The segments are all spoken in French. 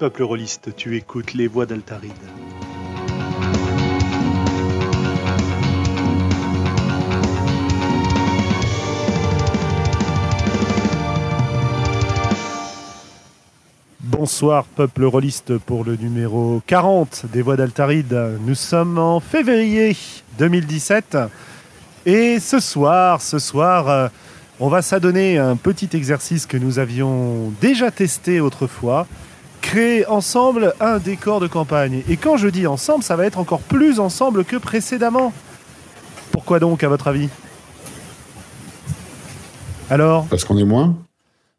Peuple rôliste, tu écoutes les voix d'Altaride. Bonsoir peuple rôliste pour le numéro 40 des voix d'Altaride. Nous sommes en février 2017 et ce soir, ce soir, euh, on va s'adonner à un petit exercice que nous avions déjà testé autrefois, créer ensemble un décor de campagne. Et quand je dis ensemble, ça va être encore plus ensemble que précédemment. Pourquoi donc, à votre avis? Alors? Parce qu'on est moins?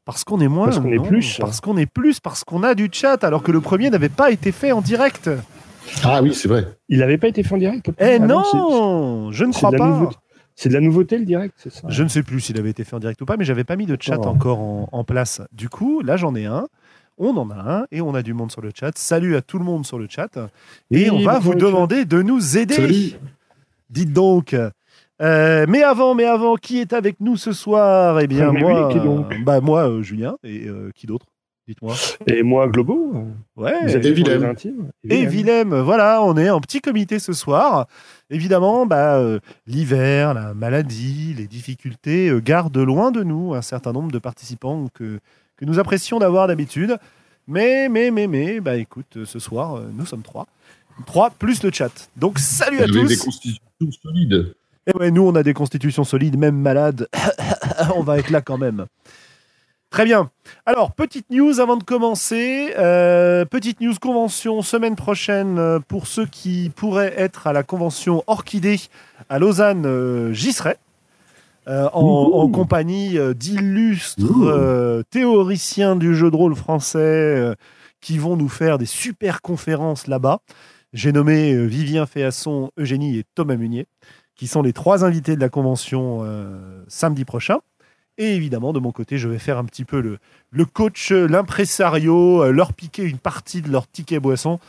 Parce qu'on est moins. Parce qu'on est plus. Parce qu'on est plus, parce qu'on a du chat, alors que le premier n'avait pas été fait en direct. Ah oui, c'est vrai. Il n'avait pas été fait en direct Eh Ah non, je ne c'est- crois c'est de la pas. nouveauté. C'est de la nouveauté le direct, c'est ça? Je ne sais plus s'il avait été fait en direct ou pas, mais j'avais pas mis de chat Oh. encore en, en place. Du coup, là j'en ai un. On en a un et on a du monde sur le chat. Salut à tout le monde sur le chat. Et on va vous demander de nous aider. Salut. Dites donc. Euh, mais avant, mais avant, qui est avec nous ce soir? Eh bien, Ah, mais moi, oui, qui donc? euh, bah moi, euh, Julien, et euh, qui d'autre? Dites-moi. Et moi, Globo Ouais. Vous Et Willem. Et Willem, voilà, on est en petit comité ce soir. Évidemment, bah, euh, l'hiver, la maladie, les difficultés euh, gardent loin de nous un certain nombre de participants que, que nous apprécions d'avoir d'habitude. Mais, mais, mais, mais, bah écoute, ce soir, euh, nous sommes trois. Trois plus le chat. Donc salut à avez des tous. constitutions solides. Et ouais, nous, on a des constitutions solides, même malades. on va être là quand même. Très bien. Alors, petite news avant de commencer. Euh, petite news convention semaine prochaine euh, pour ceux qui pourraient être à la convention Orchidée à Lausanne. euh, J'y serai. Euh, en, compagnie euh, d'illustres euh, théoriciens du jeu de rôle français euh, qui vont nous faire des super conférences là-bas. J'ai nommé Vivien Féasson, Eugénie et Thomas Munier, qui sont les trois invités de la convention samedi prochain. Et évidemment, de mon côté, je vais faire un petit peu le, le coach, l'impresario, leur piquer une partie de leur ticket boisson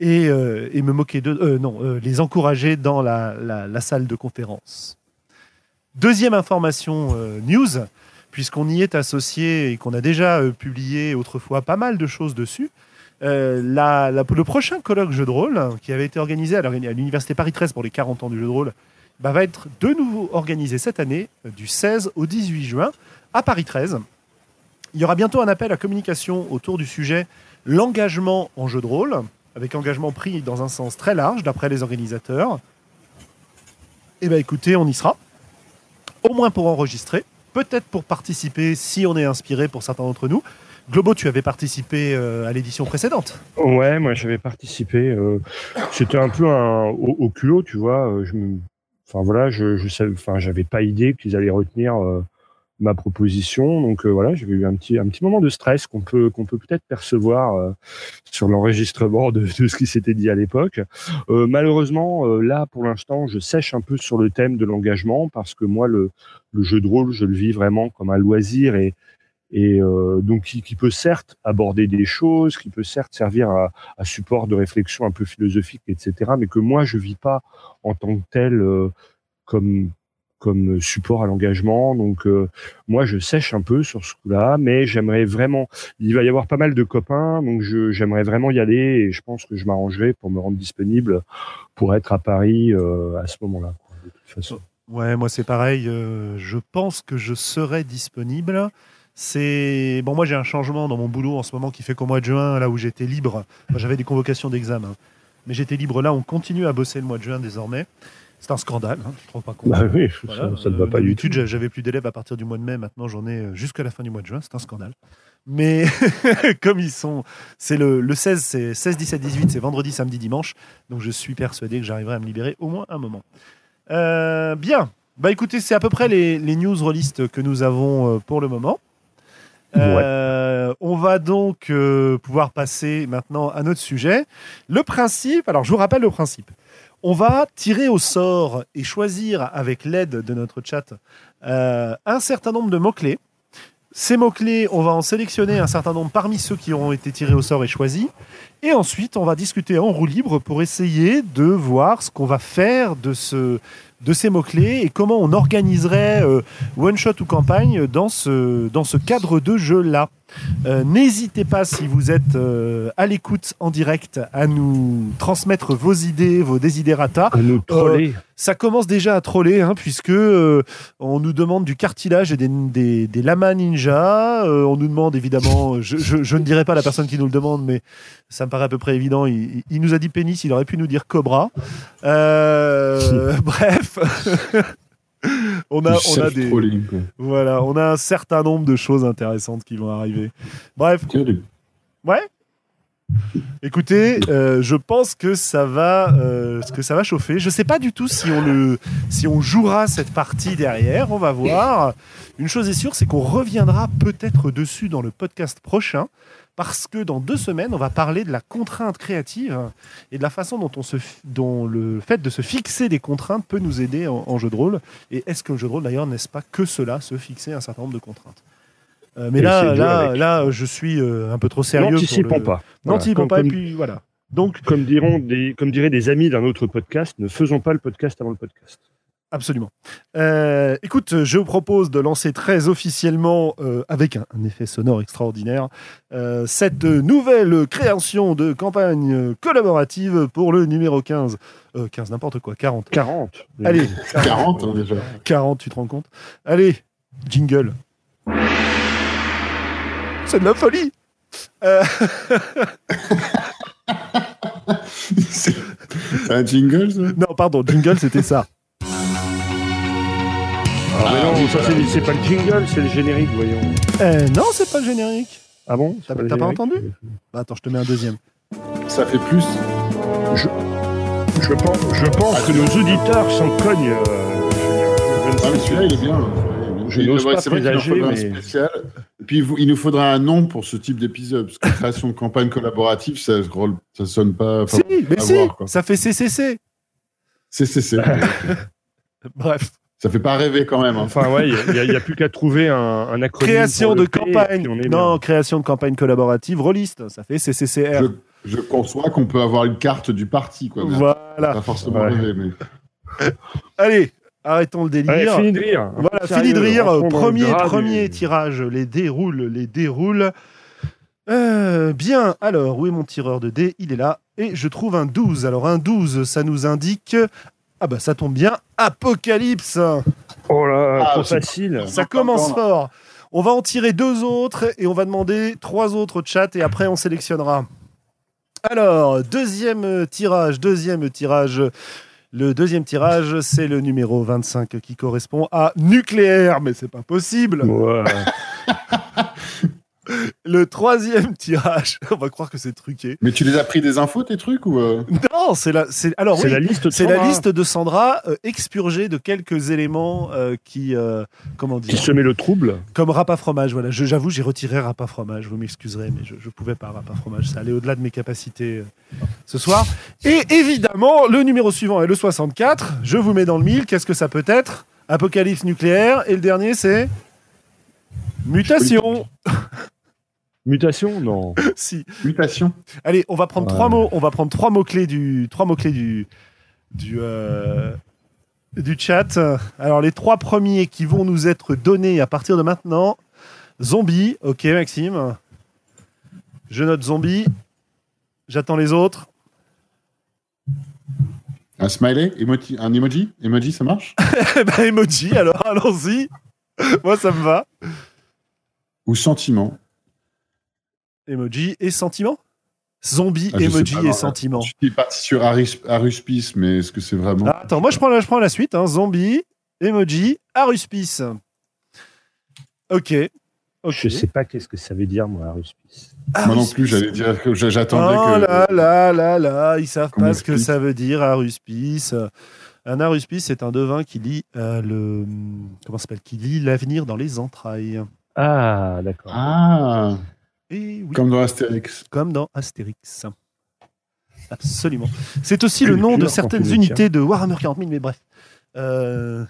et, et me moquer de. non, les encourager dans la, la- la salle de conférence. Deuxième information euh, news, puisqu'on y est associé et qu'on a déjà euh, publié autrefois pas mal de choses dessus. euh, le prochain colloque jeu de rôle, hein, qui avait été organisé à l'Université Paris 13 pour les 40 ans du jeu de rôle, bah, va être de nouveau organisé cette année, du 16 au 18 juin, à Paris 13. Il y aura bientôt un appel à communication autour du sujet l'engagement en jeu de rôle, avec engagement pris dans un sens très large, d'après les organisateurs. Eh bien écoutez, on y sera. Au moins pour enregistrer, peut-être pour participer si on est inspiré pour certains d'entre nous. Globo, tu avais participé euh, à l'édition précédente. Ouais, moi j'avais participé. euh, C'était un peu un, au, culot, tu vois. euh, enfin voilà, je, je j'avais pas idée qu'ils allaient retenir ma proposition. Donc euh, voilà, j'avais eu un petit, un petit moment de stress qu'on peut, qu'on peut peut-être percevoir euh, sur l'enregistrement de, ce qui s'était dit à l'époque. Euh, malheureusement, là pour l'instant, je sèche un peu sur le thème de l'engagement parce que moi le, le jeu de rôle, je le vis vraiment comme un loisir et et donc qui, peut certes aborder des choses, qui peut certes servir à, support de réflexion un peu philosophique, etc., mais que moi je vis pas en tant que tel comme comme support à l'engagement. Donc euh, moi je sèche un peu sur ce coup-là, mais j'aimerais vraiment. Il va y avoir pas mal de copains, donc j'aimerais vraiment y aller et je pense que je m'arrangerai pour me rendre disponible pour être à Paris euh, à ce moment-là. façon. Ouais, moi c'est pareil. euh, je pense que je serai disponible. C'est bon, moi j'ai un changement dans mon boulot en ce moment qui fait qu'au mois de juin, là où j'étais libre, j'avais des convocations d'examen, mais j'étais libre là. On continue à bosser le mois de juin désormais. C'est un scandale, hein, je trouve pas compte. Bah oui, Voilà, ça, ça ne euh, va pas du tout. J'avais plus d'élèves à partir du mois de mai. Maintenant, j'en ai euh, jusqu'à la fin du mois de juin. C'est un scandale. Mais comme ils sont, c'est le, le 16, c'est 16, 17, 18, c'est vendredi, samedi, dimanche. Donc, je suis persuadé que j'arriverai à me libérer au moins un moment. Euh, bien. Bah, écoutez, c'est à peu près les, les news rôlistes que nous avons euh, pour le moment. Euh, On va donc euh, pouvoir passer maintenant à notre sujet. Le principe, alors je vous rappelle le principe. On va tirer au sort et choisir avec l'aide de notre chat euh, un certain nombre de mots-clés. Ces mots-clés, on va en sélectionner un certain nombre parmi ceux qui auront été tirés au sort et choisis. Et ensuite, on va discuter en roue libre pour essayer de voir ce qu'on va faire de, ce, de ces mots-clés et comment on organiserait euh, one-shot ou campagne dans ce, dans ce cadre de jeu-là. Euh, N'hésitez pas, si vous êtes euh, à l'écoute en direct, à nous transmettre vos idées, vos desiderata. À nous troller. Ça commence déjà à troller, hein, puisque euh, on nous demande du cartilage et des, des, des lamas ninja. Euh, on nous demande évidemment, je, je, je ne dirai pas la personne qui nous le demande, mais ça me paraît à peu près évident. Il, il nous a dit pénis, il aurait pu nous dire cobra. Euh, bref. on a, on a des, voilà, on a un certain nombre de choses intéressantes qui vont arriver. Bref, ouais. Écoutez, euh, je pense que ça va, euh, que ça va chauffer. Je sais pas du tout si on le, si on jouera cette partie derrière. On va voir. Une chose est sûre, c'est qu'on reviendra peut-être dessus dans le podcast prochain, parce que dans deux semaines, on va parler de la contrainte créative et de la façon dont on se, dont le fait de se fixer des contraintes peut nous aider en, en jeu de rôle. Et est-ce que le jeu de rôle, d'ailleurs, n'est-ce pas que cela, se fixer un certain nombre de contraintes? Euh, mais Et là, là, là, je suis euh, un peu trop sérieux. N'anticipons le- pas. N'anticipons pas, et puis voilà. Donc, Comme, diront des, comme diraient des amis d'un autre podcast, ne faisons pas le podcast avant le podcast. Absolument. Euh, écoute, je vous propose de lancer très officiellement, euh, avec un, un effet sonore extraordinaire, euh, cette nouvelle création de campagne collaborative pour le numéro 15. Euh, 15, n'importe quoi, 40. 40. Allez, 40 hein, déjà. 40, tu te rends compte? Allez, jingle. C'est de la folie Euh, c'est un jingle, ça? Non, pardon, jingle, c'était ça. Non, ça, c'est- c'est pas le jingle, c'est le générique, voyons. Euh, non, c'est pas le générique. Ah bon T'as- pas entendu? Bah, attends, je te mets un deuxième. Ça fait plus. Je pense, je pense que nos auditeurs s'en cognent. euh, je- je- Ah, mais celui-là, il est bien. celui-là, il est bien. Je n'ose ouais, pas C'est vrai qu'il en présager, faudra un mais- spécial. Et puis, il vous- il nous faudra un nom pour ce type d'épisode. Parce que création de campagne collaborative, ça, ça sonne pas. Enfin, si, mais à si, voir, quoi. ça fait CCC. C'est, c'est, c'est. Bref, Ça fait pas rêver quand même. hein. Enfin, ouais, il n'y a, plus qu'à trouver un, un acronyme. création de campagne. Non, bien. création de campagne collaborative, reliste, ça fait CCCR. Je, je conçois qu'on peut avoir une carte du parti. Quoi, mais Voilà. Pas forcément Ouais. rêver, mais. Allez, arrêtons le délire. Allez, fini de rire. Voilà, Sérieux, fini de rire. Premier, premier du- tirage, les déroule, les déroule. Euh, bien, alors, où est mon tireur de dés? Il est là. Et je trouve un 12. Alors, un 12, ça nous indique. Ah, bah, ça tombe bien. Apocalypse Oh là, Ah, trop facile. Ça commence fort. On va en tirer deux autres et on va demander trois autres au chat et après on sélectionnera. Alors, deuxième tirage, deuxième tirage. Le deuxième tirage, c'est le numéro 25 qui correspond à nucléaire, mais c'est pas possible. Ouais. Le troisième tirage, on va croire que c'est truqué. Mais tu les as pris des infos, tes trucs ou euh Non, c'est la, c'est alors C'est oui, la liste de c'est la Sandra liste de Sandra euh, expurgée de quelques éléments euh, qui, euh, comment dire, qui semait le trouble. Comme rap à fromage, voilà. Je- J'avoue, j'ai retiré rap à fromage. Vous m'excuserez, mais je, je pouvais pas rap à fromage. Ça allait au-delà de mes capacités euh, ce soir. Et évidemment, le numéro suivant est le 64. Je vous mets dans le mille. Qu'est-ce que ça peut être? Apocalypse nucléaire. Et le dernier, c'est mutation. Mutation Non. si. Mutation. Allez, on va prendre Ouais. trois mots. On va prendre trois mots clés du trois mots clés du du euh, du chat. Alors les trois premiers qui vont nous être donnés à partir de maintenant. Zombie, ok Maxime. Je note zombie. J'attends les autres. Un smiley emoji, Un emoji Emoji, ça marche? Eh ben emoji. Alors allons-y. Moi ça me va. Ou sentiment Emoji et sentiment. Zombie, Ah, emoji pas, et non, sentiment. Je suis parti sur Arus- Aruspice, mais est-ce que c'est vraiment. Ah, attends, moi je prends la, je prends la suite. Hein. Zombie, emoji, aruspice. Ok. Ok. Je sais pas qu'est-ce que ça veut dire, moi, Aruspice. Moi non plus, j'allais dire que j'a- j'attendais Oh que. là là là là, ils savent pas ce que ça veut dire aruspice. Un aruspice, c'est un devin qui lit euh, le comment ça s'appelle, qui lit l'avenir dans les entrailles. Ah, d'accord. Ah, Et oui, comme dans Astérix. comme dans Astérix. Absolument. C'est aussi le nom de certaines unités de Warhammer 40 000, mais bref. Euh,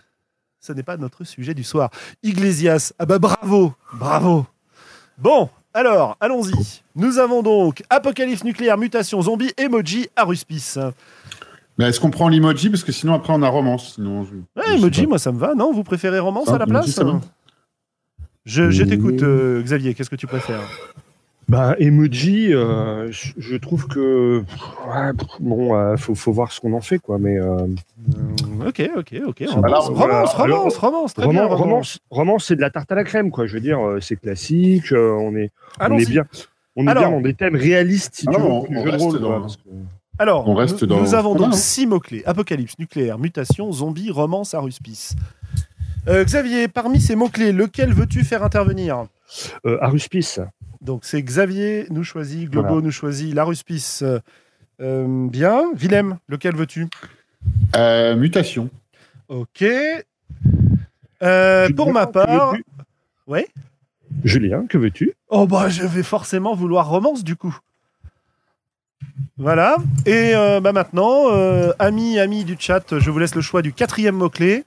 ce n'est pas notre sujet du soir. Iglesias, ah bah bravo, bravo. Bon, alors, allons-y. Nous avons donc Apocalypse nucléaire, mutation, zombie, emoji, aruspice. Mais est-ce qu'on prend l'emoji? Parce que sinon, après, on a romance. Sinon, je- Ouais, sais emoji, moi ça me va. Non, vous préférez romance Ah, à la place ça va. Je, t'écoute, euh, Xavier. Qu'est-ce que tu préfères? Bah, emoji, euh, je trouve que ouais, bon, euh, faut, faut voir ce qu'on en fait, quoi. Mais euh, Euh, Ok, ok, ok. Bah, Romance, romance, voilà. romance, Alors, romance, très bien, roman, romance. romance, romance, c'est de la tarte à la crème, quoi. Je veux dire, c'est classique. euh, on est, on est bien, on est Alors. bien dans des thèmes réalistes, si tu Alors, veux, on- reste rôle, dans- quoi, parce que- Alors, On reste nous, dans- nous avons donc hein. six mots-clés apocalypse, nucléaire, mutation, zombie, romance, aruspice. Euh, Xavier, parmi ces mots-clés, lequel veux-tu faire intervenir? Euh, Aruspice. Donc, c'est Xavier nous choisit, Globo Voilà. nous choisit, l'aruspice. euh, euh, bien. Willem, lequel veux-tu? Euh, mutation. Ok. Euh, pour ma part. Ouais. Julien, que veux-tu? Oh bah je vais forcément vouloir romance du coup. Voilà. Et euh, bah maintenant, euh, amis, amis du chat, je vous laisse le choix du quatrième mot-clé.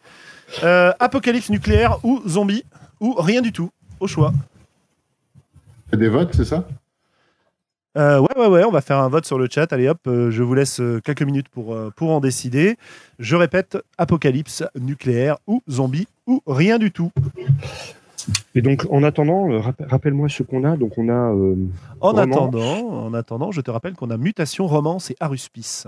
Euh, apocalypse nucléaire ou zombie ou rien du tout. Au choix. Des votes, c'est ça? Euh, ouais, ouais, ouais, on va faire un vote sur le chat. Allez hop, euh, je vous laisse euh, quelques minutes pour, euh, pour en décider. Je répète, apocalypse nucléaire ou zombie ou rien du tout. Et donc, en attendant, rapp- rappelle-moi ce qu'on a. Donc, on a euh, En attendant, en attendant, je te rappelle qu'on a mutation, romance et aruspice.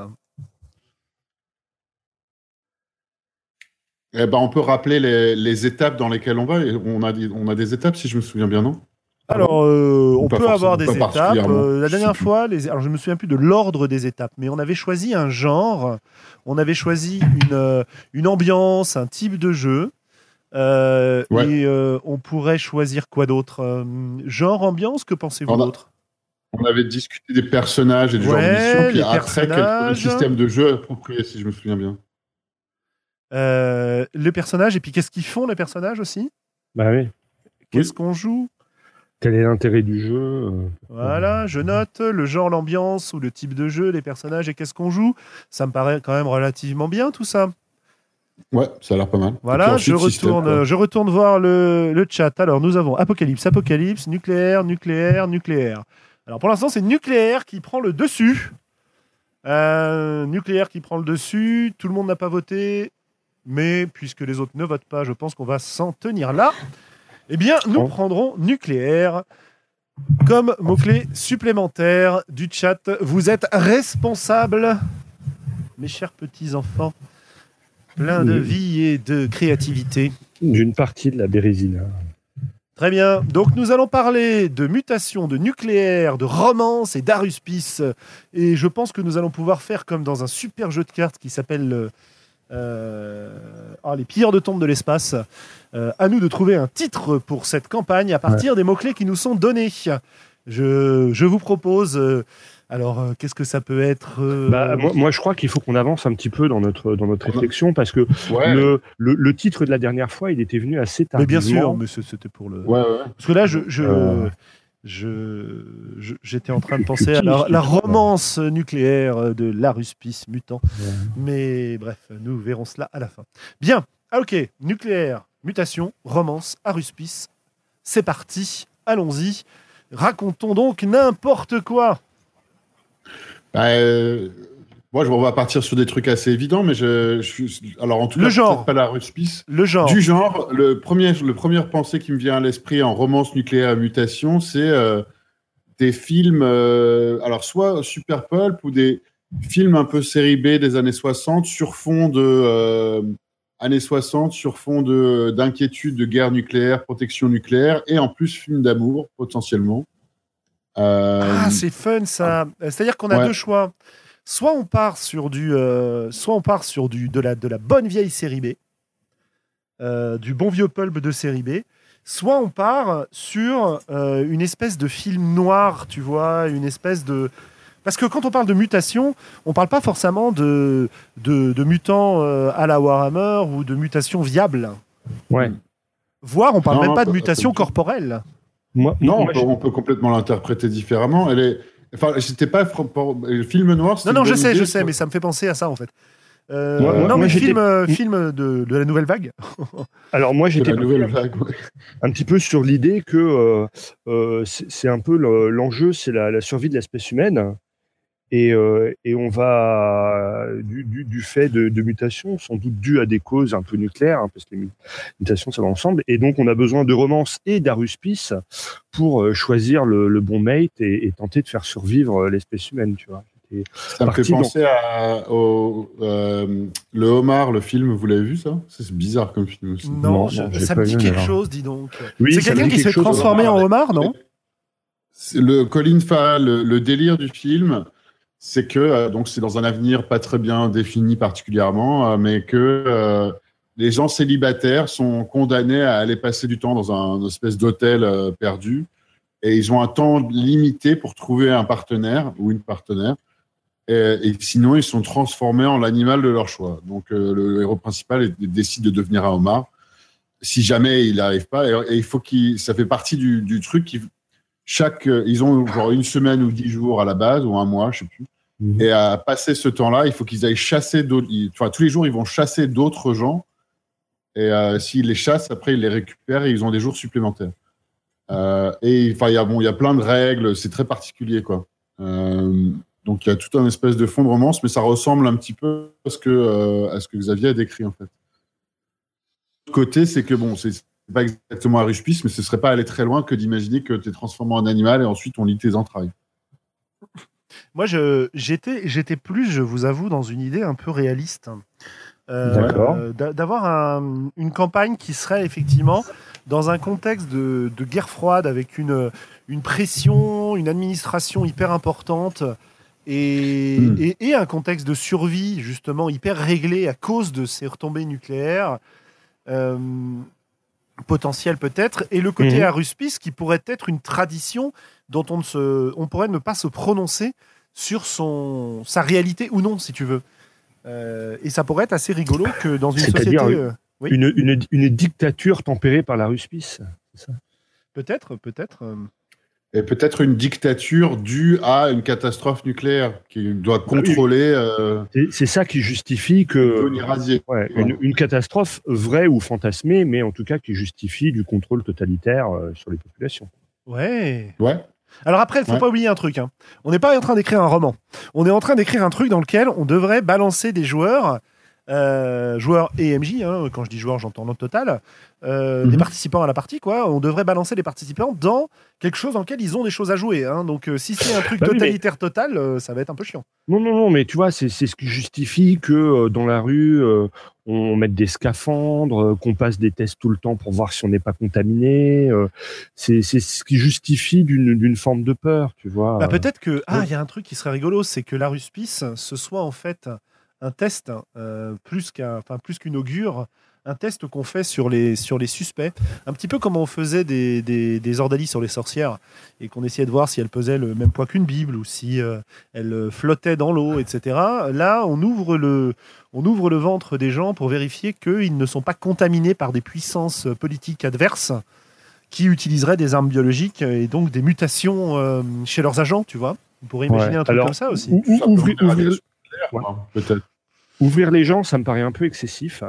Eh ben, on peut rappeler les, les étapes dans lesquelles on va. A on a des étapes, si je me souviens bien, non? Alors, euh, on peut avoir des étapes. Euh, la Je dernière fois, les... alors je me souviens plus de l'ordre des étapes, mais on avait choisi un genre, on avait choisi une, euh, une ambiance, un type de jeu. Euh, Ouais. Et euh, on pourrait choisir quoi d'autre Genre, ambiance, que pensez-vous d'autre? On avait discuté des personnages et du genre de Ouais, mission. Puis les après, quel personnages. le système de jeu approprié, si je me souviens bien. Euh, Le personnage, et puis qu'est-ce qu'ils font les personnages aussi? Bah oui. Qu'est-ce qu'on joue? Quel est l'intérêt du jeu euh, Voilà, je note le genre, l'ambiance ou le type de jeu, les personnages et qu'est-ce qu'on joue. Ça me paraît quand même relativement bien tout ça. Ouais, ça a l'air pas mal. Voilà, système, je retourne voir le, le chat. Alors, nous avons Apocalypse, Apocalypse, nucléaire, nucléaire, nucléaire. Alors, pour l'instant, c'est nucléaire qui prend le dessus. Euh, nucléaire qui prend le dessus. Tout le monde n'a pas voté. Mais puisque les autres ne votent pas, je pense qu'on va s'en tenir là. Eh bien, nous prendrons nucléaire comme mot-clé supplémentaire du chat. Vous êtes responsables, mes chers petits-enfants, pleins de vie et de créativité. D'une partie de la Bérésina. Très bien. Donc nous allons parler de mutation, de nucléaire, de romance et d'aruspice. Et je pense que nous allons pouvoir faire comme dans un super jeu de cartes qui s'appelle euh, ah, Les pilleurs de tombes de l'espace. Euh, à nous de trouver un titre pour cette campagne à partir des mots-clés qui nous sont donnés. Je, je vous propose... euh, alors, euh, qu'est-ce que ça peut être euh, Bah, moi, moi, je crois qu'il faut qu'on avance un petit peu dans notre, dans notre réflexion parce que Ouais, le, le, le titre de la dernière fois, il était venu assez Mais tardivement. bien sûr, mais c'était pour le... ouais, ouais. Parce que là, je, je, Euh. Je- je- j'étais en train de penser à la, romance nucléaire de l'aruspice mutant. Ouais. Mais bref, nous verrons cela à la fin. Bien, ah, ok, nucléaire, mutation, romance, aruspice. C'est parti, allons-y. Racontons donc n'importe quoi. Bah, euh, moi, je- on va partir sur des trucs assez évidents, mais je, alors en tout Le cas, genre. pas la ruspice. Le genre. Du genre, le premier, le première pensée qui me vient à l'esprit en romance nucléaire à mutation, c'est euh, des films, euh, alors soit super pulp ou des films un peu série B des années 60 sur fond de euh, années 60, sur fond de d'inquiétude de guerre nucléaire, protection nucléaire, et en plus film d'amour potentiellement. Ah, c'est fun ça. C'est-à-dire qu'on a Ouais. deux choix. Soit on part sur du, euh, soit on part sur du de la de la bonne vieille série B, euh, du bon vieux pulp de série B. Soit on part sur euh, une espèce de film noir, tu vois, une espèce de parce que quand on parle de mutation, on parle pas forcément de de, de mutants euh, à la Warhammer ou de mutations viables. Ouais. Voire, on parle Non, même pas de mutation corporelle. Moi, non, on moi, peut, on peut complètement l'interpréter différemment. Elle est, enfin, c'était pas fr- pour- le film noir. c'est Non, non, je sais, idée, je sais, mais ça me fait penser à ça en fait. Euh, Moi- non, moi, mais film, euh, film de, de la nouvelle vague. alors moi, j'étais la nouvelle vague. ouais. un petit peu sur l'idée que euh, euh, c'est un peu le- l'enjeu, c'est la, la survie de l'espèce humaine. Et, euh, et on va, du, du, du fait de, de, mutations, sans doute dues à des causes un peu nucléaires, hein, parce que les mutations, ça va ensemble. Et donc, on a besoin de romance et d'aruspice pour euh, choisir le, le, bon mate et, et, tenter de faire survivre euh, l'espèce humaine, tu vois. Ça me fait penser à, au, euh, Le Homard, le film, vous l'avez vu ça? C'est bizarre comme film aussi. Non, non je, ça me dit quelque chose, dis donc. Oui, c'est quelqu'un qui s'est transformé en homard, non? Le Colin Farrell, le, le, délire du film, c'est que euh, donc c'est dans un avenir pas très bien défini particulièrement, euh, mais que euh, les gens célibataires sont condamnés à aller passer du temps dans un espèce d'hôtel perdu et ils ont un temps limité pour trouver un partenaire ou une partenaire. Et, sinon, ils sont transformés en l'animal de leur choix. Donc, le héros principal décide de devenir un homard. Si jamais il n'arrive pas, et, et, il faut qu'il, ça fait partie du, du truc qui, chaque, ils ont genre une semaine ou dix jours à la base ou un mois, je sais plus. Mmh. Et à passer ce temps-là, il faut qu'ils aillent chasser d'autres. Enfin, tous les jours, ils vont chasser d'autres gens. Et euh, s'ils les chassent, après, ils les récupèrent et ils ont des jours supplémentaires. Euh, et enfin, il y a bon, il y a plein de règles. C'est très particulier, quoi. Euh, donc, il y a tout un espèce de fond de romance, mais ça ressemble un petit peu à ce que, euh, à ce que Xavier a décrit, en fait. Côté, c'est que bon, c'est pas exactement un ruche-pisse, mais ce serait pas aller très loin que d'imaginer que tu es transformé en animal et ensuite on lit tes entrailles. Moi, j'étais, j'étais plus, je vous avoue, dans une idée un peu réaliste. Euh, D'avoir un, une campagne qui serait effectivement dans un contexte de, de guerre froide avec une, une pression, une administration hyper importante et, Hmm. mm. et, et, un contexte de survie justement hyper réglé à cause de ces retombées nucléaires. Euh, potentiel peut-être, et le côté Mhm. aruspice qui pourrait être une tradition dont on, ne se, on pourrait ne pas se prononcer sur son, sa réalité ou non, si tu veux. Euh, et ça pourrait être assez rigolo que dans une société... Euh, oui, Une, une, une dictature tempérée par la ruspice. c'est ça? Peut-être, peut-être. Et peut-être une dictature due à une catastrophe nucléaire qui doit contrôler euh, C'est- ça qui justifie que. Ouais, une, une catastrophe vraie ou fantasmée, mais en tout cas qui justifie du contrôle totalitaire euh, sur les populations. Ouais. Ouais. Alors après, il faut Ouais. pas oublier un truc. Hein. On n'est pas en train d'écrire un roman. On est en train d'écrire un truc dans lequel on devrait balancer des joueurs, euh, joueurs et MJ. Hein, quand je dis joueurs, j'entends notre total. Euh, Mhm. Des participants à la partie, quoi. On devrait balancer les participants dans quelque chose dans lequel ils ont des choses à jouer. Hein. Donc euh, si c'est un truc Bah oui, mais- totalitaire total, euh, ça va être un peu chiant. Non, non, non, mais tu vois, c'est c'est ce qui justifie que dans la rue, on mette des scaphandres, qu'on passe des tests tout le temps pour voir si on n'est pas contaminé. c'est c'est ce qui justifie d'une d'une forme de peur, tu vois. Bah, peut-être que ah, il ouais. y a un truc qui serait rigolo, c'est que la ruspice ce soit en fait un test euh, plus qu'un, enfin plus qu'une augure, un test qu'on fait sur les sur les suspects, un petit peu comme on faisait des des, des ordalies sur les sorcières et qu'on essayait de voir si elles pesaient le même poids qu'une bible ou si euh, elles flottaient dans l'eau, etc. Là, on ouvre le on ouvre le ventre des gens pour vérifier qu'ils ne sont pas contaminés par des puissances politiques adverses qui utiliseraient des armes biologiques et donc des mutations euh, chez leurs agents, tu vois. On pourrait imaginer Ouais. un truc Alors, comme ça aussi. Ou- ou- Simplement ouvrir, la ouvrir- Peut-être. les gens, ça me paraît un peu excessif.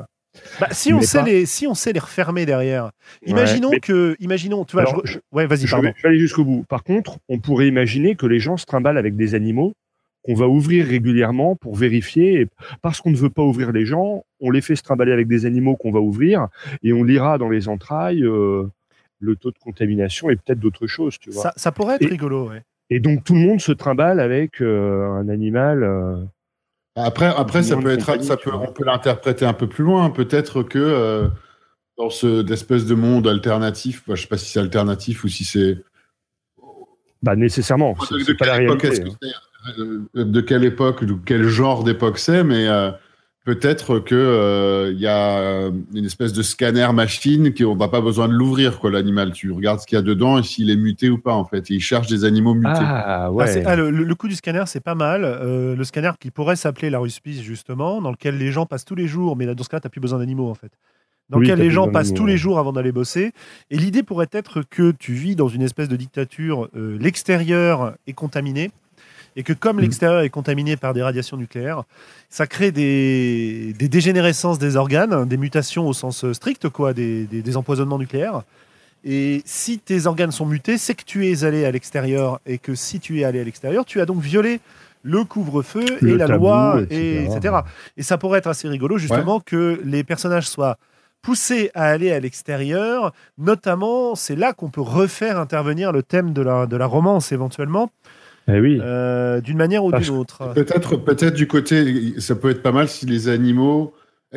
Bah, si, on sait pas- les, si on sait les refermer derrière. Imaginons Ouais, mais- que. Imaginons, tu vois, Alors, je- ouais, vas-y, Je pardon. vais, je vais aller jusqu'au bout. Par contre, on pourrait imaginer que les gens se trimballent avec des animaux qu'on va ouvrir régulièrement pour vérifier. Et parce qu'on ne veut pas ouvrir les gens, on les fait se trimballer avec des animaux qu'on va ouvrir et on lira dans les entrailles euh, le taux de contamination et peut-être d'autres choses, tu vois. Ça, ça pourrait être Et- rigolo, ouais. Et donc tout le monde se trimballe avec euh, un animal. euh, Après, après ça peut être, ça peut, on peut l'interpréter un peu plus loin. Peut-être que euh, dans ce espèce de monde alternatif, bah, je sais pas si c'est alternatif ou si c'est bah nécessairement, c'est de, pas la quelle époque réalité. est-ce hein. que euh, de quelle époque, de quel genre d'époque c'est, mais euh, peut-être que euh, il y a euh, une espèce de scanner machine qui on n'a pas besoin de l'ouvrir quoi l'animal. Tu regardes ce qu'il y a dedans et s'il est muté ou pas en fait. Et il cherche des animaux mutés. Ah Ah, ouais. ah, le, coup du scanner, c'est pas mal. Euh, le scanner qui pourrait s'appeler la ruspice, justement, dans lequel les gens passent tous les jours, mais dans ce cas, tu n'as plus besoin d'animaux, en fait. Dans Oui, lequel t'as les gens passent tous les jours avant d'aller bosser. Et l'idée pourrait être que tu vis dans une espèce de dictature, euh, l'extérieur est contaminé, et que comme Mm. l'extérieur est contaminé par des radiations nucléaires, ça crée des, des dégénérescences des organes, des mutations au sens strict, quoi, des, des- des empoisonnements nucléaires. Et si tes organes sont mutés, c'est que tu es allé à l'extérieur et que si tu es allé à l'extérieur, tu as donc violé le couvre-feu et la tabou, loi, etc. et, etc. Et ça pourrait être assez rigolo, justement, que les personnages soient poussés à aller à l'extérieur. Notamment, c'est là qu'on peut refaire intervenir le thème de la, de la romance, éventuellement, Eh oui. euh, d'une manière ou d'une autre. Peut-être, peut-être du côté, ça peut être pas mal si les animaux,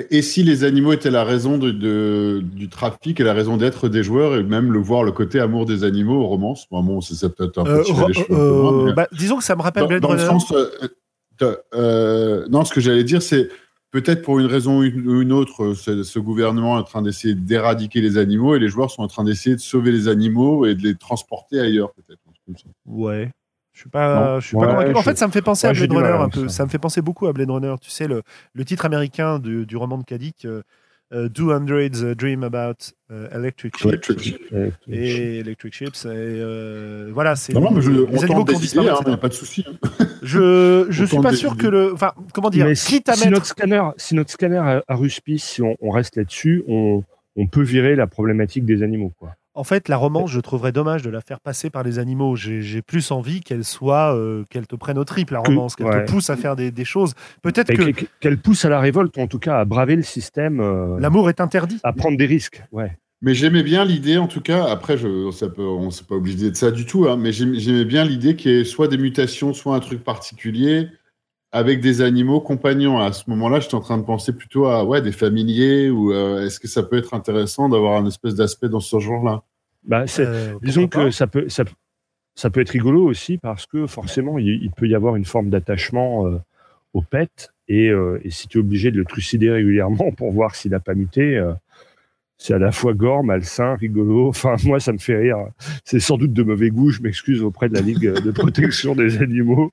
et si les animaux étaient la raison de, de- du trafic et la raison d'être des joueurs, et même le voir le côté amour des animaux, romance. Bon, bon c'est ça peut-être un peu Euh, les cheveux un peu loin, euh, mais- bah, disons que ça me rappelle dans, Blade dans le Runner. sens, euh, non, ce que j'allais dire, c'est peut-être pour une raison ou une, autre, ce, ce gouvernement est en train d'essayer d'éradiquer les animaux et les joueurs sont en train d'essayer de sauver les animaux et de les transporter ailleurs, peut-être. Ouais. Je suis pas, Non. je suis Ouais, pas convaincu. En je- fait, ça me fait penser ouais, à Blade Runner un peu. ça. Ça me fait penser beaucoup à Blade Runner. Tu sais, le, le titre américain du, du roman de Kadik, euh, euh, Do Hundreds Dream About euh, Electric Ships. Electric. Et Electric Ships. Et, euh, voilà, c'est Non, non, mais je, les on animaux disparu, il n'y a pas de souci. hein. Je, je suis pas sûr que le. Enfin, comment dire Mais si, notre scanner, si notre scanner à, si on, on reste là-dessus, on, on peut virer la problématique des animaux. Quoi. En fait, la romance, je trouverais dommage de la faire passer par les animaux. J'ai plus envie qu'elle soit, euh, qu'elle te prenne aux tripes, la romance, qu'elle ouais. te pousse à faire des, des choses. Peut-être que Qu'elle pousse à la révolte, ou en tout cas à braver le système, euh, l'amour est interdit. à prendre des risques. Ouais. Mais j'aimais bien l'idée, en tout cas, après, je, ça peut, on ne s'est pas obligé de ça du tout, hein, mais j'aim- j'aimais bien l'idée qu'il y ait soit des mutations, soit un truc particulier avec des animaux compagnons. À ce moment-là, j'étais en train de penser plutôt à ouais, des familiers, ou euh, est-ce que ça peut être intéressant d'avoir un espèce d'aspect dans ce genre-là? Bah, Euh, disons que ça peut, ça, peut- ça peut être rigolo aussi parce que forcément, il, il peut y avoir une forme d'attachement euh, au pet. Et, euh, et si tu es obligé de le trucider régulièrement pour voir s'il n'a pas muté, euh, c'est à la fois gore, malsain, rigolo. Enfin, moi, ça me fait rire. C'est sans doute de mauvais goût. Je m'excuse auprès de la Ligue de protection des animaux.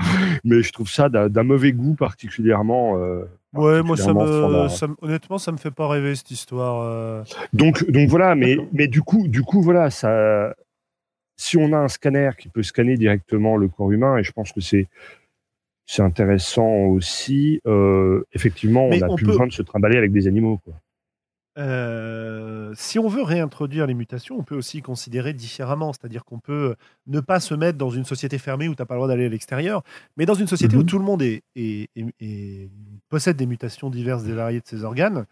Mais je trouve ça d'un mauvais goût particulièrement. euh, Ouais, moi, ça me, ça me- honnêtement, ça me fait pas rêver cette histoire. euh. Donc, donc voilà, mais, mais du coup, du coup, voilà, ça, si on a un scanner qui peut scanner directement le corps humain, et je pense que c'est, c'est intéressant aussi, euh, effectivement, on n'a plus peut- besoin de se trimballer avec des animaux, quoi. Euh, si on veut réintroduire les mutations, on peut aussi considérer différemment. C'est-à-dire qu'on peut ne pas se mettre dans une société fermée où tu n'as pas le droit d'aller à l'extérieur, mais dans une société où Mhm. tout le monde est, est- est- est- possède des mutations diverses et variées de ses organes,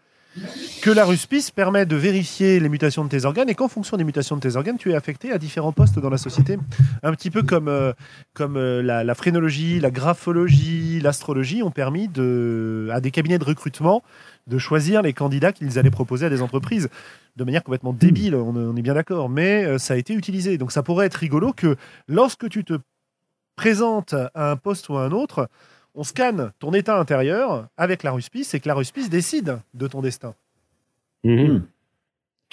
que la ruspice permet de vérifier les mutations de tes organes et qu'en fonction des mutations de tes organes, tu es affecté à différents postes dans la société. Un petit peu comme, euh, comme euh, la, la phrénologie, la graphologie, l'astrologie ont permis de, à des cabinets de recrutement de choisir les candidats qu'ils allaient proposer à des entreprises de manière complètement débile, on, on est bien d'accord, mais euh, ça a été utilisé. Donc ça pourrait être rigolo que lorsque tu te présentes à un poste ou à un autre, on scanne ton état intérieur avec la ruspice et que la ruspice décide de ton destin. Mhm.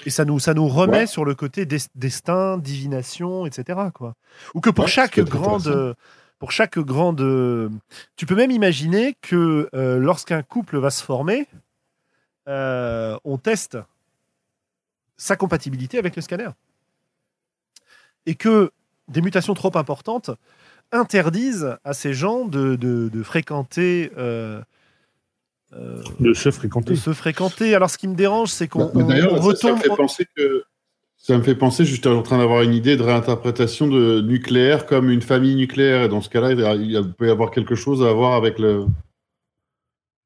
Et ça nous, ça nous remet Ouais. sur le côté des- destin, divination, etc. Quoi. Ou que pour Ouais, chaque grande, pour chaque grande, tu peux même imaginer que euh, lorsqu'un couple va se former, euh, on teste sa compatibilité avec le scanner, et que des mutations trop importantes interdisent à ces gens de, de- de fréquenter. euh, euh, De se de fréquenter. se fréquenter. Alors, ce qui me dérange, c'est qu'on Bah, on ça, ça me fait penser que. Ça me fait penser, je suis en train d'avoir une idée de réinterprétation de nucléaire comme une famille nucléaire. Et dans ce cas-là, il, y a- il y a- il peut y avoir quelque chose à voir avec le.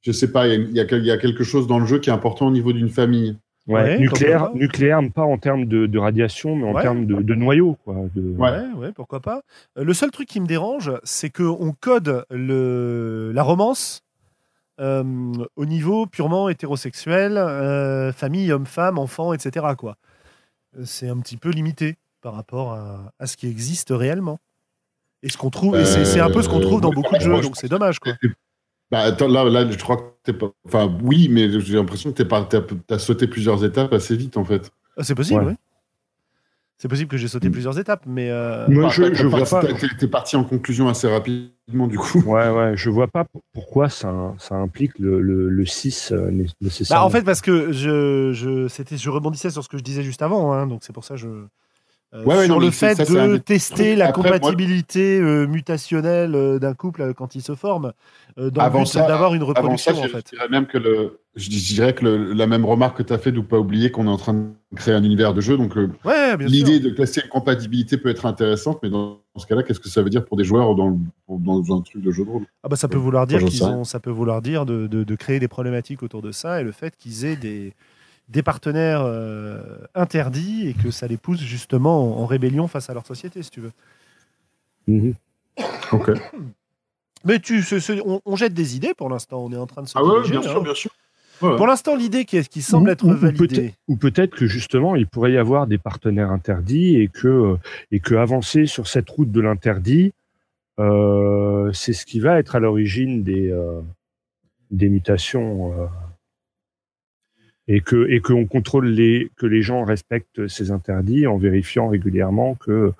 Je sais pas, il y, a, il y a quel- il y a quelque chose dans le jeu qui est important au niveau d'une famille. Ouais, Ouais, nucléaire, nucléaire, pas en termes de, de radiation, mais en Ouais. termes de, de noyau, quoi. De... Ouais. Ouais, pourquoi pas. Euh, Le seul truc qui me dérange, c'est qu'on code le, la romance euh, au niveau purement hétérosexuel, euh, famille, homme-femme, enfant, etc. Quoi. C'est un petit peu limité par rapport à, à ce qui existe réellement. Et ce qu'on trouve, et c'est un peu ce qu'on trouve dans beaucoup de jeux, je donc c'est dommage, quoi. Bah, attends, là, là, je crois que t'es pas. Enfin, oui, mais j'ai l'impression que t'es pas... t'as as sauté plusieurs étapes assez vite, en fait. Ah, C'est possible, Ouais. oui. C'est possible que j'ai sauté Mm. plusieurs étapes, mais euh, Moi, je, t'as- je t'as vois parti- pas. t'es- T'es parti en conclusion assez rapidement, du coup. Ouais, ouais, je vois pas pourquoi ça, ça implique le, le, le 6 euh, Bah, en fait, parce que je, je, c'était, je rebondissais sur ce que je disais juste avant, hein, donc c'est pour ça que je. Euh, Ouais, ouais, sur non, le fait ça, de tester la Après, compatibilité euh, mutationnelle euh, d'un couple quand il se forme, dans Avant le d'avoir une Avant ça, reproduction, je, dirais même que le, je, dis- je dirais que le- la même remarque que tu as fait de ne pas oublier qu'on est en train de créer un univers de jeu. Donc, Ouais, l'idée de tester une compatibilité peut être intéressante, mais dans ce cas-là, qu'est-ce que ça veut dire pour des joueurs dans, dans un truc de jeu de rôle? Ah bah, Ça peut vouloir dire, qu'ils ont, ça peut vouloir dire de, de, créer des problématiques autour de ça et le fait qu'ils aient des, des partenaires euh, interdits et que ça les pousse justement en, rébellion face à leur société, si tu veux. Mhm. Ok. Mais tu, on, jette des idées pour l'instant, on est en train de se Ah ouais, bien sûr, hein. bien sûr. Pour l'instant, l'idée qui, qui, semble être validée. Ou peut-être que justement, il pourrait y avoir des partenaires interdits et que, et que avancer sur cette route de l'interdit, euh, c'est ce qui va être à l'origine des, euh, des mutations. Et que et qu'on contrôle les que les gens respectent ces interdits en vérifiant régulièrement que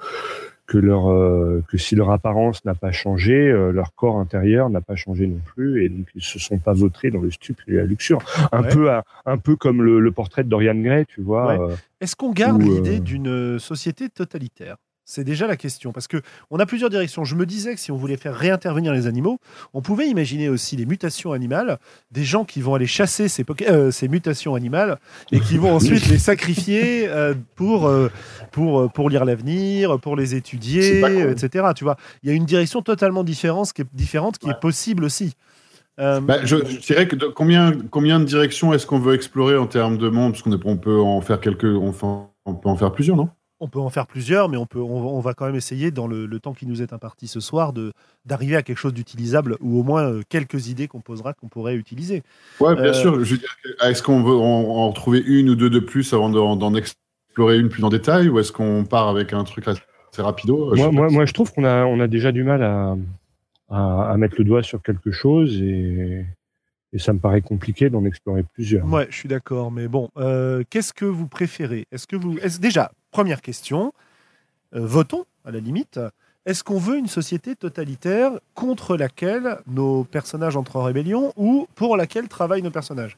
que leur euh, que si leur apparence n'a pas changé, euh, leur corps intérieur n'a pas changé non plus, et donc ils se sont pas vautrés dans le stupre et la luxure. Un peu un peu comme le, portrait de Dorian Gray, tu vois. Euh, Est-ce qu'on garde l'idée d'une société totalitaire? C'est déjà la question. Parce que on a plusieurs directions. Je me disais que si on voulait faire réintervenir les animaux, on pouvait imaginer aussi les mutations animales, des gens qui vont aller chasser ces, euh, ces mutations animales et qui vont ensuite les sacrifier euh, pour, euh, pour, pour lire l'avenir, pour les étudier, etc. Tu vois, il y a une direction totalement différente qui est, différente, qui est possible aussi. Bah, je, dirais que combien, combien de directions est-ce qu'on veut explorer en termes de monde? Parce qu'on peut en faire quelques, on peut en faire plusieurs, non? On peut en faire plusieurs, mais on, peut, on, va quand même essayer, dans le, temps qui nous est imparti ce soir, d'arriver à quelque chose d'utilisable ou au moins euh, quelques idées qu'on posera qu'on pourrait utiliser. Ouais, bien euh, sûr. Je est-ce qu'on veut en, retrouver une ou deux de plus avant d'en explorer une plus en détail ou est-ce qu'on part avec un truc assez rapido moi, moi, moi, je trouve qu'on a, on a déjà du mal à, à, mettre le doigt sur quelque chose et, et ça me paraît compliqué d'en explorer plusieurs. Ouais, je suis d'accord, mais bon, euh, qu'est-ce que vous préférez? Est-ce que vous, est déjà, Première question, euh, votons à la limite. Est-ce qu'on veut une société totalitaire contre laquelle nos personnages entrent en rébellion ou pour laquelle travaillent nos personnages?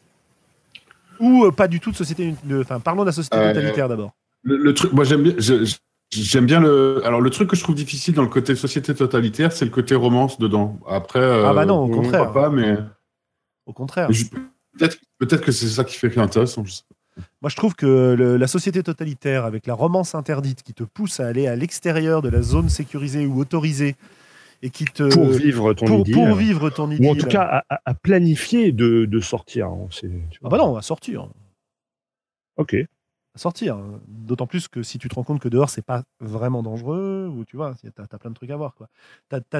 Ou euh, pas du tout de société. Enfin, parlons de la société euh, totalitaire d'abord. Le, truc, moi j'aime bien. J'aime bien le. Alors, le truc que je trouve difficile dans le côté société totalitaire, c'est le côté romance dedans. Après. ah, bah non, au contraire. Pas, mais... Au contraire. Peut-être peut que c'est ça qui fait intéressant. Je sais moi, je trouve que la société totalitaire, avec la romance interdite qui te pousse à aller à l'extérieur de la zone sécurisée ou autorisée, et qui te pour vivre ton pour, Pour vivre ton idylle. Ou en tout cas à, planifier de, de sortir. Hein, ah bah non, on va sortir. Ok sortir. D'autant plus que si tu te rends compte que dehors, c'est pas vraiment dangereux, ou tu vois, tu as, plein de trucs à voir. Quoi.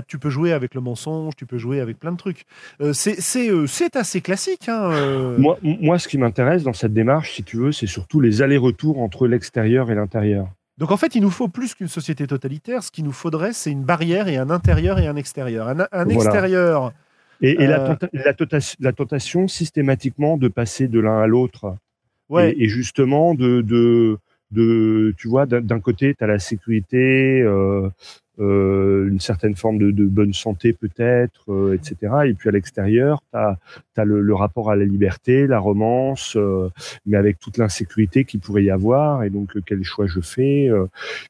tu peux jouer avec le mensonge, tu peux jouer avec plein de trucs. Euh, euh, c'est assez classique. Hein, euh. moi, moi, ce qui m'intéresse dans cette démarche, si tu veux, c'est surtout les allers-retours entre l'extérieur et l'intérieur. Donc en fait, il nous faut plus qu'une société totalitaire. Ce qu'il nous faudrait, c'est une barrière et un intérieur et un extérieur. Un, extérieur. Et, la, la, tentation systématiquement de passer de l'un à l'autre. Et, justement, de, de, de, tu vois, d'un côté, tu la sécurité, euh, euh, une certaine forme de, de bonne santé peut-être, euh, etc. Et puis à l'extérieur, tu as, as le, le, rapport à la liberté, la romance, euh, mais avec toute l'insécurité qu'il pourrait y avoir. Et donc, quel choix je fais,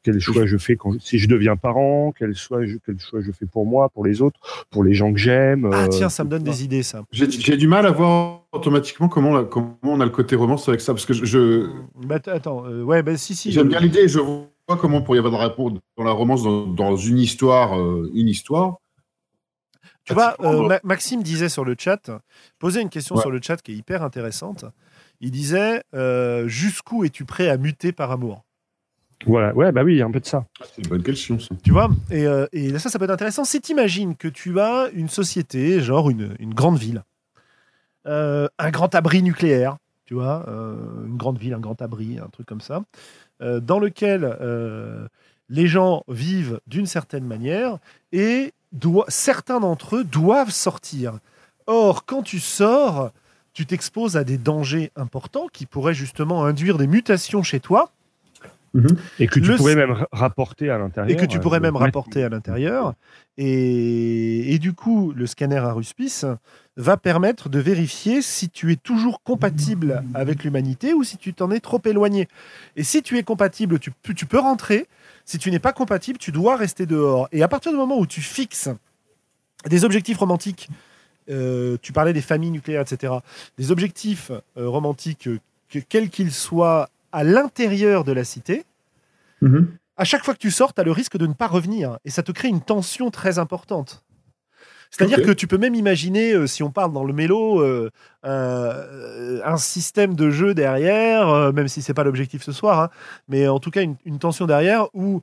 quel choix je fais quand si je deviens parent, quel choix, je, quel choix je fais pour moi, pour les autres, pour les gens que j'aime. Ah tiens, ça me donne des idées, ça. J'ai du mal à voir automatiquement comment on, a, comment on a le côté romance avec ça, parce que je... Bah, attends, ouais, bah si, si. J'aime bien l'idée, je vois comment pour y avoir dans la romance dans, une histoire, euh, une histoire. Tu vois, euh, Maxime disait sur le chat, posait une question sur le chat qui est hyper intéressante. Il disait euh, jusqu'où es-tu prêt à muter par amour? Voilà, ouais, bah oui, un peu de ça. Ah, c'est une bonne question, ça. Tu vois, et, et, ça, ça peut être intéressant. Si tu imagines que tu as une société, genre une, une grande ville, un grand abri nucléaire, tu vois, une grande ville, un grand abri, un truc comme ça, euh, dans lequel euh, les gens vivent d'une certaine manière et certains d'entre eux doivent sortir. Or, quand tu sors, tu t'exposes à des dangers importants qui pourraient justement induire des mutations chez toi. Mhm. Et que tu pourrais même rapporter à l'intérieur. Et que tu pourrais euh, même rapporter à l'intérieur. Et, et, du coup, le scanner Aruspice va permettre de vérifier si tu es toujours compatible avec l'humanité ou si tu t'en es trop éloigné. Et si tu es compatible, tu, tu peux rentrer. Si tu n'es pas compatible, tu dois rester dehors. Et à partir du moment où tu fixes des objectifs romantiques, euh, tu parlais des familles nucléaires, etc., des objectifs euh, romantiques, quels qu'ils soient, à l'intérieur de la cité, mhm. à chaque fois que tu sors, tu as le risque de ne pas revenir. Et ça te crée une tension très importante. C'est-à-dire que tu peux même imaginer, euh, si on parle dans le mélo, euh, euh, un système de jeu derrière, même si c'est pas l'objectif ce soir, hein, mais en tout cas une, une tension derrière où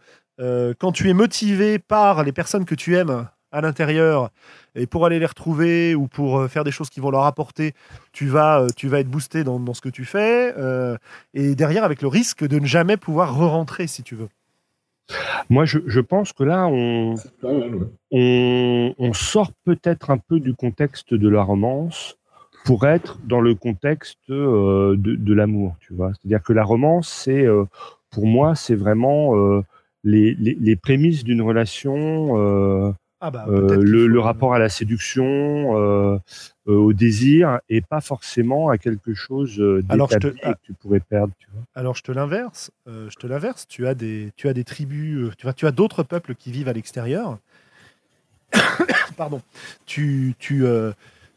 quand tu es motivé par les personnes que tu aimes à l'intérieur et pour aller les retrouver ou pour euh, faire des choses qui vont leur apporter, tu vas, euh, tu vas être boosté dans, dans ce que tu fais euh, et derrière avec le risque de ne jamais pouvoir re-rentrer si tu veux. Moi, je, je pense que là, on, Pas mal, ouais. on, on sort peut-être un peu du contexte de la romance pour être dans le contexte euh, de, de l'amour, tu vois. C'est-à-dire que la romance, c'est, euh, pour moi, c'est vraiment euh, les, les, les prémices d'une relation, euh, Ah bah, euh, le, faut- le rapport à la séduction, euh, euh, au désir, et pas forcément à quelque chose te- d'établi et que tu pourrais perdre, tu vois. Alors je te l'inverse, je te l'inverse. Tu as des, tu as des tribus, tu vois, tu as d'autres peuples qui vivent à l'extérieur. Pardon. Tu, tu,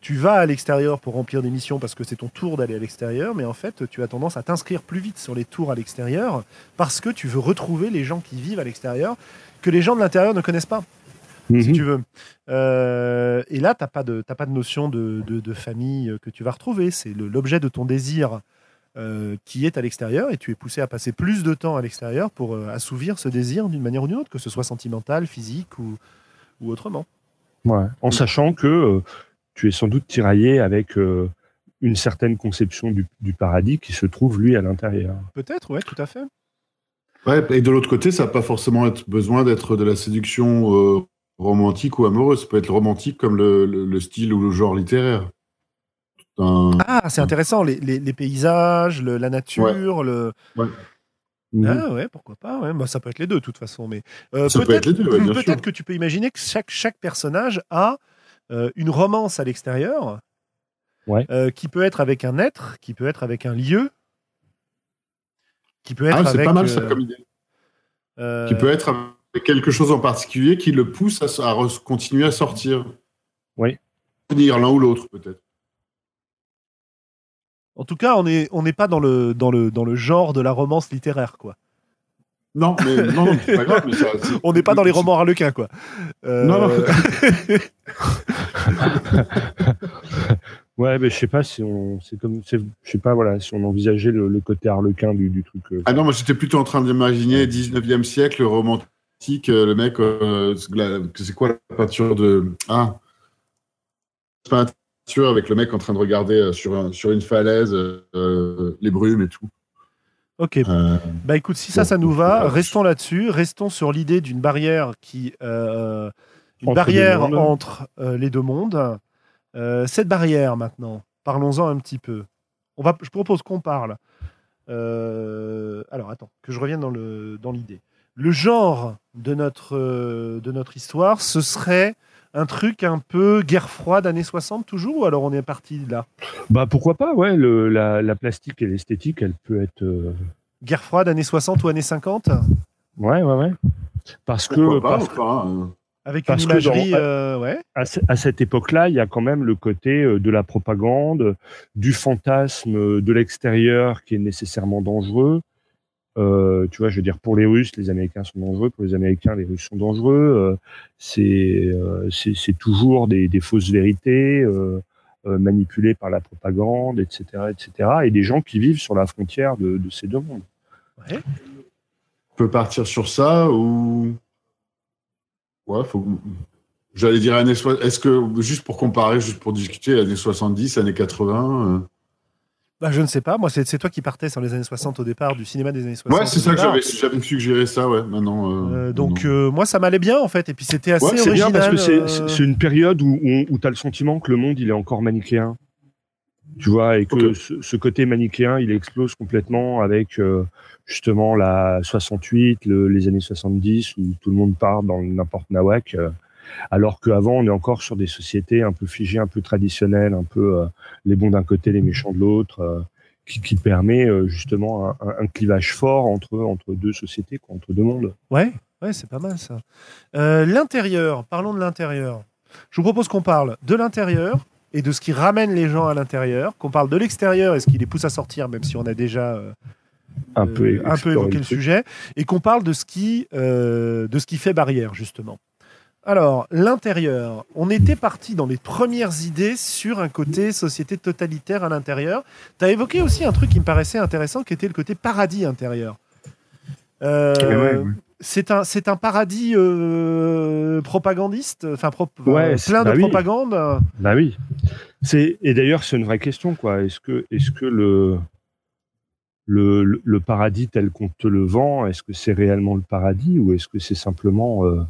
tu vas à l'extérieur pour remplir des missions parce que c'est ton tour d'aller à l'extérieur, mais en fait, tu as tendance à t'inscrire plus vite sur les tours à l'extérieur parce que tu veux retrouver les gens qui vivent à l'extérieur que les gens de l'intérieur ne connaissent pas si Mhm. tu veux. Euh, et là, tu n'as pas, de- t'as pas de notion de, de- de famille euh, que tu vas retrouver. C'est le- l'objet de ton désir euh, qui est à l'extérieur et tu es poussé à passer plus de temps à l'extérieur pour euh, assouvir ce désir d'une manière ou d'une autre, que ce soit sentimental, physique ou, ou autrement. Ouais. En sachant que euh, tu es sans doute tiraillé avec euh, une certaine conception du, du paradis qui se trouve, lui, à l'intérieur. Peut-être, ouais, tout à fait. Ouais, et de l'autre côté, ça n'a pas forcément être besoin d'être de la séduction euh, romantique ou amoureuse. Ça peut être romantique comme le, le- le style ou le genre littéraire. Un- Ah, c'est intéressant, les, les- les paysages, le- la nature, le... Mhm. Ah ouais, pourquoi pas, ouais. Bah, ça peut être les deux de toute façon. Mais euh, Ça peut peut-être être les deux, ouais, bien peut-être que tu peux imaginer que chaque, chaque personnage a euh, une romance à l'extérieur Ouais. euh, qui peut être avec un être, qui peut être avec un lieu, qui peut être Ah, c'est pas mal ça comme idée. euh, Qui peut être avec quelque chose en particulier qui le pousse à, à continuer à sortir. Oui. Venir l'un ou l'autre, peut-être. En tout cas, on n'est on n'est pas dans le, dans, le, dans le genre de la romance littéraire, quoi. Non, mais non, non, c'est pas grave. Mais ça, c'est- On n'est pas dans les romans harlequins, quoi. Euh, Non, non. Ouais, mais je sais pas si on, c'est comme, c'est- je sais pas, voilà, si on envisageait le, le côté harlequin du, du truc. euh, Ah non, moi j'étais plutôt en train d'imaginer 19e siècle, romantique, euh, le mec, euh, c'est quoi la peinture de. Ah Peinture avec le mec en train de regarder euh, sur, un- sur une falaise euh, les brumes et tout. Ok, Euh, Bah écoute, si ça, Bon, ça nous va, restons là-dessus. Restons sur l'idée d'une barrière qui, euh, une Entre barrière entre euh, les deux mondes. Euh, cette barrière maintenant, parlons-en un petit peu. On va, je propose qu'on parle. euh, alors attends, que je revienne dans le dans l'idée. Le genre de notre euh, de notre histoire, ce serait un truc un peu guerre froide années 60 toujours ou alors on est parti de là? Bah pourquoi pas, ouais, le, la, la plastique et l'esthétique, elle peut être, euh, Guerre froide années 60 ou années 50 ouais, ouais, ouais. Parce que, pourquoi pas, parce enfin, euh, avec Parce une que dans- imagerie euh, ouais. à, à cette époque-là, il y a quand même le côté de la propagande, du fantasme de l'extérieur qui est nécessairement dangereux. Euh, tu vois, je veux dire, pour les Russes, les Américains sont dangereux. Pour les Américains, les Russes sont dangereux. Euh, c'est euh, c'est c'est toujours des, des fausses vérités euh, euh, manipulées par la propagande, etc., etc. Et des gens qui vivent sur la frontière de, de ces deux mondes. ouais. on peut partir sur ça ou? Ouais, faut. J'allais dire années Est-ce que, juste pour comparer, juste pour discuter, années 70, années 80 euh, Bah, je ne sais pas. Moi, c'est c'est toi qui partais sur les années 60 au départ, du cinéma des années 60. Ouais, c'est ça que départ. j'avais j'avais suggéré ça, ouais. Maintenant. euh, Euh, donc, euh, moi, ça m'allait bien, en fait. Et puis, c'était assez Ouais, C'est bien original. parce que c'est- une période où, où, tu as le sentiment que le monde il est encore manichéen. Tu vois, et que ce, ce côté manichéen il explose complètement avec euh, justement la 68, le- les années 70 où tout le monde part dans n'importe nawak. Alors qu'avant on est encore sur des sociétés un peu figées, un peu traditionnelles, un peu euh, les bons d'un côté, les méchants de l'autre, euh, qui, qui permet euh, justement un, clivage fort entre, entre deux sociétés, quoi, entre deux mondes. Ouais, ouais, c'est pas mal, ça. L'intérieur, parlons de l'intérieur. Je vous propose qu'on parle de l'intérieur et de ce qui ramène les gens à l'intérieur, qu'on parle de l'extérieur et ce qui les pousse à sortir, même si on a déjà un peu, un peu évoqué le, sujet, et qu'on parle de ce qui, de ce qui fait barrière justement. Alors, l'intérieur. On était parti dans les premières idées sur un côté société totalitaire à l'intérieur. Tu as évoqué aussi un truc qui me paraissait intéressant, qui était le côté paradis intérieur. Euh, c'est un, c'est un paradis euh, propagandiste, enfin ouais, plein de bah propagande. Bah oui. C'est et d'ailleurs c'est une vraie question quoi. Est-ce que est-ce que le le, le paradis tel qu'on te le vend, est-ce que c'est réellement le paradis ou est-ce que c'est simplement euh,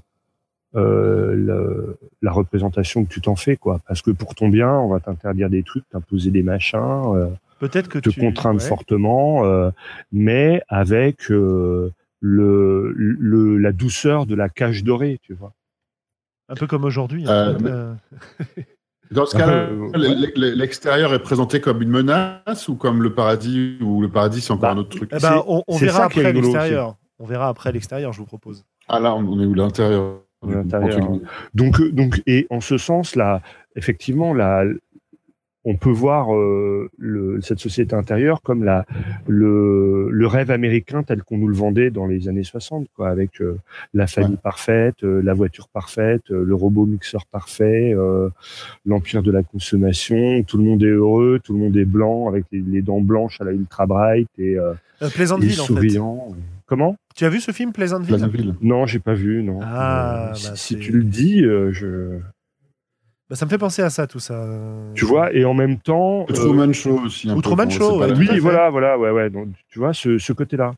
euh, la représentation que tu t'en fais, quoi. Parce que pour ton bien, on va t'interdire des trucs, t'imposer des machins, euh, peut-être que te contraindre fortement, euh, mais avec le, le, la douceur de la cage dorée, tu vois. Un peu comme aujourd'hui. Hein. Dans ce cas-là, l'extérieur est présenté comme une menace ou comme le paradis ou le paradis c'est encore bah, un autre truc? Eh ben, on, verra après l'extérieur. On verra après l'extérieur, je vous propose. Ah là, on est où l'intérieur? Donc, donc, et en ce sens, là, effectivement, là, on peut voir euh, le, cette société intérieure comme la, le, le rêve américain tel qu'on nous le vendait dans les années 60, quoi, avec euh, la famille parfaite, euh, la voiture parfaite, le robot mixeur parfait, l'empire de la consommation, tout le monde est heureux, tout le monde est blanc, avec les, dents blanches à la ultra bright et, et souriant. En fait. Comment Tu as vu ce film Pleasantville, Pleasantville. Non, j'ai pas vu, non. Ah, bah, si, tu le dis, euh, je. Bah, ça me fait penser à ça, tout ça. Tu vois, et en même temps. Le Truman Show aussi. Ou Truman Show, Oui, voilà, voilà, ouais, ouais. Donc, tu vois, ce, ce côté-là.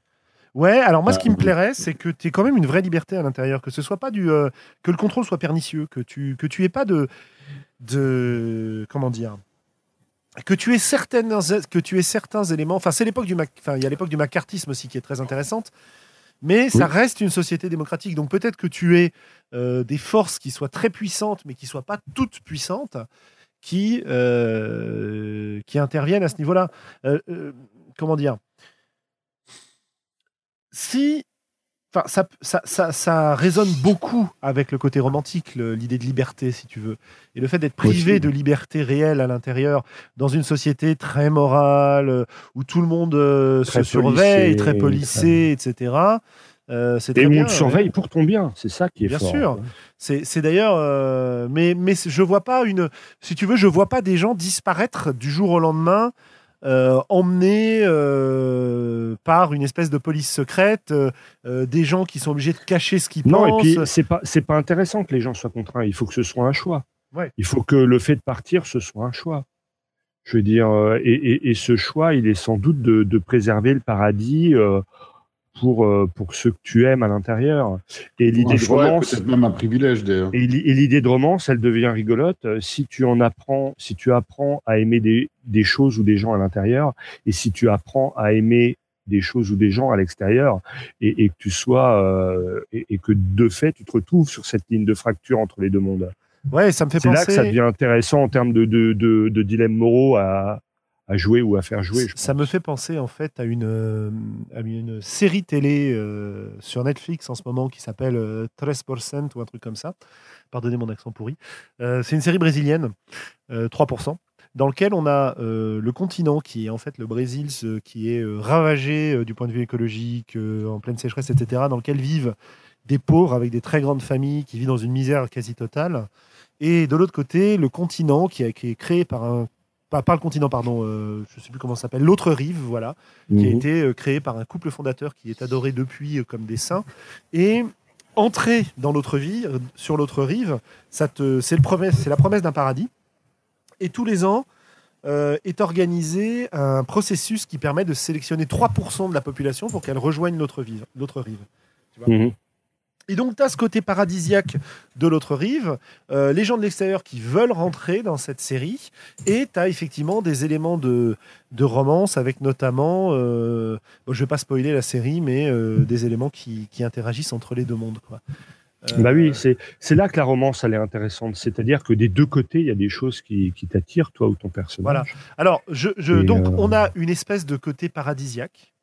Ouais, alors moi, ce qui me plairait, c'est que tu aies quand même une vraie liberté à l'intérieur, que ce soit pas du. Euh, que le contrôle soit pernicieux, que tu, que tu aies pas de. de comment dire que tu aies certaines que tu aies certains éléments. Enfin c'est l'époque du enfin il y a l'époque du macartisme aussi qui est très intéressante. Mais ça reste une société démocratique. Donc peut-être que tu aies euh, des forces qui soient très puissantes mais qui soient pas toutes puissantes qui euh, qui interviennent à ce niveau-là. Euh, comment dire? Si ça, ça, ça, résonne beaucoup avec le côté romantique, l'idée de liberté, si tu veux. Et le fait d'être privé de liberté réelle à l'intérieur, dans une société très morale, euh, où tout le monde euh, se surveille, très policé, etc. Euh, et où on te surveille pour ton bien, c'est ça qui est bien fort. Bien sûr, c'est d'ailleurs, euh, mais mais je vois pas une, si tu veux, je vois pas des gens disparaître du jour au lendemain euh, emmenés euh, par une espèce de police secrète, euh, des gens qui sont obligés de cacher ce qu'ils pensent. Non, et puis c'est pas c'est pas intéressant que les gens soient contraints. Il faut que ce soit un choix. Il faut que le fait de partir ce soit un choix. Je veux dire, et, ce choix, il est sans doute de, de préserver le paradis pour euh, pour ceux que tu aimes à l'intérieur. Et l'idée de romance, peut-être même un privilège d'ailleurs. Et, l'idée de romance, elle devient rigolote euh, si tu en apprends, si tu apprends à aimer des, des choses ou des gens à l'intérieur, et si tu apprends à aimer des choses ou des gens à l'extérieur, et, et, que tu sois euh, et, et, que de fait tu te retrouves sur cette ligne de fracture entre les deux mondes. Ouais, ça me fait penser. C'est là que ça devient intéressant en termes de, de, de, de dilemmes moraux à, à jouer ou à faire jouer. ça me fait penser en fait à une, euh, à une série télé euh, sur Netflix en ce moment qui s'appelle euh, 13% ou un truc comme ça. Pardonnez mon accent pourri. Euh, c'est une série brésilienne, 3%, dans lequel on a le continent qui est en fait le Brésil, qui est ravagé du point de vue écologique, en pleine sécheresse, etc., dans lequel vivent des pauvres avec des très grandes familles qui vivent dans une misère quasi totale. Et de l'autre côté, le continent qui, a, qui est créé par un pas, le continent, pardon, euh, je ne sais plus comment ça s'appelle, l'autre rive, voilà, qui a mhm. été euh, créé par un couple fondateur qui est adoré depuis euh, comme des saints. Et entrer dans l'autre vie, sur l'autre rive, c'est la promesse d'un paradis. Et tous les ans, est organisé un processus qui permet de sélectionner 3% de la population pour qu'elle rejoigne l'autre rive. L'autre rive. Mhm. Et donc, tu as ce côté paradisiaque de l'autre rive, euh, les gens de l'extérieur qui veulent rentrer dans cette série, et tu as effectivement des éléments de, de romance avec notamment, euh, je ne vais pas spoiler la série, mais euh, des éléments qui, qui, interagissent entre les deux mondes. Quoi. bah oui, c'est là que la romance elle est intéressante. C'est-à-dire que des deux côtés, il y a des choses qui, qui t'attirent, toi ou ton personnage. Voilà. Alors, je, je donc, on a une espèce de côté paradisiaque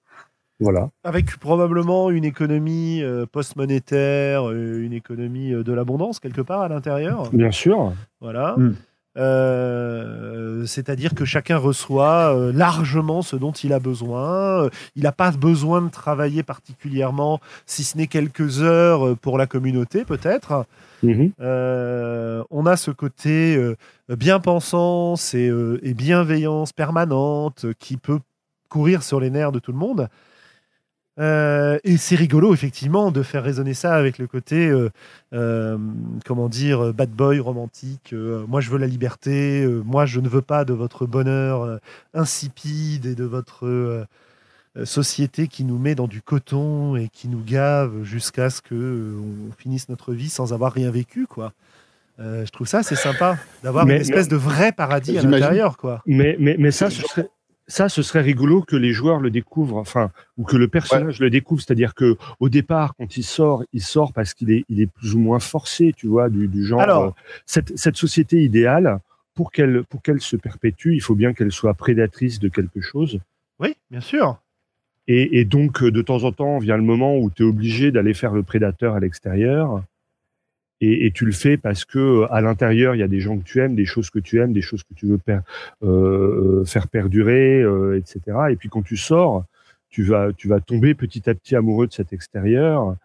voilà. Avec probablement une économie euh, post-monétaire, euh, une économie euh, de l'abondance quelque part à l'intérieur. Bien sûr. Voilà. Hmm. Euh, c'est-à-dire que chacun reçoit euh, largement ce dont il a besoin. Euh, il n'a pas besoin de travailler particulièrement, si ce n'est quelques heures pour la communauté, peut-être. Mhm. on a ce côté bien pensance et, et, bienveillance permanente qui peut courir sur les nerfs de tout le monde. Euh, et c'est rigolo, effectivement, de faire résonner ça avec le côté, euh, euh, comment dire, bad boy romantique. moi, je veux la liberté. moi, je ne veux pas de votre bonheur insipide et de votre société qui nous met dans du coton et qui nous gave jusqu'à ce que on finisse notre vie sans avoir rien vécu, quoi. je trouve ça c'est sympa d'avoir une espèce de vrai paradis à l'intérieur, quoi. Mais, mais, mais ça, ce serait, ça, ce serait rigolo que les joueurs le découvrent, enfin, ou que le personnage le découvre. C'est-à-dire que au départ, quand il sort, il sort parce qu'il est, il est plus ou moins forcé, tu vois, du, du genre. Alors, euh, cette, cette société idéale, pour qu'elle, pour qu'elle se perpétue, il faut bien qu'elle soit prédatrice de quelque chose. Oui, bien sûr. Et, et donc, de temps en temps, vient le moment où tu es obligé d'aller faire le prédateur à l'extérieur et, et, tu le fais parce que à l'intérieur il y a des gens que tu aimes, des choses que tu aimes, des choses que tu veux per, euh, faire perdurer, euh, etc. Et puis quand tu sors, tu vas tu vas tomber petit à petit amoureux de cet extérieur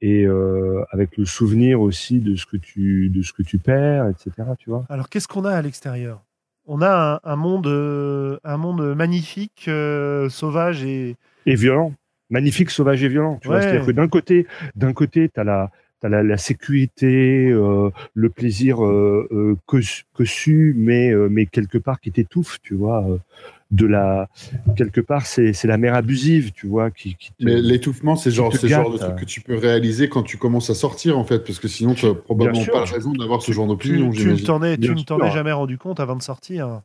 et euh, avec le souvenir aussi de ce que tu de ce que tu perds, etc. Tu vois. Alors qu'est-ce qu'on a à l'extérieur? On a un, un, monde un monde magnifique, euh, sauvage et et violent, magnifique, sauvage et violent. Tu vois, c'est-à-dire que d'un côté d'un côté t'as la t'as la, la sécurité, euh, le plaisir euh, euh, cossu, mais euh, mais quelque part qui t'étouffe, tu vois. Euh, de la quelque part, c'est c'est la mère abusive, tu vois, qui. qui te, mais l'étouffement, c'est genre c'est genre de truc que tu peux réaliser quand tu commences à sortir, en fait, parce que sinon, tu n'as probablement pas raison d'avoir ce genre d'opinion. Tu, tu t'en es, tu ne t'en es jamais rendu compte avant de sortir.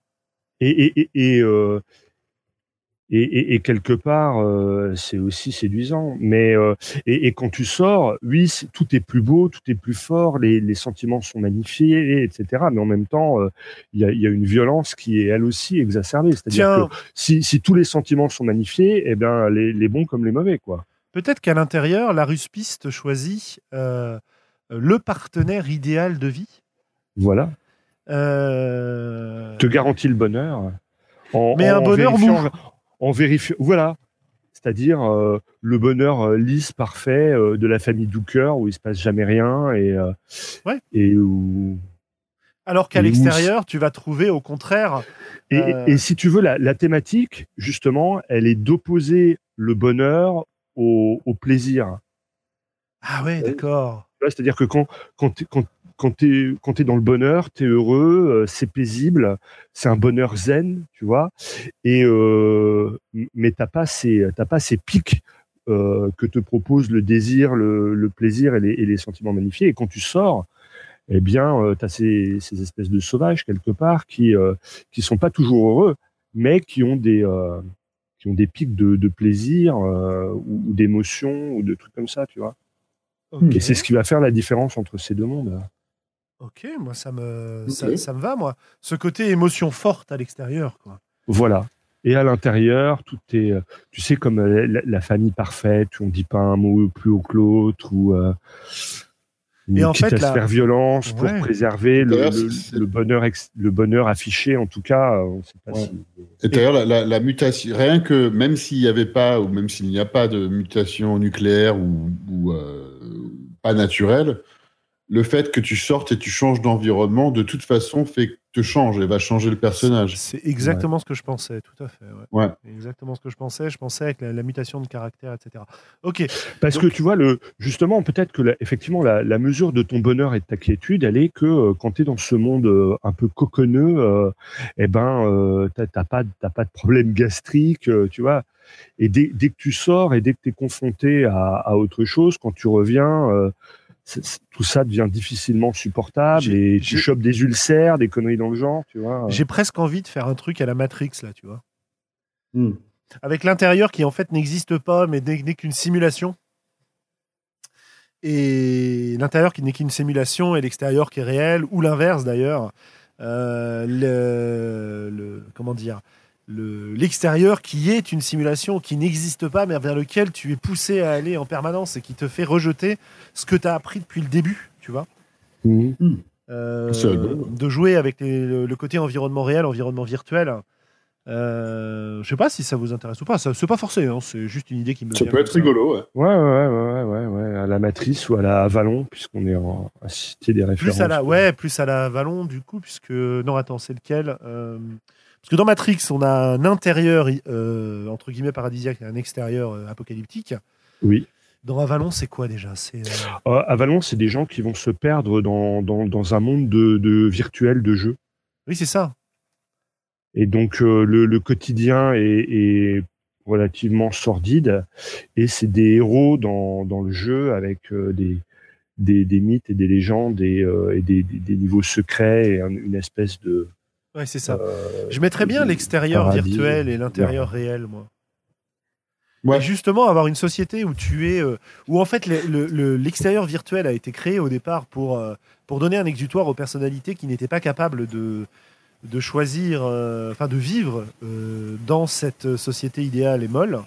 Et et et, et euh, et, et, et, quelque part, euh, c'est aussi séduisant. Mais euh, et, et, quand tu sors, oui, tout est plus beau, tout est plus fort, les, les sentiments sont magnifiés, etc. Mais en même temps, euh, il euh, y, y, a, une violence qui est elle aussi exacerbée. C'est-à-dire que si, si, tous les sentiments sont magnifiés, eh bien, les, les bons comme les mauvais, quoi. Peut-être qu'à l'intérieur, la ruspiste choisit le partenaire idéal de vie. Voilà. Te garantit le bonheur. En, mais en, un bonheur mou en vérifiant, voilà, c'est-à-dire euh, le bonheur euh, lisse, parfait euh, de la famille Dooker où il se passe jamais rien et ouais. et où alors qu'à l'extérieur, tu vas trouver au contraire. Et, euh... et si tu veux, la, la, thématique, justement, elle est d'opposer le bonheur au, au, plaisir. Ah ouais, d'accord. C'est-à-dire que quand, quand, quand, quand tu es, es, dans le bonheur, tu es heureux, euh, c'est paisible, c'est un bonheur zen, tu vois. Et euh, mais t'as pas ces t'as pas ces pics euh, que te propose le désir, le, le plaisir et les, et les, sentiments magnifiés. Et quand tu sors, eh bien, euh, tu as ces, ces, espèces de sauvages quelque part qui euh, qui sont pas toujours heureux, mais qui ont des qui ont des pics de, de plaisir ou, ou d'émotion ou de trucs comme ça, tu vois. Okay. Et c'est ce qui va faire la différence entre ces deux mondes. Ok, moi ça me, okay. ça, ça, me va, moi. Ce côté émotion forte à l'extérieur, quoi. Voilà. Et à l'intérieur, tout est, tu sais, comme la, la, famille parfaite, où on dit pas un mot plus haut que l'autre, ou euh, et en fait, à la... se faire violence pour préserver le, le, le, bonheur, ex, le bonheur affiché. En tout cas, on sait pas ouais. si. Et d'ailleurs, la, la, la, mutation, rien que même s'il n'y avait pas, ou même s'il n'y a pas de mutation nucléaire ou, ou euh, pas naturelle, le fait que tu sortes et tu changes d'environnement, de toute façon, fait que te change et va changer le personnage. C'est exactement ouais. ce que je pensais, tout à fait. Ouais. ouais. Exactement ce que je pensais. Je pensais avec la, la mutation de caractère, etc. Ok. Parce Donc... que tu vois, le, justement, peut-être que la, effectivement, la, la, mesure de ton bonheur et de ta quiétude, elle est que euh, quand tu es dans ce monde euh, un peu coconneux, euh, eh ben, euh, t'as pas, pas de problème gastrique, euh, tu vois. Et dès, dès, que tu sors et dès que tu es confronté à, à, autre chose, quand tu reviens, tout ça devient difficilement supportable et tu chopes des ulcères, des conneries dans le genre, tu vois. J'ai presque envie de faire un truc à la Matrix, là, tu vois. Mm. Avec l'intérieur qui, en fait, n'existe pas, mais n'est qu'une simulation. Et l'intérieur qui n'est qu'une simulation et l'extérieur qui est réel, ou l'inverse d'ailleurs. Euh, le, le, comment dire l'extérieur le, qui est une simulation qui n'existe pas, mais vers lequel tu es poussé à aller en permanence et qui te fait rejeter ce que tu as appris depuis le début, tu vois. Mmh. de jouer avec le, côté environnement réel, environnement virtuel. Euh, je sais pas si ça vous intéresse ou pas. C'est pas forcé. Hein. c'est juste une idée qui me. Ça peut être rigolo, ouais. Ouais, ouais, ouais, ouais, ouais, À la Matrice ou à la Avalon, puisqu'on est en, à citer des références. Plus à la, ouais, plus à la Avalon du coup, puisque non, attends, c'est lequel euh, Parce que dans Matrix, on a un intérieur euh, entre guillemets paradisiaque et un extérieur apocalyptique. Oui. Dans Avalon, c'est quoi déjà? C'est Avalon, c'est des gens qui vont se perdre dans, dans, dans un monde de, de virtuel de jeu. Oui, c'est ça. Et donc euh, le, le, quotidien est, est, relativement sordide et c'est des héros dans, dans le jeu avec euh, des, des, des, mythes et des légendes et, euh, et des, des, niveaux secrets et une espèce de ouais c'est ça je mettrais bien l'extérieur virtuel et l'intérieur réel moi Ouais. justement, avoir une société où tu es, où en fait l'extérieur virtuel a été créé au départ pour pour donner un exutoire aux personnalités qui n'étaient pas capables de de choisir, euh, enfin de vivre euh, dans cette société idéale et molle,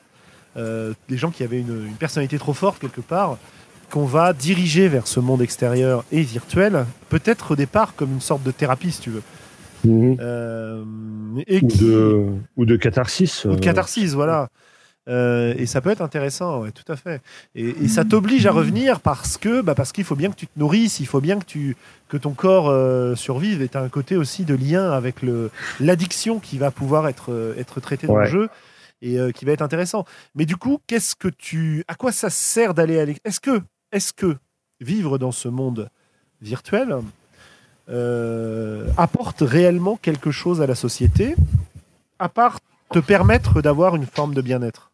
euh, des gens qui avaient une, personnalité trop forte quelque part, qu'on va diriger vers ce monde extérieur et virtuel, peut-être au départ comme une sorte de thérapie, si tu veux. Mhm. et ou, de, ou de catharsis. Ou de catharsis, voilà. Euh, et ça peut être intéressant, ouais, tout à fait. Et, ça t'oblige à revenir parce que, bah parce qu'il faut bien que tu te nourrisses, il faut bien que tu que ton corps euh, survive. Et tu as un côté aussi de lien avec le l'addiction qui va pouvoir être euh, être traité dans le jeu et qui va être intéressant. Mais du coup, qu'est-ce que tu, à quoi ça sert d'aller à Est-ce que est-ce que vivre dans ce monde virtuel apporte réellement quelque chose à la société, à part te permettre d'avoir une forme de bien-être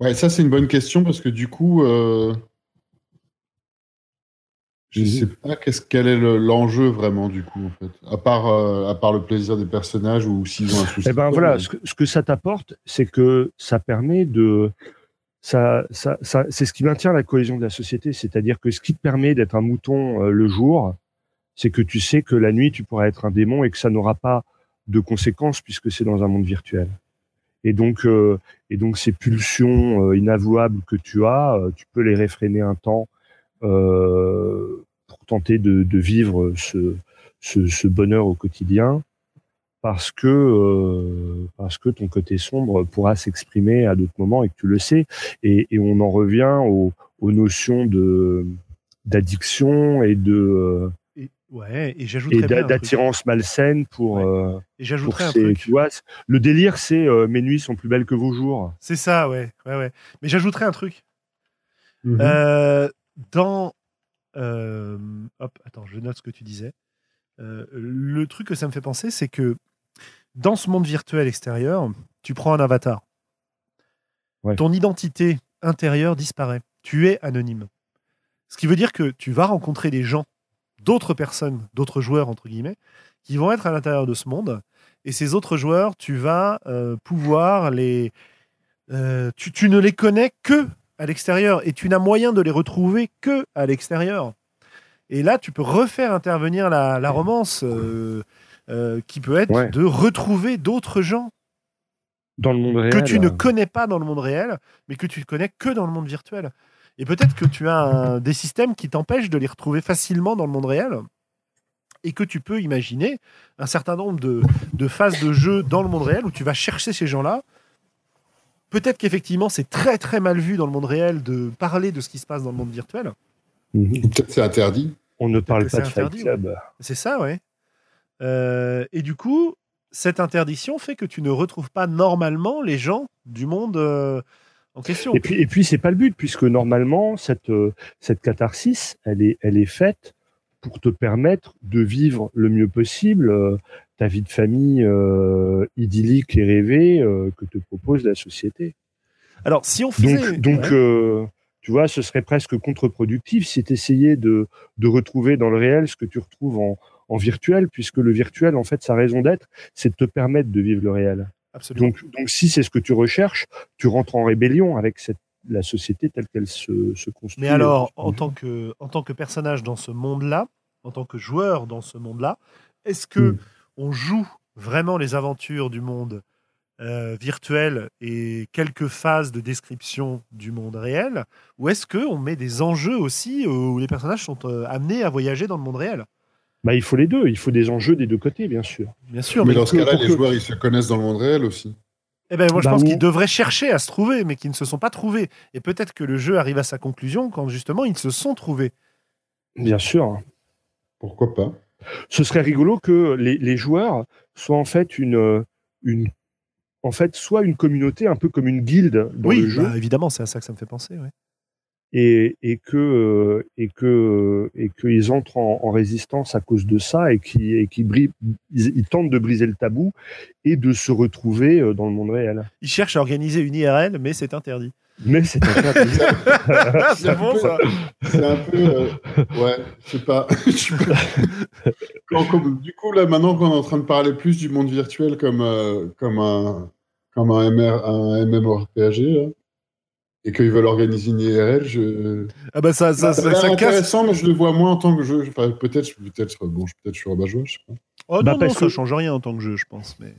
Ouais, ça c'est une bonne question parce que du coup, euh, je ne sais pas qu'est-ce quel est l'enjeu vraiment du coup en fait, à part euh, à part le plaisir des personnages ou s'ils ont un souci. Eh ben voilà, ce que, ça t'apporte, c'est que ça permet de ça, ça, ça c'est ce qui maintient la cohésion de la société, c'est-à-dire que ce qui te permet d'être un mouton euh, le jour, c'est que tu sais que la nuit tu pourras être un démon et que ça n'aura pas de conséquences puisque c'est dans un monde virtuel. Et donc, euh, et donc ces pulsions euh, inavouables que tu as, euh, tu peux les réfréner un temps pour tenter de, vivre ce, bonheur au quotidien, parce que parce que ton côté sombre pourra s'exprimer à d'autres moments et que tu le sais. Et, et on en revient aux, aux notions de d'addiction et de Ouais, et j'ajouterais d'attirance malsaine pour. Euh, et j'ajouterais un truc. Tu vois, le délire, c'est euh, mes nuits sont plus belles que vos jours. C'est ça, ouais, ouais, ouais. Mais j'ajouterais un truc. Mhm. Euh, dans, hop, attends, je note ce que tu disais. le truc que ça me fait penser, c'est que dans ce monde virtuel extérieur, tu prends un avatar. Ton identité intérieure disparaît. Tu es anonyme. Ce qui veut dire que tu vas rencontrer des gens d'autres personnes, d'autres joueurs, entre guillemets, qui vont être à l'intérieur de ce monde. Et ces autres joueurs, tu vas euh, pouvoir les. Euh, tu, ne les connais que à l'extérieur et tu n'as moyen de les retrouver que à l'extérieur. Et là, tu peux refaire intervenir la, romance euh, qui peut être de retrouver d'autres gens dans le monde réel, que tu ne connais pas dans le monde réel, mais que tu ne connais que dans le monde virtuel. Et peut-être que tu as des systèmes qui t'empêchent de les retrouver facilement dans le monde réel et que tu peux imaginer un certain nombre de, phases de jeu dans le monde réel où tu vas chercher ces gens-là. Peut-être qu'effectivement, c'est très très mal vu dans le monde réel de parler de ce qui se passe dans le monde virtuel. Mhm. Peut-être c'est interdit. On ne parle pas de Fight Club. C'est ça, ouais. Euh, et du coup, cette interdiction fait que tu ne retrouves pas normalement les gens du monde euh, question. Et puis, et puis c'est pas le but, puisque normalement, cette, euh, cette catharsis, elle est, elle est faite pour te permettre de vivre le mieux possible euh, ta vie de famille euh, idyllique et rêvée que te propose la société. Alors, si on faisait... Donc, donc tu vois, ce serait presque contre-productif si tu essayais de, de retrouver dans le réel ce que tu retrouves en, en virtuel, puisque le virtuel, en fait, sa raison d'être, c'est de te permettre de vivre le réel. Donc, donc si c'est ce que tu recherches, tu rentres en rébellion avec cette, la société telle qu'elle se, se, construit. Mais alors, en tant, que, en tant que personnage dans ce monde-là, en tant que joueur dans ce monde-là, est-ce que hmm. on joue vraiment les aventures du monde euh, virtuel et quelques phases de description du monde réel Ou est-ce qu'on met des enjeux aussi euh, où les personnages sont euh, amenés à voyager dans le monde réel? Bah, il faut les deux, il faut des enjeux des deux côtés, bien sûr. Bien sûr. Mais, dans ce cas-là, les joueurs, ils se connaissent dans le monde réel aussi. Eh ben, moi, je bah, pense qu'ils devraient chercher à se trouver, mais qu'ils ne se sont pas trouvés. Et peut-être que le jeu arrive à sa conclusion quand justement ils se sont trouvés. Bien sûr. Pourquoi pas? Ce serait rigolo que les, les, joueurs soient en fait une, une en fait soit une communauté un peu comme une guilde dans oui, le jeu. Bah, évidemment, c'est à ça que ça me fait penser. Et, et, que euh, et que et qu'ils entrent en, résistance à cause de ça et qui et qui ils, tentent de briser le tabou et de se retrouver euh, dans le monde réel. Ils cherchent à organiser une IRL, mais c'est interdit. Mais c'est interdit. c'est bon ça. C'est un peu euh, ouais, je sais pas. du coup là, maintenant qu'on est en train de parler plus du monde virtuel comme comme un comme un, MR, un MMORPG et qu'ils veulent organiser une IRL, je. Ah bah ça, ça, ça, ça intéressant, mais je le vois moins en tant que jeu. Enfin, peut-être, peut-être, bon, peut-être je suis rabat joueur, je sais pas. Oh bah non, non, ça change rien en tant que jeu, je pense, mais.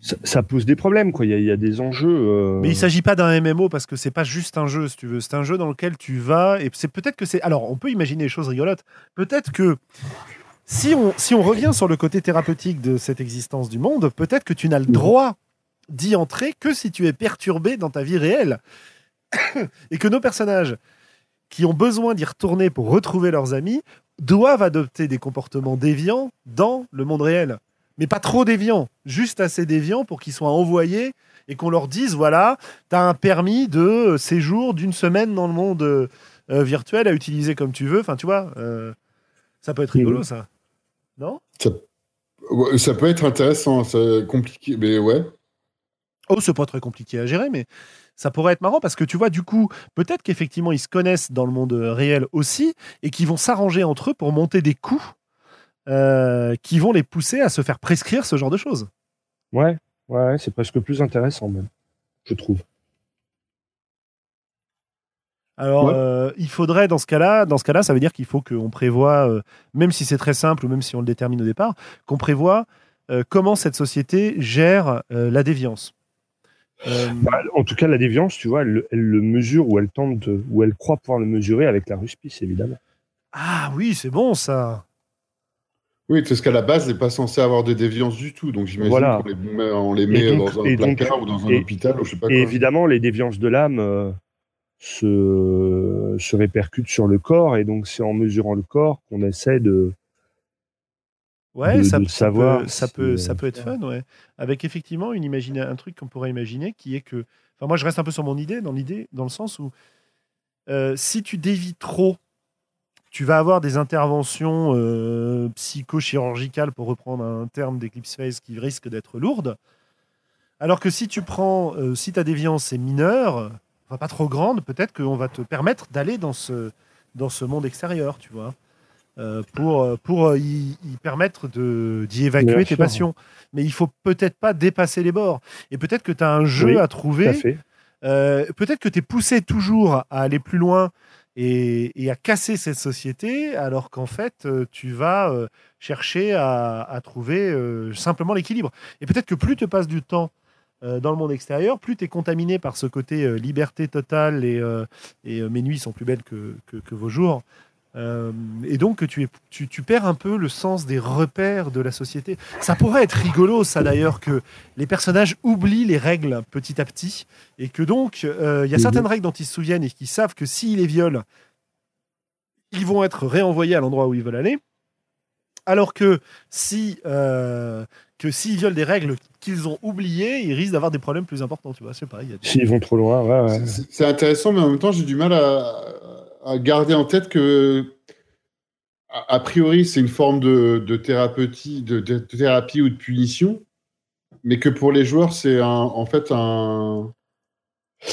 Ça, pose des problèmes, quoi. Il y a, des enjeux. Euh, mais il s'agit pas d'un MMO parce que c'est pas juste un jeu, si tu veux. C'est un jeu dans lequel tu vas et c'est peut-être que c'est. Alors, on peut imaginer des choses rigolotes. Peut-être que si on si on revient sur le côté thérapeutique de cette existence du monde, peut-être que tu n'as le droit d'y entrer que si tu es perturbé dans ta vie réelle. et que nos personnages qui ont besoin d'y retourner pour retrouver leurs amis doivent adopter des comportements déviants dans le monde réel. Mais pas trop déviants, juste assez déviants pour qu'ils soient envoyés et qu'on leur dise voilà, tu as un permis de séjour d'une semaine dans le monde euh, virtuel à utiliser comme tu veux. Enfin, tu vois, euh, ça peut être rigolo, ça. Non? Ça, ça, peut être intéressant, c'est compliqué, mais ouais. Oh, c'est pas très compliqué à gérer, mais ça pourrait être marrant parce que tu vois, du coup, peut-être qu'effectivement, ils se connaissent dans le monde réel aussi et qu'ils vont s'arranger entre eux pour monter des coups euh, qui vont les pousser à se faire prescrire ce genre de choses. Ouais, ouais, c'est presque plus intéressant même, je trouve. Alors, euh, il faudrait dans ce cas-là, dans ce cas-là, ça veut dire qu'il faut qu'on prévoit, euh, même si c'est très simple ou même si on le détermine au départ, qu'on prévoit comment cette société gère la déviance. Euh, bah, en tout cas, la déviance, tu vois, elle, le mesure ou elle tente ou elle croit pouvoir le mesurer avec la ruspice, évidemment. Ah oui, c'est bon ça. Oui, parce qu'à la base, n'est pas censé avoir de déviance du tout. Donc j'imagine qu'on les met, on les met dans un placard ou dans un hôpital ou je sais pas Et évidemment, les déviances de l'âme euh, se, se répercutent sur le corps. Et donc, c'est en mesurant le corps qu'on essaie de, Ouais, ça, savoir ça, peut, ça, peut, être fun, ouais. Avec effectivement une imagine, un truc qu'on pourrait imaginer qui est que. Enfin, moi, je reste un peu sur mon idée, dans l'idée, dans le sens où euh, si tu dévis trop, tu vas avoir des interventions euh, psychochirurgicales, pour reprendre un terme d'Eclipse Phase, qui risquent d'être lourdes. Alors que si tu prends, euh, si ta déviance est mineure, enfin, pas trop grande, peut-être qu'on va te permettre d'aller dans ce, dans ce monde extérieur, tu vois. Euh, pour, euh, pour euh, y, permettre d'y évacuer tes passions. Mais il faut peut-être pas dépasser les bords. Et peut-être que tu as un jeu à trouver. peut-être que tu es poussé toujours à aller plus loin et, à casser cette société, alors qu'en fait, tu vas chercher à, trouver simplement l'équilibre. Et peut-être que plus tu passes du temps dans le monde extérieur, plus tu es contaminé par ce côté liberté totale et, et, mes nuits sont plus belles que, que vos jours. Euh, et donc tu, es, tu, perds un peu le sens des repères de la société. Ça pourrait être rigolo, ça d'ailleurs, que les personnages oublient les règles petit à petit, et que donc euh, il y a certaines règles dont ils se souviennent et qui savent que s'ils les violent, ils vont être réenvoyés à l'endroit où ils veulent aller. Alors que si euh, que s'ils violent des règles qu'ils ont oubliées, ils risquent d'avoir des problèmes plus importants. Tu vois, c'est pareil. S'ils vont trop loin, ouais, C'est intéressant, mais en même temps, j'ai du mal à, à garder en tête que, a, priori, c'est une forme de, de, thérapeutie, de, thérapie ou de punition, mais que pour les joueurs, c'est en fait un.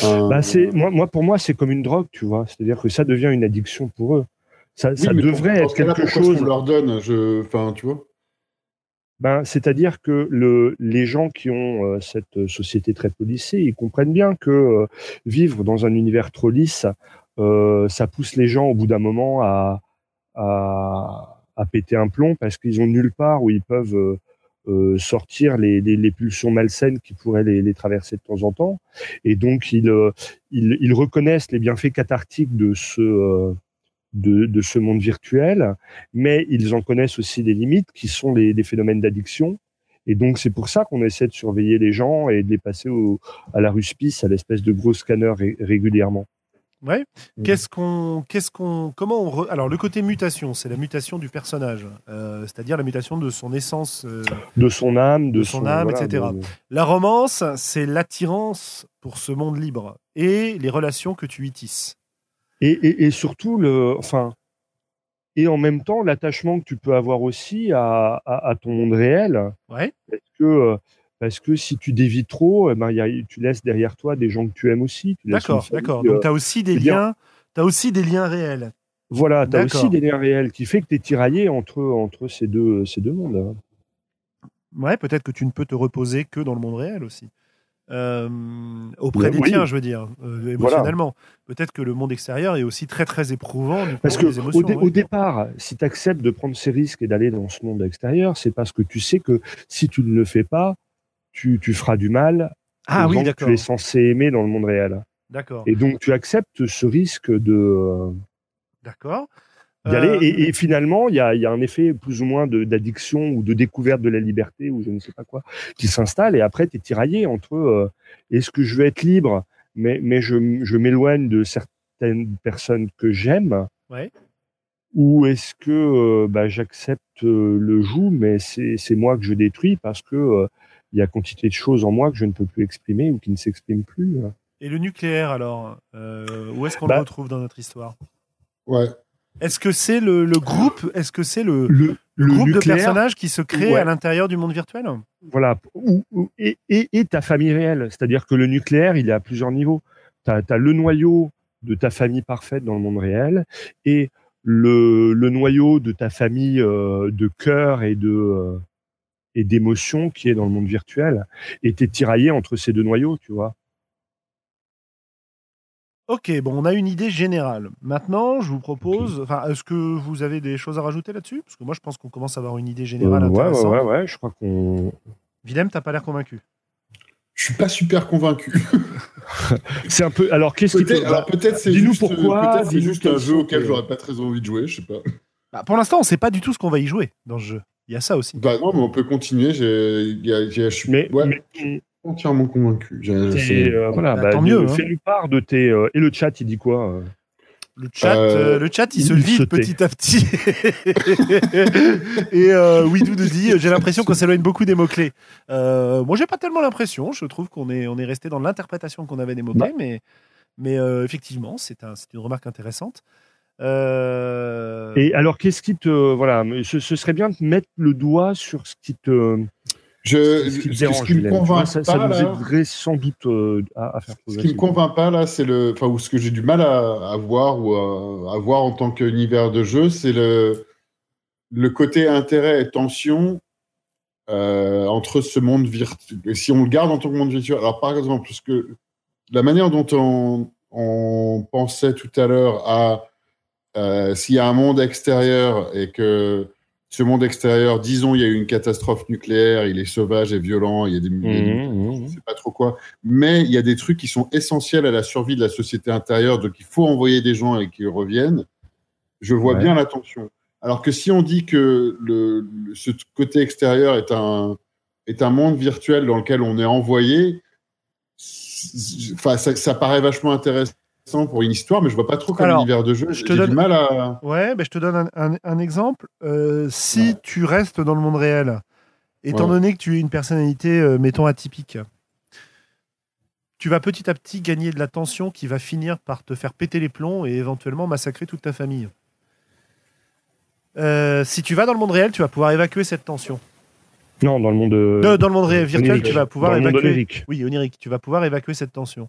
Bah moi, moi, pour moi, c'est comme une drogue, tu vois. C'est-à-dire que ça devient une addiction pour eux. Ça, ça devrait être quelque chose. qu'on leur donne, je... enfin, tu vois? Ben, c'est-à-dire que le, les gens qui ont euh, cette société très policée, ils comprennent bien que euh, vivre dans un univers trop lisse, euh, ça pousse les gens au bout d'un moment à, à, à, péter un plomb parce qu'ils ont nulle part où ils peuvent euh, euh, sortir les, les, les, pulsions malsaines qui pourraient les, les, traverser de temps en temps. Et donc, ils, euh, ils, ils reconnaissent les bienfaits cathartiques de ce, euh, de, de, ce monde virtuel, mais ils en connaissent aussi des limites qui sont les, les phénomènes d'addiction. Et donc, c'est pour ça qu'on essaie de surveiller les gens et de les passer au, à la ruspice, à l'espèce de gros scanner ré, régulièrement. Ouais. Mmh. Qu'est-ce qu'on, qu'est-ce qu'on, comment on, re... alors le côté mutation, c'est la mutation du personnage, euh, c'est-à-dire la mutation de son essence, euh, de son âme, de, de son, son, âme, voilà, etc. De... La romance, c'est l'attirance pour ce monde libre et les relations que tu y tisses. Et, et, et surtout le, enfin, et en même temps l'attachement que tu peux avoir aussi à, à, à ton monde réel. Ouais. Parce que euh, parce que si tu dévis trop, eh ben, y a, tu laisses derrière toi des gens que tu aimes aussi. D'accord, d'accord. Donc tu as aussi des liens, tu as aussi des liens réels. Voilà, tu as aussi des liens réels qui fait que tu es tiraillé entre, entre ces, deux, ces deux mondes. Hein. Ouais, peut-être que tu ne peux te reposer que dans le monde réel aussi. Euh, auprès des oui. tiens, je veux dire, euh, émotionnellement. Voilà. Peut-être que le monde extérieur est aussi très très éprouvant. Parce que émotions, au, dé ouais. au, départ, si tu acceptes de prendre ces risques et d'aller dans ce monde extérieur, c'est parce que tu sais que si tu ne le fais pas, tu, tu feras du mal ah, aux oui, gens que tu es censé aimer dans le monde réel. D'accord. Et donc tu acceptes ce risque de. D'accord. D'y aller. Euh... Et, et, finalement, il y a, y a, un effet plus ou moins d'addiction ou de découverte de la liberté ou je ne sais pas quoi qui s'installe. Et après, tu es tiraillé entre euh, est-ce que je veux être libre, mais, mais je, je m'éloigne de certaines personnes que j'aime. Ouais. Ou est-ce que euh, bah, j'accepte le joug, mais c'est moi que je détruis parce que il y a quantité de choses en moi que je ne peux plus exprimer ou qui ne s'expriment plus. Et le nucléaire, alors, euh, où est-ce qu'on bah, le retrouve dans notre histoire? Ouais. Est-ce que c'est le, le, groupe Est-ce que c'est le, le, le, groupe nucléaire, de personnages qui se crée ouais. à l'intérieur du monde virtuel? Voilà. Ou, ou, et, et, et, ta famille réelle. C'est-à-dire que le nucléaire, il est à plusieurs niveaux. Tu as, as, le noyau de ta famille parfaite dans le monde réel et le, le noyau de ta famille euh, de cœur et de, euh, et d'émotion qui est dans le monde virtuel. Et tu es tiraillé entre ces deux noyaux, tu vois. Ok, bon, on a une idée générale. Maintenant, je vous propose. Enfin, okay. est-ce que vous avez des choses à rajouter là-dessus? Parce que moi, je pense qu'on commence à avoir une idée générale euh, intéressante. Ouais, ouais, ouais, je crois qu'on. Willem, t'as pas l'air convaincu. Je suis pas super convaincu. c'est un peu. Alors, qu'est-ce qui peut Alors, peut-être c'est Dis-nous juste, pourquoi. Peut-être c'est juste un jeu auquel j'aurais pas très envie de jouer, je sais pas. Bah, pour l'instant, on sait pas du tout ce qu'on va y jouer dans ce jeu. Il y a ça aussi. Bah non, mais on peut continuer. J'ai, je suis mais, ouais, mais... entièrement convaincu. Euh, voilà, bah, bah, tant mieux. Hein. Fais-nous part de tes. Euh, et le chat, il dit quoi euh le chat, euh, le chat, il, il se vide sautait. petit à petit. et euh, Widou nous dit, j'ai l'impression qu'on s'éloigne beaucoup des mots clés. Euh, moi, j'ai pas tellement l'impression. Je trouve qu'on est, on est resté dans l'interprétation qu'on avait des mots clés, bah. mais, mais euh, effectivement, c'est un, une remarque intéressante. Euh... Et alors, qu'est-ce qui te, voilà, ce, ce, serait bien de mettre le doigt sur ce qui te, je, ce qui, me, dérange, ce qui me convainc ça, pas, ça nous là, aiderait sans doute euh, à, à, faire Ce qui me convainc pas là, c'est le, enfin, ou ce que j'ai du mal à, à voir ou à, à, voir en tant qu'univers de jeu, c'est le, le côté intérêt et tension euh, entre ce monde virtuel. Si on le garde en tant que monde virtuel, alors par exemple, parce que la manière dont on, on pensait tout à l'heure à euh, s'il y a un monde extérieur et que ce monde extérieur, disons, il y a eu une catastrophe nucléaire, il est sauvage et violent, il y a des, mmh, mmh. je sais pas trop quoi, mais il y a des trucs qui sont essentiels à la survie de la société intérieure, donc il faut envoyer des gens et qu'ils reviennent. Je vois ouais. bien la tension. Alors que si on dit que le, ce côté extérieur est un, est un monde virtuel dans lequel on est envoyé, enfin, ça, ça paraît vachement intéressant pour une histoire, mais je vois pas trop comme univers de jeu. J'ai donne... du mal à. Ouais, ben je te donne un, un, un exemple. Euh, si ouais. tu restes dans le monde réel, étant ouais. donné que tu es une personnalité, euh, mettons, atypique, tu vas petit à petit gagner de la tension qui va finir par te faire péter les plombs et éventuellement massacrer toute ta famille. Euh, si tu vas dans le monde réel, tu vas pouvoir évacuer cette tension. Non, dans le monde. Euh, dans le monde virtuel, onirique. tu vas pouvoir dans évacuer. Onirique. Oui, onirique. Tu vas pouvoir évacuer cette tension.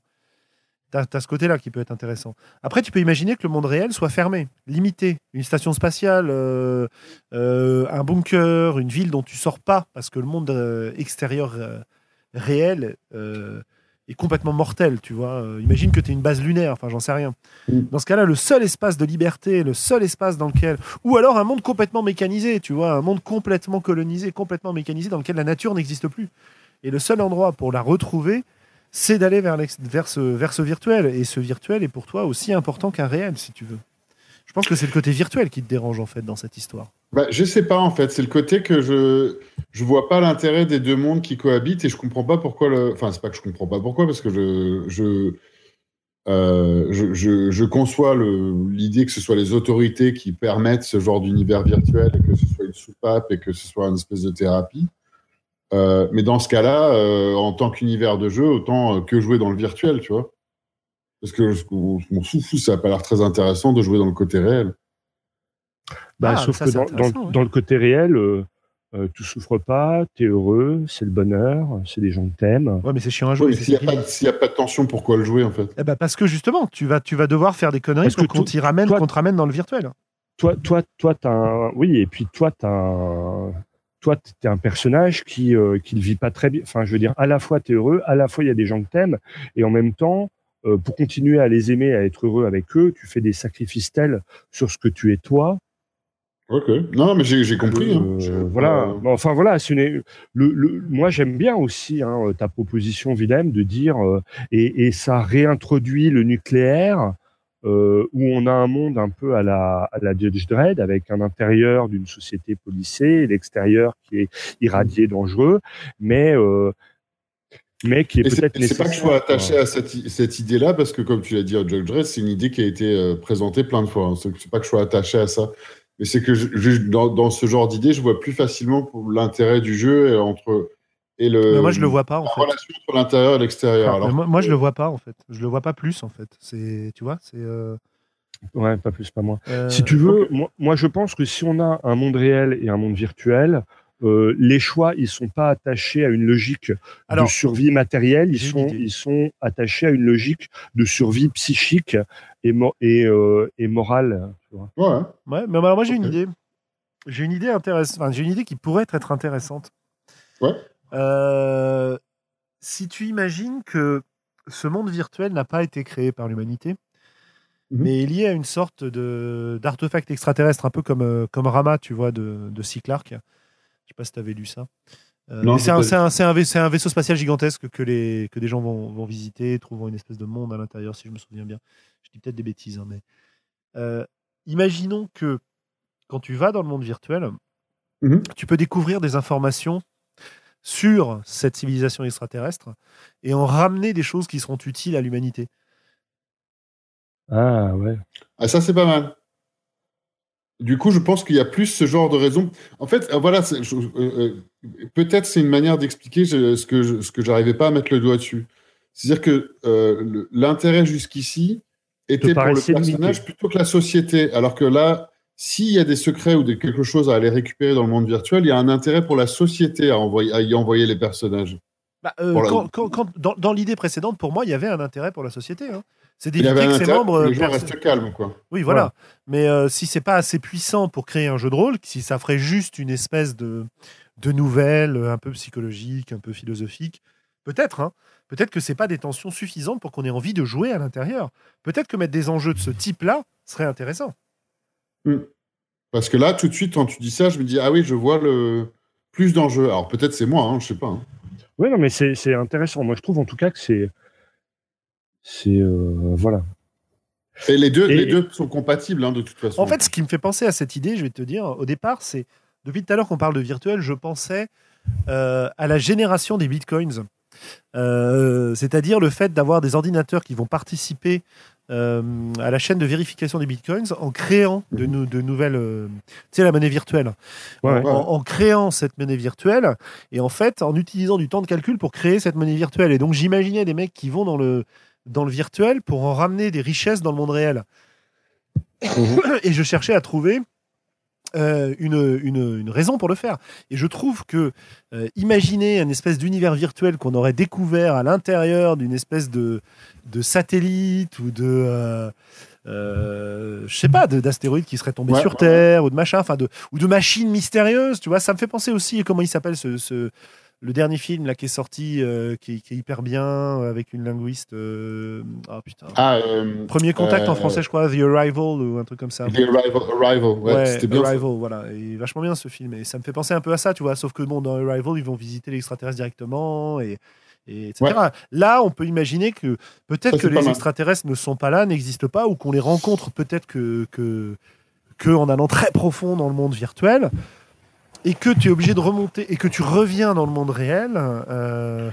Tu as, ce côté-là qui peut être intéressant. Après, tu peux imaginer que le monde réel soit fermé, limité. Une station spatiale, euh, euh, un bunker, une ville dont tu sors pas, parce que le monde euh, extérieur réel est complètement mortel, tu vois. Imagine que tu es une base lunaire, enfin j'en sais rien. Mm. Dans ce cas-là, le seul espace de liberté, le seul espace dans lequel... Ou alors un monde complètement mécanisé, tu vois, un monde complètement colonisé, complètement mécanisé, dans lequel la nature n'existe plus. Et le seul endroit pour la retrouver, c'est d'aller vers, ce, virtuel. Et ce virtuel est pour toi aussi important qu'un réel, si tu veux. Je pense que c'est le côté virtuel qui te dérange, en fait, dans cette histoire. Bah, je sais pas en fait, c'est le côté que je je vois pas l'intérêt des deux mondes qui cohabitent et je comprends pas pourquoi le enfin c'est pas que je comprends pas pourquoi parce que je je euh, je, je, je conçois l'idée que ce soit les autorités qui permettent ce genre d'univers virtuel et que ce soit une soupape et que ce soit une espèce de thérapie. Euh, mais dans ce cas-là, euh, en tant qu'univers de jeu, autant euh, que jouer dans le virtuel, tu vois. Parce que je, on, on s'en fout, ça a pas l'air très intéressant de jouer dans le côté réel. Bah, Ah, sauf ça, que dans, dans- intéressant, ouais. dans le côté réel, euh, euh, tu souffres pas, tu es heureux, c'est le bonheur, c'est des gens que t'aimes. Ouais, mais c'est chiant à jouer. S'il n'y a, pas- a de tension, pourquoi le jouer en fait? Eh ben, parce que justement, tu vas, tu vas devoir faire des conneries Parce pour que qu'on t'y ramène, qu'on te ramène dans le virtuel. Toi, toi, toi, t'as un... oui, et puis toi, t'as un... toi, t'es un personnage qui euh, qui ne vit pas très bien. Enfin, je veux dire, à la fois t'es heureux, à la fois il y a des gens que t'aimes, et en même temps, euh, pour continuer à les aimer, à être heureux avec eux, tu fais des sacrifices tels sur ce que tu es toi. Ok. Non, mais j'ai compris. hein. euh, voilà. euh, Enfin voilà, le, le- moi j'aime bien aussi hein, ta proposition, Willem, de dire euh, et, et ça réintroduit le nucléaire euh, où on a un monde un peu à la, à la Judge Dredd avec un intérieur d'une société policée et l'extérieur qui est irradié dangereux, mais euh, mais qui est peut-être c'est pas que je sois attaché à cette, cette idée-là, parce que comme tu l'as dit à Judge Dredd, c'est une idée qui a été euh, présentée plein de fois. hein. C'est pas que je sois attaché à ça. Mais c'est que je- je- dans, dans ce genre d'idée, je vois plus facilement l'intérêt du jeu entre et le Mais moi, je le vois pas, en la fait. relation entre l'intérieur et l'extérieur. Enfin, Alors mais moi, moi, je le vois pas, en fait. Je le vois pas plus, en fait. C'est, tu vois, c'est. euh, Ouais, pas plus, pas moins. euh, Si tu veux, moi, moi je pense que si on a un monde réel et un monde virtuel, euh, les choix ils sont pas attachés à une logique Alors, de survie matérielle, ils sont ils sont attachés à une logique de survie psychique et mo- et, euh, et morale. tu vois. Ouais. Ouais, mais alors moi j'ai une idée. J'ai une idée intéressante. Enfin, j'ai une idée qui pourrait être, être intéressante. Ouais. Euh, si tu imagines que ce monde virtuel n'a pas été créé par l'humanité, Mhm. mais est lié à une sorte de d'artefact extraterrestre, un peu comme euh, comme Rama, tu vois, de de C. Clarke. Je sais pas si tu avais lu ça. Euh, Non, c'est un, c'est un- c'est un vai- c'est un vaisseau spatial gigantesque que, les, que des gens vont, vont visiter, trouvant une espèce de monde à l'intérieur, si je me souviens bien. Je dis peut-être des bêtises, hein, mais euh, imaginons que quand tu vas dans le monde virtuel, Mhm. tu peux découvrir des informations sur cette civilisation extraterrestre et en ramener des choses qui seront utiles à l'humanité. Ah ouais. Ah, ça, c'est pas mal. Du coup, je pense qu'il y a plus ce genre de raison. En fait, euh, voilà, euh, euh, peut-être c'est une manière d'expliquer ce que je, ce que j'arrivais pas à mettre le doigt dessus. C'est-à-dire que euh, l'intérêt jusqu'ici était pour le personnage limité. plutôt que la société. Alors que là, s'il y a des secrets ou des, quelque chose à aller récupérer dans le monde virtuel, il y a un intérêt pour la société à, envoyer, à y envoyer les personnages. Bah, euh, quand- quand- dans dans l'idée précédente, pour moi, il y avait un intérêt pour la société. hein. C'est d'éviter que ses membres. les gens perso- restent calmes, quoi. Oui, voilà. Mais euh, si c'est pas assez puissant pour créer un jeu de rôle, si ça ferait juste une espèce de, de nouvelle euh, un peu psychologique, un peu philosophique, peut-être. Hein, peut-être que c'est pas des tensions suffisantes pour qu'on ait envie de jouer à l'intérieur. Peut-être que mettre des enjeux de ce type-là serait intéressant. Parce que là, tout de suite, quand tu dis ça, je me dis, ah oui, je vois le plus d'enjeux. Alors peut-être c'est moi, hein, je sais pas. hein. Ouais, non, mais c'est c'est intéressant. Moi, je trouve en tout cas que c'est c'est euh, voilà. Et les deux, Et- les deux sont compatibles, hein, de toute façon. En fait, ce qui me fait penser à cette idée, je vais te dire, au départ, c'est depuis tout à l'heure qu'on parle de virtuel, je pensais euh, à la génération des bitcoins. Euh, C'est-à-dire le fait d'avoir des ordinateurs qui vont participer euh, à la chaîne de vérification des bitcoins en créant de, nou- de nouvelles. euh, tu sais, la monnaie virtuelle. Ouais, en, ouais. en- en créant cette monnaie virtuelle et en fait en utilisant du temps de calcul pour créer cette monnaie virtuelle. Et donc j'imaginais des mecs qui vont dans le, dans le virtuel pour en ramener des richesses dans le monde réel. et je cherchais à trouver euh, une, une, une raison pour le faire. Et je trouve que euh, imaginer un espèce d'univers virtuel qu'on aurait découvert à l'intérieur d'une espèce de, de satellite ou de... euh, euh, je sais pas, de- d'astéroïdes qui seraient tombés Ouais, sur ouais, Terre ou de machin, enfin de ou de machines mystérieuses, tu vois, ça me fait penser aussi comment il s'appelle ce, ce le dernier film là qui est sorti, euh, qui, est- qui est hyper bien, euh, avec une linguiste. euh, Ah putain. Ah, euh, Premier contact en français, je crois, The Arrival ou un truc comme ça. The Arrival, Arrival, ouais, Ouais, c'était bien. ça. Arrival, voilà. Et vachement bien ce film. Et ça me fait penser un peu à ça, tu vois. Sauf que bon, dans Arrival, ils vont visiter l'extraterrestre directement et, et etc. Là, on peut imaginer que peut-être que les extraterrestres ne sont pas là, n'existent pas, ou qu'on les rencontre peut-être que, que, que en allant très profond dans le monde virtuel. Et que tu es obligé de remonter et que tu reviens dans le monde réel. euh,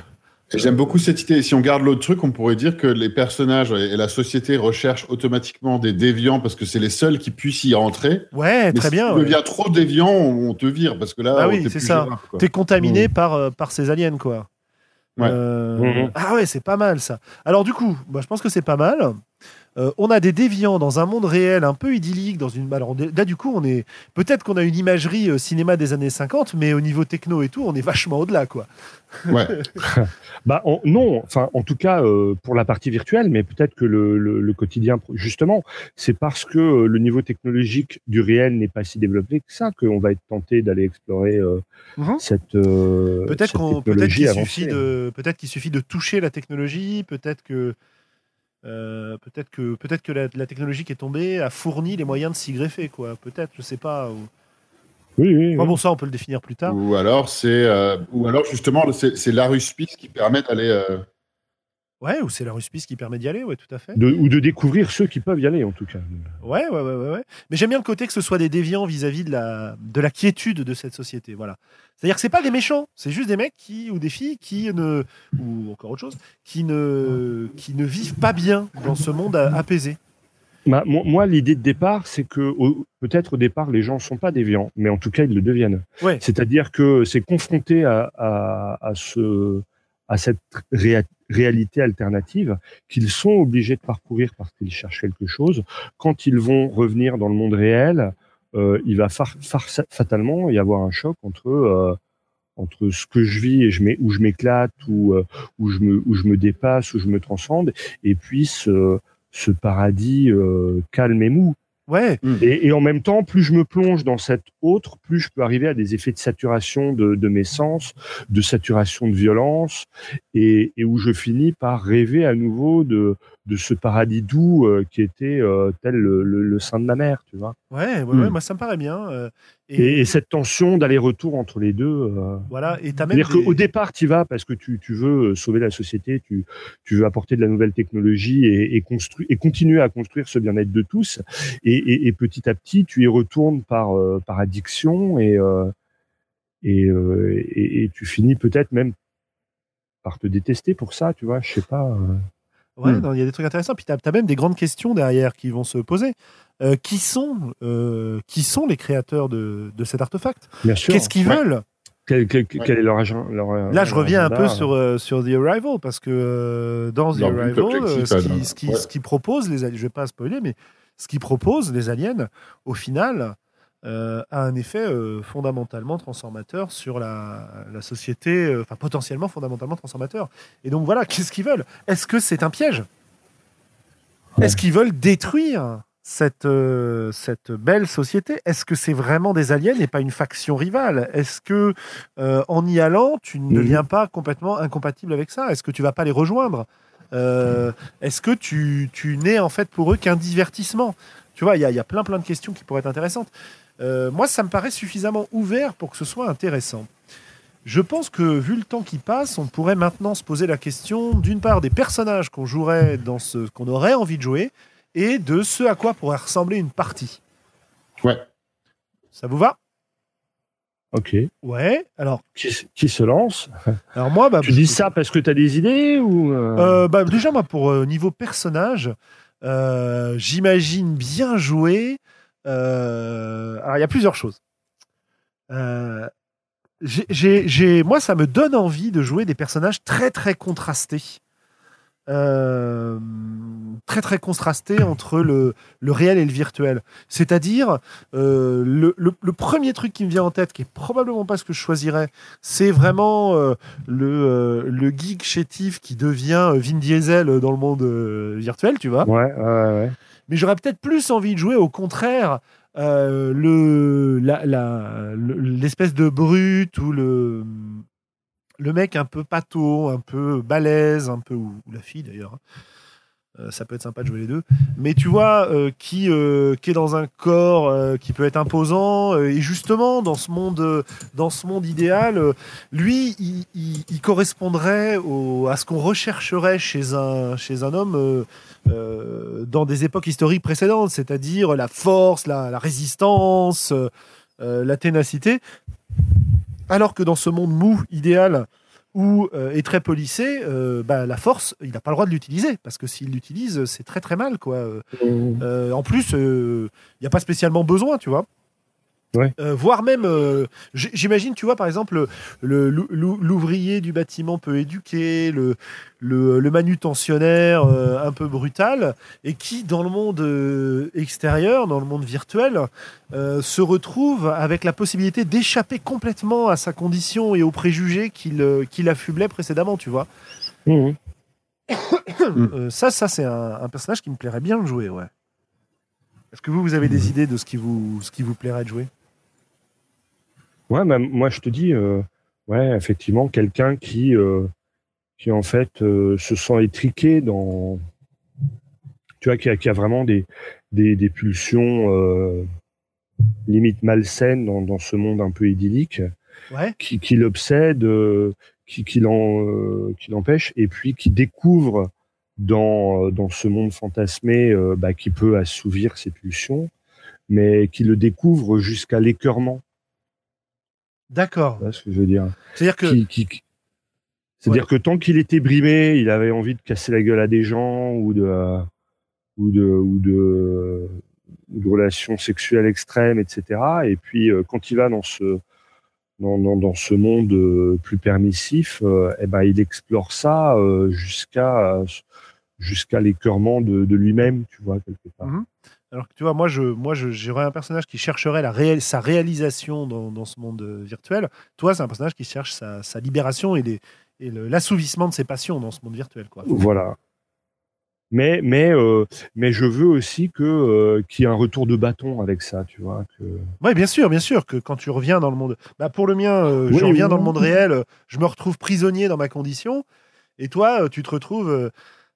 J'aime beaucoup cette idée. Si on garde l'autre truc, on pourrait dire que les personnages et la société recherchent automatiquement des déviants parce que c'est les seuls qui puissent y rentrer. Ouais, Mais très si bien. tu ouais. deviens trop déviant, on on te vire parce que là, Ah on oui, t'est c'est ça. T'es contaminé Mm. par, euh, par ces aliens, quoi. Ouais. Euh, Mhm. Ah ouais, c'est pas mal ça. Alors du coup, bah, je pense que c'est pas mal. Euh, on a des déviants dans un monde réel un peu idyllique, dans une. Alors là, du coup, on est peut-être qu'on a une imagerie euh, cinéma des années 50, mais au niveau techno et tout, on est vachement au-delà, quoi. Ouais. Bah on- non, enfin en tout cas euh, pour la partie virtuelle, mais peut-être que le, le, le quotidien, justement, c'est parce que le niveau technologique du réel n'est pas si développé que ça qu'on va être tenté d'aller explorer euh, Mhm. cette euh, Peut-être qu'on, peut-être qu'il suffit de, peut-être qu'il suffit de toucher la technologie, peut-être que. Euh, peut-être que peut-être que la, la technologie qui est tombée a fourni les moyens de s'y greffer quoi peut-être je sais pas ou- Oui, oui, Enfin bon ça on peut le définir plus tard Ou alors, c'est, euh, ou alors justement, c'est c'est l'aruspice qui permet d'aller. euh, Ouais, ou c'est la ruspice qui permet d'y aller, ouais, tout à fait. De- ou de découvrir ceux qui peuvent y aller en tout cas. Ouais, ouais, ouais, ouais, ouais. Mais j'aime bien le côté que ce soit des déviants vis-à-vis de la, de la quiétude de cette société. Voilà. C'est-à-dire que c'est pas des méchants, c'est juste des mecs qui, ou des filles qui ne, ou encore autre chose, qui ne, qui ne vivent pas bien dans ce monde apaisé. Bah, moi, l'idée de départ, c'est que peut-être au départ, les gens sont pas déviants, mais en tout cas, ils le deviennent. Ouais. C'est-à-dire que c'est confronté à, à, à ce, à cette réa- réalité alternative qu'ils sont obligés de parcourir parce qu'ils cherchent quelque chose. Quand ils vont revenir dans le monde réel, euh, il va fatalement y avoir un choc entre euh, entre ce que je vis et je où je m'éclate, où, euh, où, je me, où je me dépasse, où je me transcende, et puis ce, paradis calme et mou. Ouais, Et, et en même temps, plus je me plonge dans cette autre, plus je peux arriver à des effets de saturation de, de mes sens, de saturation de violence, et, et où je finis par rêver à nouveau de, de ce paradis doux euh, qui était euh, tel le, le- le sein de ma mère, tu vois. ouais, ouais, ouais, Hmm. moi ça me paraît bien. Euh, Et, et cette tension d'aller-retour entre les deux. euh, voilà, et t'as même. C'est-à-dire des- qu'au départ, tu vas parce que tu, tu veux euh, sauver la société, tu, tu veux apporter de la nouvelle technologie et, et, construire, et continuer à construire ce bien-être de tous. Et, et, et petit à petit, tu y retournes par, euh, par addiction et, euh, et, euh, et, et tu finis peut-être même par te détester pour ça, tu vois, je sais pas. Euh. Ouais, Hmm. non, il y a des trucs intéressants. Puis tu as, même des grandes questions derrière qui vont se poser. Euh, qui, sont, euh, qui sont les créateurs de, de cet artefact? Bien sûr. Qu'est-ce qu'ils Ouais. veulent? Quel, quel- quel est leur agent leur, Là, je reviens un agenda peu sur, euh, sur The Arrival, parce que euh, dans The but, Arrival, euh, ce euh, qui- ce qui- ouais. ce proposent, les, je vais pas spoiler, mais ce qu'ils proposent, les aliens, au final, euh, a un effet euh, fondamentalement transformateur sur la, la société, euh, enfin potentiellement fondamentalement transformateur. Et donc voilà, qu'est-ce qu'ils veulent? Est-ce que c'est un piège? Est-ce qu'ils veulent détruire cette, euh, cette belle société? Est-ce que c'est vraiment des aliens et pas une faction rivale? Est-ce que euh, en y allant, tu ne deviens pas complètement incompatible avec ça? Est-ce que tu vas pas les rejoindre? Euh, Est-ce que tu, tu n'es en fait pour eux qu'un divertissement? Tu vois, il y, a- il y a plein plein de questions qui pourraient être intéressantes. Euh, moi, ça me paraît suffisamment ouvert pour que ce soit intéressant. Je pense que vu le temps qui passe, on pourrait maintenant se poser la question d'une part des personnages qu'on jouerait dans ce qu'on aurait envie de jouer et de ce à quoi pourrait ressembler une partie. Ouais. Ça vous va? Ok. Ouais. Alors, Qui, qui se lance? Alors moi, bah, Tu dis ça parce que tu as des idées ou euh, Euh, bah, déjà, moi, pour euh, niveau personnage, j'imagine bien jouer. Euh, alors, il y a plusieurs choses. Euh, moi, ça me donne envie de jouer des personnages très, très contrastés. Euh, très très contrastés entre le, le réel et le virtuel. C'est-à-dire, le, le- premier truc qui me vient en tête, qui est probablement pas ce que je choisirais, c'est vraiment le, le geek chétif qui devient Vin Diesel dans le monde virtuel, tu vois. Ouais, ouais, ouais. Mais j'aurais peut-être plus envie de jouer au contraire euh, l'espèce de brute ou le le mec un peu pâteau, un peu balèze, un peu ou, la fille d'ailleurs. Hein. Euh, ça peut être sympa de jouer les deux. Mais tu vois, euh, qui, euh, qui est dans un corps qui peut être imposant, et justement, dans ce monde, dans ce monde idéal, lui, il, correspondrait à ce qu'on rechercherait chez un, chez un homme dans des époques historiques précédentes, c'est-à-dire la force, la résistance, la ténacité. Alors que dans ce monde mou, idéal, ou euh, est très policé, euh, bah, la force, il n'a pas le droit de l'utiliser parce que s'il l'utilise, c'est très très mal quoi. Euh, mmh. en plus, il n'y a pas spécialement besoin, tu vois. Euh, voire même, euh, j'imagine, tu vois, par exemple, l'ouvrier du bâtiment peu éduqué, le, le, manutentionnaire euh, un peu brutal, et qui, dans le monde extérieur, dans le monde virtuel, se retrouve avec la possibilité d'échapper complètement à sa condition et aux préjugés qu'il qu'il affublait précédemment, tu vois. Mmh. ça, ça c'est un, un, personnage qui me plairait bien de jouer, ouais. Est-ce que vous, vous avez des mmh. idées de ce qui vous, ce qui vous plairait de jouer? Ouais, moi je te dis, euh, ouais, effectivement, quelqu'un qui, euh, qui en fait euh, se sent étriqué dans, tu vois, qui a, qui a vraiment des, des, des pulsions limite malsaines dans, dans ce monde un peu idyllique, ouais. qui, qui l'obsède, qui, qui l'empêche, et puis qui découvre dans, dans ce monde fantasmé bah, qui peut assouvir ses pulsions, mais qui le découvre jusqu'à l'écœurement. D'accord. ce que je veux dire? C'est-à-dire que. C'est-à-dire que tant qu'il était brimé, il avait envie de casser la gueule à des gens ou de ou de ou de, de relations sexuelles extrêmes, etc. Et puis euh, quand il va dans ce dans, dans, dans ce monde euh, plus permissif, euh, eh ben il explore ça jusqu'à jusqu'à l'écœurement de, de lui-même, tu vois quelque part. Mhm. Alors que tu vois, moi, je, moi, j'aurais un personnage qui chercherait la sa réalisation dans, ce monde euh, virtuel. Toi, c'est un personnage qui cherche sa, libération et, et l'assouvissement de ses passions dans ce monde virtuel. Quoi. Voilà. Mais, mais, euh, mais je veux aussi que euh, qu'il y ait un retour de bâton avec ça, tu vois. Que... Oui, bien sûr, bien sûr, que quand tu reviens dans le monde. Bah, pour le mien, je reviens dans le monde réel, je me retrouve prisonnier dans ma condition. Et toi, tu te retrouves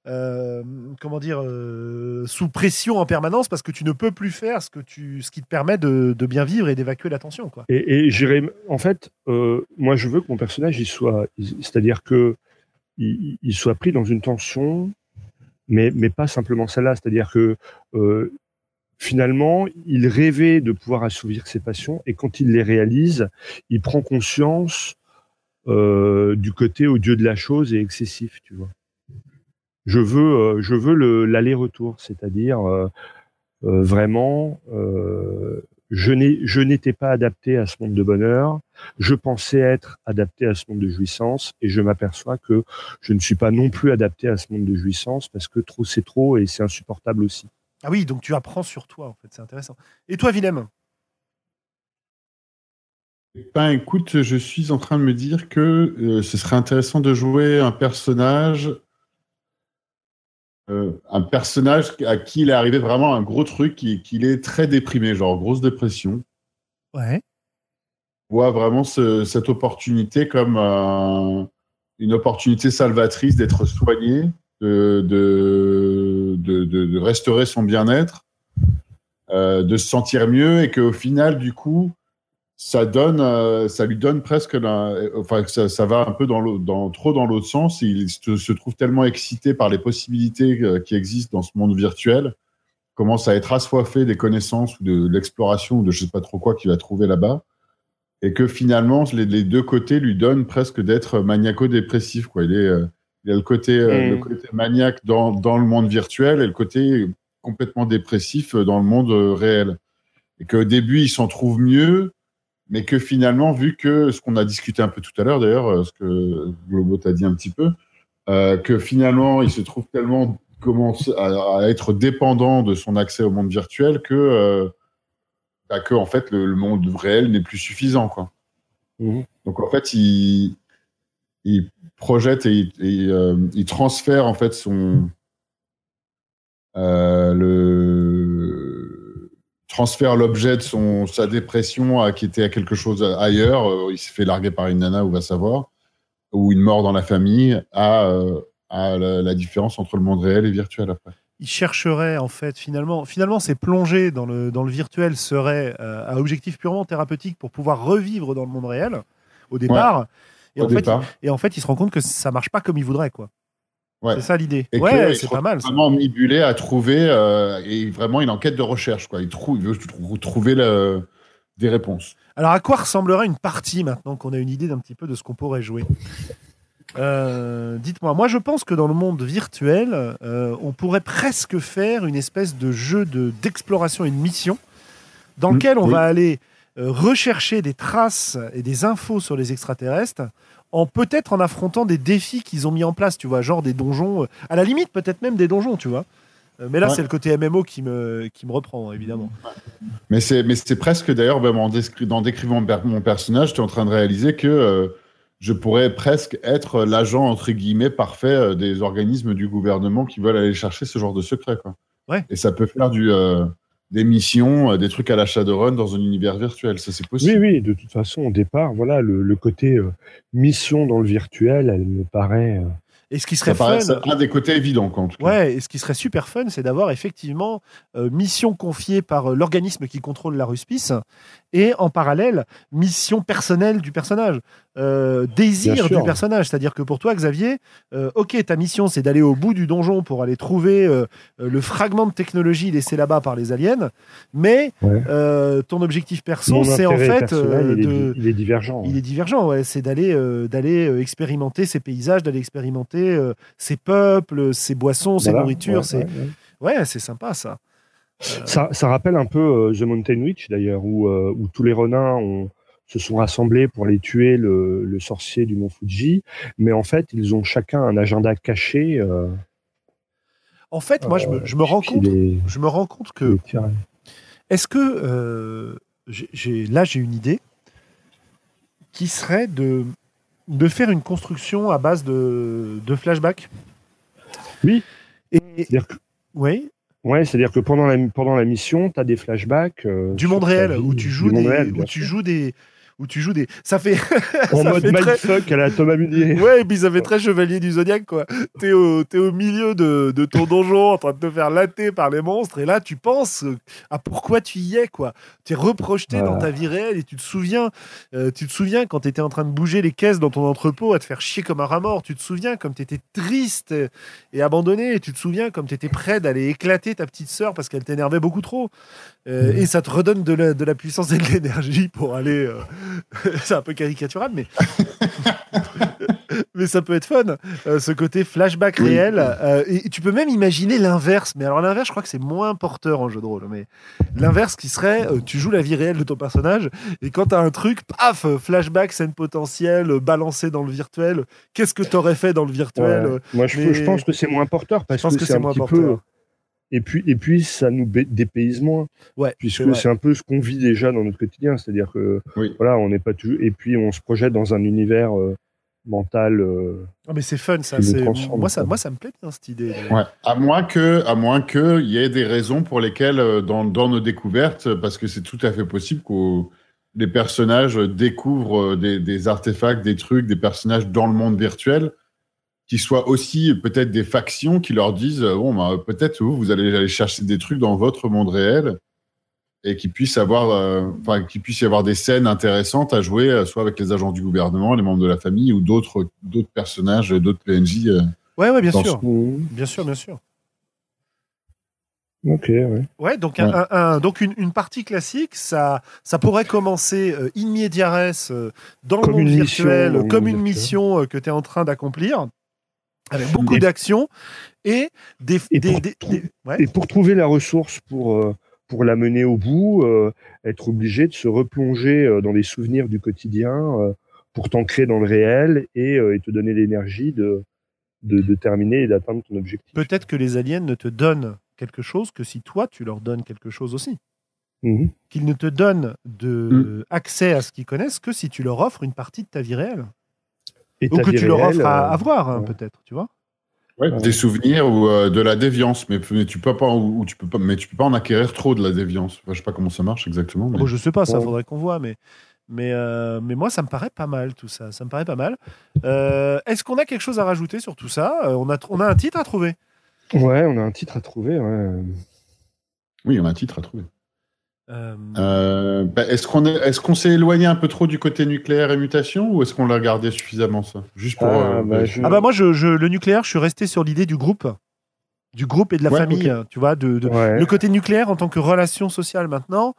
euh, comment dire, euh, sous pression en permanence parce que tu ne peux plus faire ce, que tu, ce qui te permet de, bien vivre et d'évacuer la tension. Et, et en fait, euh, moi je veux que mon personnage il soit, c'est-à-dire que il, soit pris dans une tension, mais, mais pas simplement celle-là, c'est-à-dire que finalement, il rêvait de pouvoir assouvir ses passions et quand il les réalise, il prend conscience du côté odieux de la chose et excessif, tu vois je veux, euh, je veux l'aller-retour, c'est-à-dire euh, euh, vraiment, je n'étais pas adapté à ce monde de bonheur. Je pensais être adapté à ce monde de jouissance et je m'aperçois que je ne suis pas non plus adapté à ce monde de jouissance parce que trop c'est trop et c'est insupportable aussi. Ah oui, donc tu apprends sur toi en fait, c'est intéressant. Et toi, Willem? Ben, écoute, je suis en train de me dire que ce serait intéressant de jouer un personnage euh, un personnage à qui il est arrivé vraiment un gros truc, qu'il est très déprimé, genre grosse dépression. Ouais. Voit vraiment cette opportunité comme une opportunité salvatrice d'être soigné, de, de, de, restaurer son bien-être, euh, de se sentir mieux et qu'au final, du coup, ça donne, euh, ça lui donne presque, la, enfin, ça, ça, va un peu dans, dans trop dans l'autre sens. Il se, trouve tellement excité par les possibilités euh, qui existent dans ce monde virtuel, commence à être assoiffé des connaissances ou de l'exploration ou de je sais pas trop quoi qu'il va trouver là-bas, et que finalement les, deux côtés lui donnent presque d'être maniaco-dépressif. Quoi, il est, euh, il a le côté, le mm. côté maniaque dans, dans le monde virtuel et le côté complètement dépressif dans le monde réel. Et qu'au début, il s'en trouve mieux, mais que finalement, vu que ce qu'on a discuté un peu tout à l'heure, d'ailleurs, euh, ce que Globo t'a dit un petit peu, euh, que finalement, il se trouve tellement commence à, être dépendant de son accès au monde virtuel que, euh, bah, que en fait, le, monde réel n'est plus suffisant, quoi. Mmh. Donc en fait, il, il projette et, il transfère en fait son le transfère l'objet de son, sa dépression à, qui était à quelque chose ailleurs. Euh, il s'est fait larguer par une nana, ou va savoir. ou une mort dans la famille à, euh, à la, la différence entre le monde réel et virtuel après. il chercherait en fait finalement, finalement ces plongées dans le, dans le virtuel seraient euh, à objectif purement thérapeutique pour pouvoir revivre dans le monde réel au départ. Et, Au en fait, départ. et en fait, il se rend compte que ça marche pas comme il voudrait quoi. Ouais. C'est ça l'idée. Ouais, c'est pas mal. Vraiment omnibulé à trouver, euh, et vraiment une enquête de recherche. Quoi. Il, trouve, il veut trou- trouver le- des réponses. Alors, à quoi ressemblerait une partie maintenant qu'on a une idée d'un petit peu de ce qu'on pourrait jouer? Euh, Dites-moi, moi je pense que dans le monde virtuel, euh, on pourrait presque faire une espèce de jeu de- d'exploration et de mission dans Mm, lequel on oui. va aller rechercher des traces et des infos sur les extraterrestres en peut-être en affrontant des défis qu'ils ont mis en place, tu vois, genre des donjons, euh, à la limite peut-être même des donjons, tu vois. Euh, mais là, Ouais. c'est le côté MMO qui me, qui me reprend, évidemment. Mais c'est, mais c'est presque d'ailleurs, même en, décrivant mon per- mon personnage, tu es en train de réaliser que euh, je pourrais presque être l'agent, entre guillemets, parfait des organismes du gouvernement qui veulent aller chercher ce genre de secret. Quoi. Ouais. Et ça peut faire du, euh, des missions, euh, des trucs à la Shadowrun dans un univers virtuel. Ça, c'est Oui, possible. oui, de toute façon, au départ, voilà, le, le côté euh, mission dans le virtuel, elle me paraît. euh, Et ce qui serait paraît fun, c'est un des côtés évidents, quoi, en tout cas. Ouais, et ce qui serait super fun, c'est d'avoir effectivement euh, mission confiée par euh, l'organisme qui contrôle la ruspice et en parallèle mission personnelle du personnage, euh, désir du personnage. C'est-à-dire que pour toi, Xavier, euh, ok, ta mission c'est d'aller au bout du donjon pour aller trouver euh, le fragment de technologie laissé là-bas par les aliens, mais Ouais. ton objectif perso, c'est en fait il, est, de il est divergent. il est divergent, ouais. C'est d'aller d'aller expérimenter ces paysages, d'aller expérimenter ces peuples, ces boissons, ces Voilà, nourritures. ouais, c'est ouais, sympa ça. Ça, ça rappelle un peu The Mountain Witch d'ailleurs, où, où tous les renins ont- se sont rassemblés pour aller tuer le, le sorcier du mont Fuji, mais en fait ils ont chacun un agenda caché. euh, En fait, moi, je me, je me rends qui compte, les- je me rends compte que est-ce que euh, j'ai- là j'ai une idée qui serait de de faire une construction à base de, de flashback. Oui. Et C'est-à-dire que, oui, ouais, c'est-à-dire que pendant la, pendant la mission, tu as des flashbacks. euh, du monde réel vie, où tu joues des où tu joues des où tu joues des ça fait en ça mode fait très- à la Thomas Munier. Ouais, et puis ça fait très chevalier du zodiaque, quoi. T'es au, t'es au milieu de, de ton donjon en train de te faire latter par les monstres, et là, tu penses à pourquoi tu y es, quoi. Tu es reprojeté Voilà. dans ta vie réelle, et tu te souviens, euh, tu te souviens quand t'étais en train de bouger les caisses dans ton entrepôt à te faire chier comme un rat mort. Tu te souviens comme t'étais triste et, abandonné, et tu te souviens comme t'étais prêt d'aller éclater ta petite sœur parce qu'elle t'énervait beaucoup trop. Euh, Mhm. Et ça te redonne de la, de la puissance et de l'énergie pour aller. euh, C'est un peu caricatural, mais mais ça peut être fun, euh, ce côté flashback Oui. réel. euh, et tu peux même imaginer l'inverse. Mais alors l'inverse, je crois que c'est moins porteur en jeu de rôle. Mais l'inverse qui serait, euh, tu joues la vie réelle de ton personnage, et quand t'as un truc, paf, flashback, scène potentielle, balancé dans le virtuel. Qu'est-ce que t'aurais fait dans le virtuel? Ouais. Moi, je, mais- je pense que c'est moins porteur parce pense que, que c'est c'est un moins petit porteur. peu. Et puis, et puis, ça nous dépayse moins, Ouais, puisque c'est un peu ce qu'on vit déjà dans notre quotidien. C'est-à-dire que, Oui. voilà, on n'est pas toujours. Et puis, on se projette dans un univers euh, mental. euh, Ah, mais c'est fun, ça. Moi, ça, moi, ça me plaît bien cette idée. Ouais. À moins que, à moins que, il y ait des raisons pour lesquelles, euh, dans, dans nos découvertes, parce que c'est tout à fait possible que les personnages découvrent euh, des, des artefacts, des trucs, des personnages dans le monde virtuel, qui soient aussi peut-être des factions qui leur disent, euh, bon, bah, peut-être vous, vous allez aller chercher des trucs dans votre monde réel, et qui puisse avoir, euh, enfin, qu'il puisse y avoir des scènes intéressantes à jouer, euh, soit avec les agents du gouvernement, les membres de la famille, ou d'autres, d'autres personnages, d'autres PNJ. euh, Ouais, ouais, bien sûr. Bien sûr, bien sûr. Ok, ouais. Ouais, donc, un- Ouais. un- un- donc une, une partie classique, ça, ça pourrait commencer euh, in euh, dans Comme le monde une mission virtuel, comme une virtuel. mission euh, que tu es en train d'accomplir, avec beaucoup d'actions et des. Et des- pour des- trou- des- ouais. Et pour trouver la ressource pour, euh, pour la mener au bout, euh, être obligé de se replonger euh, dans les souvenirs du quotidien pour t'ancrer dans le réel et, et te donner l'énergie de, de, de terminer et d'atteindre ton objectif. Peut-être que les aliens ne te donnent quelque chose que si toi, tu leur donnes quelque chose aussi. Mhm. Qu'ils ne te donnent de Mm. accès à ce qu'ils connaissent que si tu leur offres une partie de ta vie réelle. Et Ou que tu leur réelle, offres à, euh, à voir, hein, ouais. peut-être, tu vois. Ouais, des souvenirs ou euh, de la déviance, mais, mais tu peux pas, ou, ou tu peux pas, mais tu peux pas en acquérir trop de la déviance. Enfin, je sais pas comment ça marche exactement. Mais... Bon, je sais pas, ça faudrait qu'on voit, mais Mais, euh, mais moi, ça me paraît pas mal tout ça. Ça me paraît pas mal. Euh, Est-ce qu'on a quelque chose à rajouter sur tout ça? On, a, on a un titre à trouver. Ouais, on a un titre à trouver. Ouais. Oui, on a un titre à trouver. Euh, Euh, bah, est-ce qu'on est, est-ce qu'on s'est éloigné un peu trop du côté nucléaire et mutation ou est-ce qu'on l'a gardé suffisamment ça? Juste pour. Ah, euh, bah, je- Ah bah moi, je, je- le nucléaire, je suis resté sur l'idée du groupe. Du groupe et de la Ouais, famille, hein, tu vois, de, de- Ouais. le côté nucléaire en tant que relation sociale maintenant.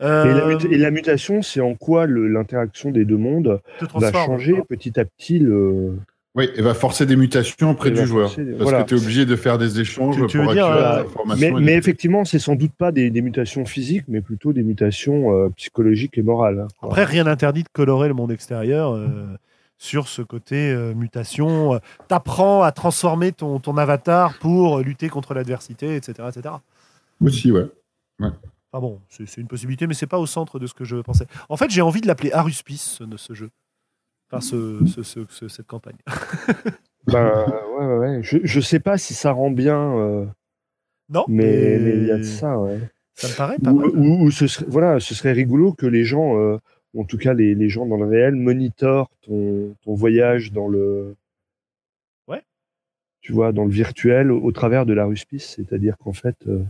Et, la euh, et la mutation, c'est en quoi le- l'interaction des deux mondes va changer petit à petit le. Oui, et va forcer des mutations auprès du joueur. des- Parce voilà. que tu es obligé de faire des échanges Tu- tu pour dire, euh. Mais, mais des- effectivement, c'est sans doute pas des, des mutations physiques, mais plutôt des mutations euh, psychologiques et morales. hein, quoi. Après, rien n'interdit de colorer le monde extérieur euh, sur ce côté euh, mutation. Euh, T'apprends à transformer ton, ton avatar pour lutter contre l'adversité, etc., etc. Aussi, ouais. Enfin bon, c'est c'est une possibilité, mais c'est pas au centre de ce que je pensais. En fait, j'ai envie de l'appeler Aruspice, ce, ce jeu. Enfin, ce, ce- ce- ce- cette campagne. Ben, ouais, ouais, ouais. Je, je sais pas si ça rend bien, euh, Non, mais mais il y a de ça, ouais. ça me paraît pas Ou, mal. ou- ou ce serait, voilà, ce serait rigolo que les gens, euh, en tout cas les, les gens dans le réel, monitorent ton, ton voyage dans le. Ouais. Tu vois, dans le virtuel au, au travers de la ruspice. C'est-à-dire qu'en fait, euh,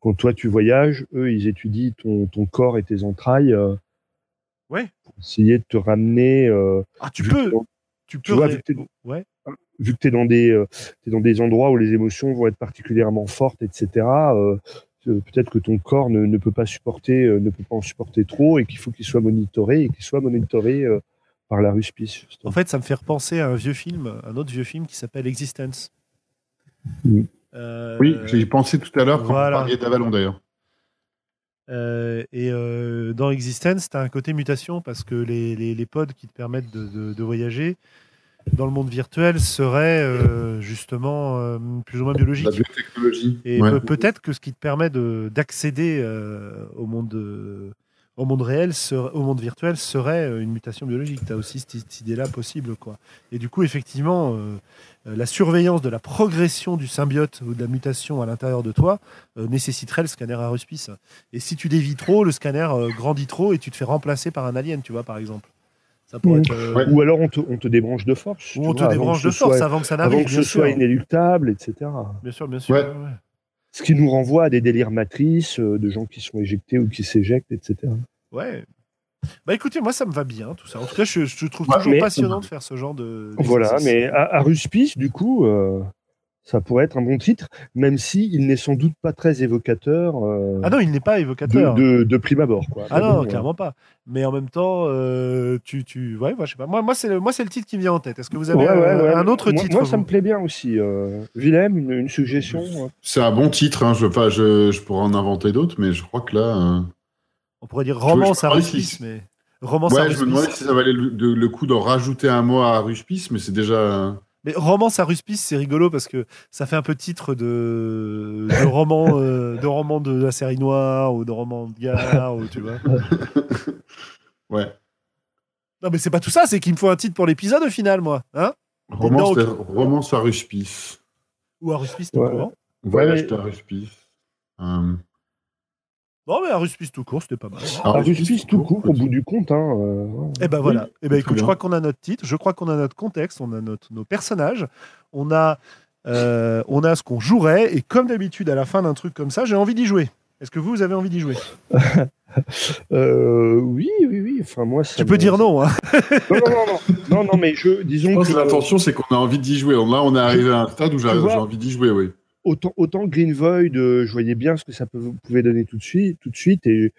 quand toi tu voyages, eux, ils étudient ton, ton corps et tes entrailles. Ouais. Pour essayer de te ramener. euh, Ah, tu peux, dans- tu tu peux. vois, vu que t'es- Ouais. vu que tu es dans des euh, t'es dans des endroits où les émotions vont être particulièrement fortes, etc. euh, Peut-être que ton corps ne, ne peut pas supporter, euh, ne peut pas en supporter trop, et qu'il faut qu'il soit monitoré et qu'il soit monitoré euh, par la ruspice. En fait, ça me fait repenser à un vieux film, un autre vieux film qui s'appelle Existence. Euh, Oui, j'y pensé tout à l'heure quand voilà. vous parliez d'Avalon d'ailleurs. Euh, et euh, dans Existence, tu as un côté mutation parce que les, les, les pods qui te permettent de, de- de voyager dans le monde virtuel seraient euh, justement euh, plus ou moins La biologiques. biotechnologie. Et Ouais. peut-être que ce qui te permet de- d'accéder euh, au, monde, euh, au monde réel, au monde virtuel, serait euh, une mutation biologique. Tu as aussi cette, cette idée-là possible. Quoi. Et du coup, effectivement, euh, la surveillance de la progression du symbiote ou de la mutation à l'intérieur de toi euh, nécessiterait le scanner à ruspice. Et si tu dévis trop, le scanner euh, grandit trop et tu te fais remplacer par un alien, tu vois, par exemple. Ça pourrait être, Ouais. Ou alors on te, on te débranche de force. Ou on te vois, avant débranche que de ce force soit- avant que ça avant n'arrive, que bien ce soit inéluctable, etc. Bien sûr, bien sûr. Ouais. ouais, ouais. Ce qui nous renvoie à des délires matrices euh, de gens qui sont éjectés ou qui s'éjectent, etc. Ouais. Bah écoutez, moi ça me va bien tout ça. En tout cas, je, je trouve Ouais, toujours mais- passionnant de faire ce genre de. Voilà, mais à, à Ruspice, du coup, euh, ça pourrait être un bon titre, même si il n'est sans doute pas très évocateur euh, Ah non, il n'est pas de, évocateur. de, de prime abord. Quoi. Ah non, bon, clairement pas. Mais en même temps, euh, tu, tu, ouais, moi, je sais pas. Moi, moi c'est le, moi, c'est le titre qui me vient en tête. Est-ce que vous euh, avez ouais, ouais, euh, ouais. un autre moi, titre Moi, ça me plaît bien aussi. Euh, Willem, une, une suggestion euh. C'est un bon titre. Hein. Je, enfin, je, je pourrais en inventer d'autres, mais je crois que là. euh, On pourrait dire romance à ruspice, si- mais romance à Ouais, je me demandais si ça valait le, de- le coup d'en rajouter un mot à Ruspice, mais c'est déjà. Mais romance à ruspice, c'est rigolo parce que ça fait un peu titre de, de roman, euh, de roman de la série noire ou de roman de gare, ou, tu vois. Ouais. Non, mais c'est pas tout ça. C'est qu'il me faut un titre pour l'épisode au final, moi. Hein? Romance, à Ruspice. ou à ruspice tout Ouais. court. Voyage mais- à Ruspice. Euh, Non, mais à ruspice tout court, c'était pas mal. à À Ruspice, tout court, au bout du compte. Hein, euh. Eh ben voilà. Eh ben écoute, je crois qu'on a notre titre, je crois qu'on a notre contexte, on a notre, nos personnages, on a, euh, on a ce qu'on jouerait, et comme d'habitude, à la fin d'un truc comme ça, j'ai envie d'y jouer. Est-ce que vous, vous avez envie d'y jouer? Euh, oui, oui, oui. Enfin, moi, ça Tu peux dire non, hein Non, non, non, non, non, non, mais je, Je disons pense que que l'intention, c'est qu'on a envie d'y jouer. Là, on est arrivé à un stade où j'ai envie d'y jouer, oui. Autant, autant Green Void, euh, je voyais bien ce que ça peut- pouvait donner tout de suite, tout de suite, et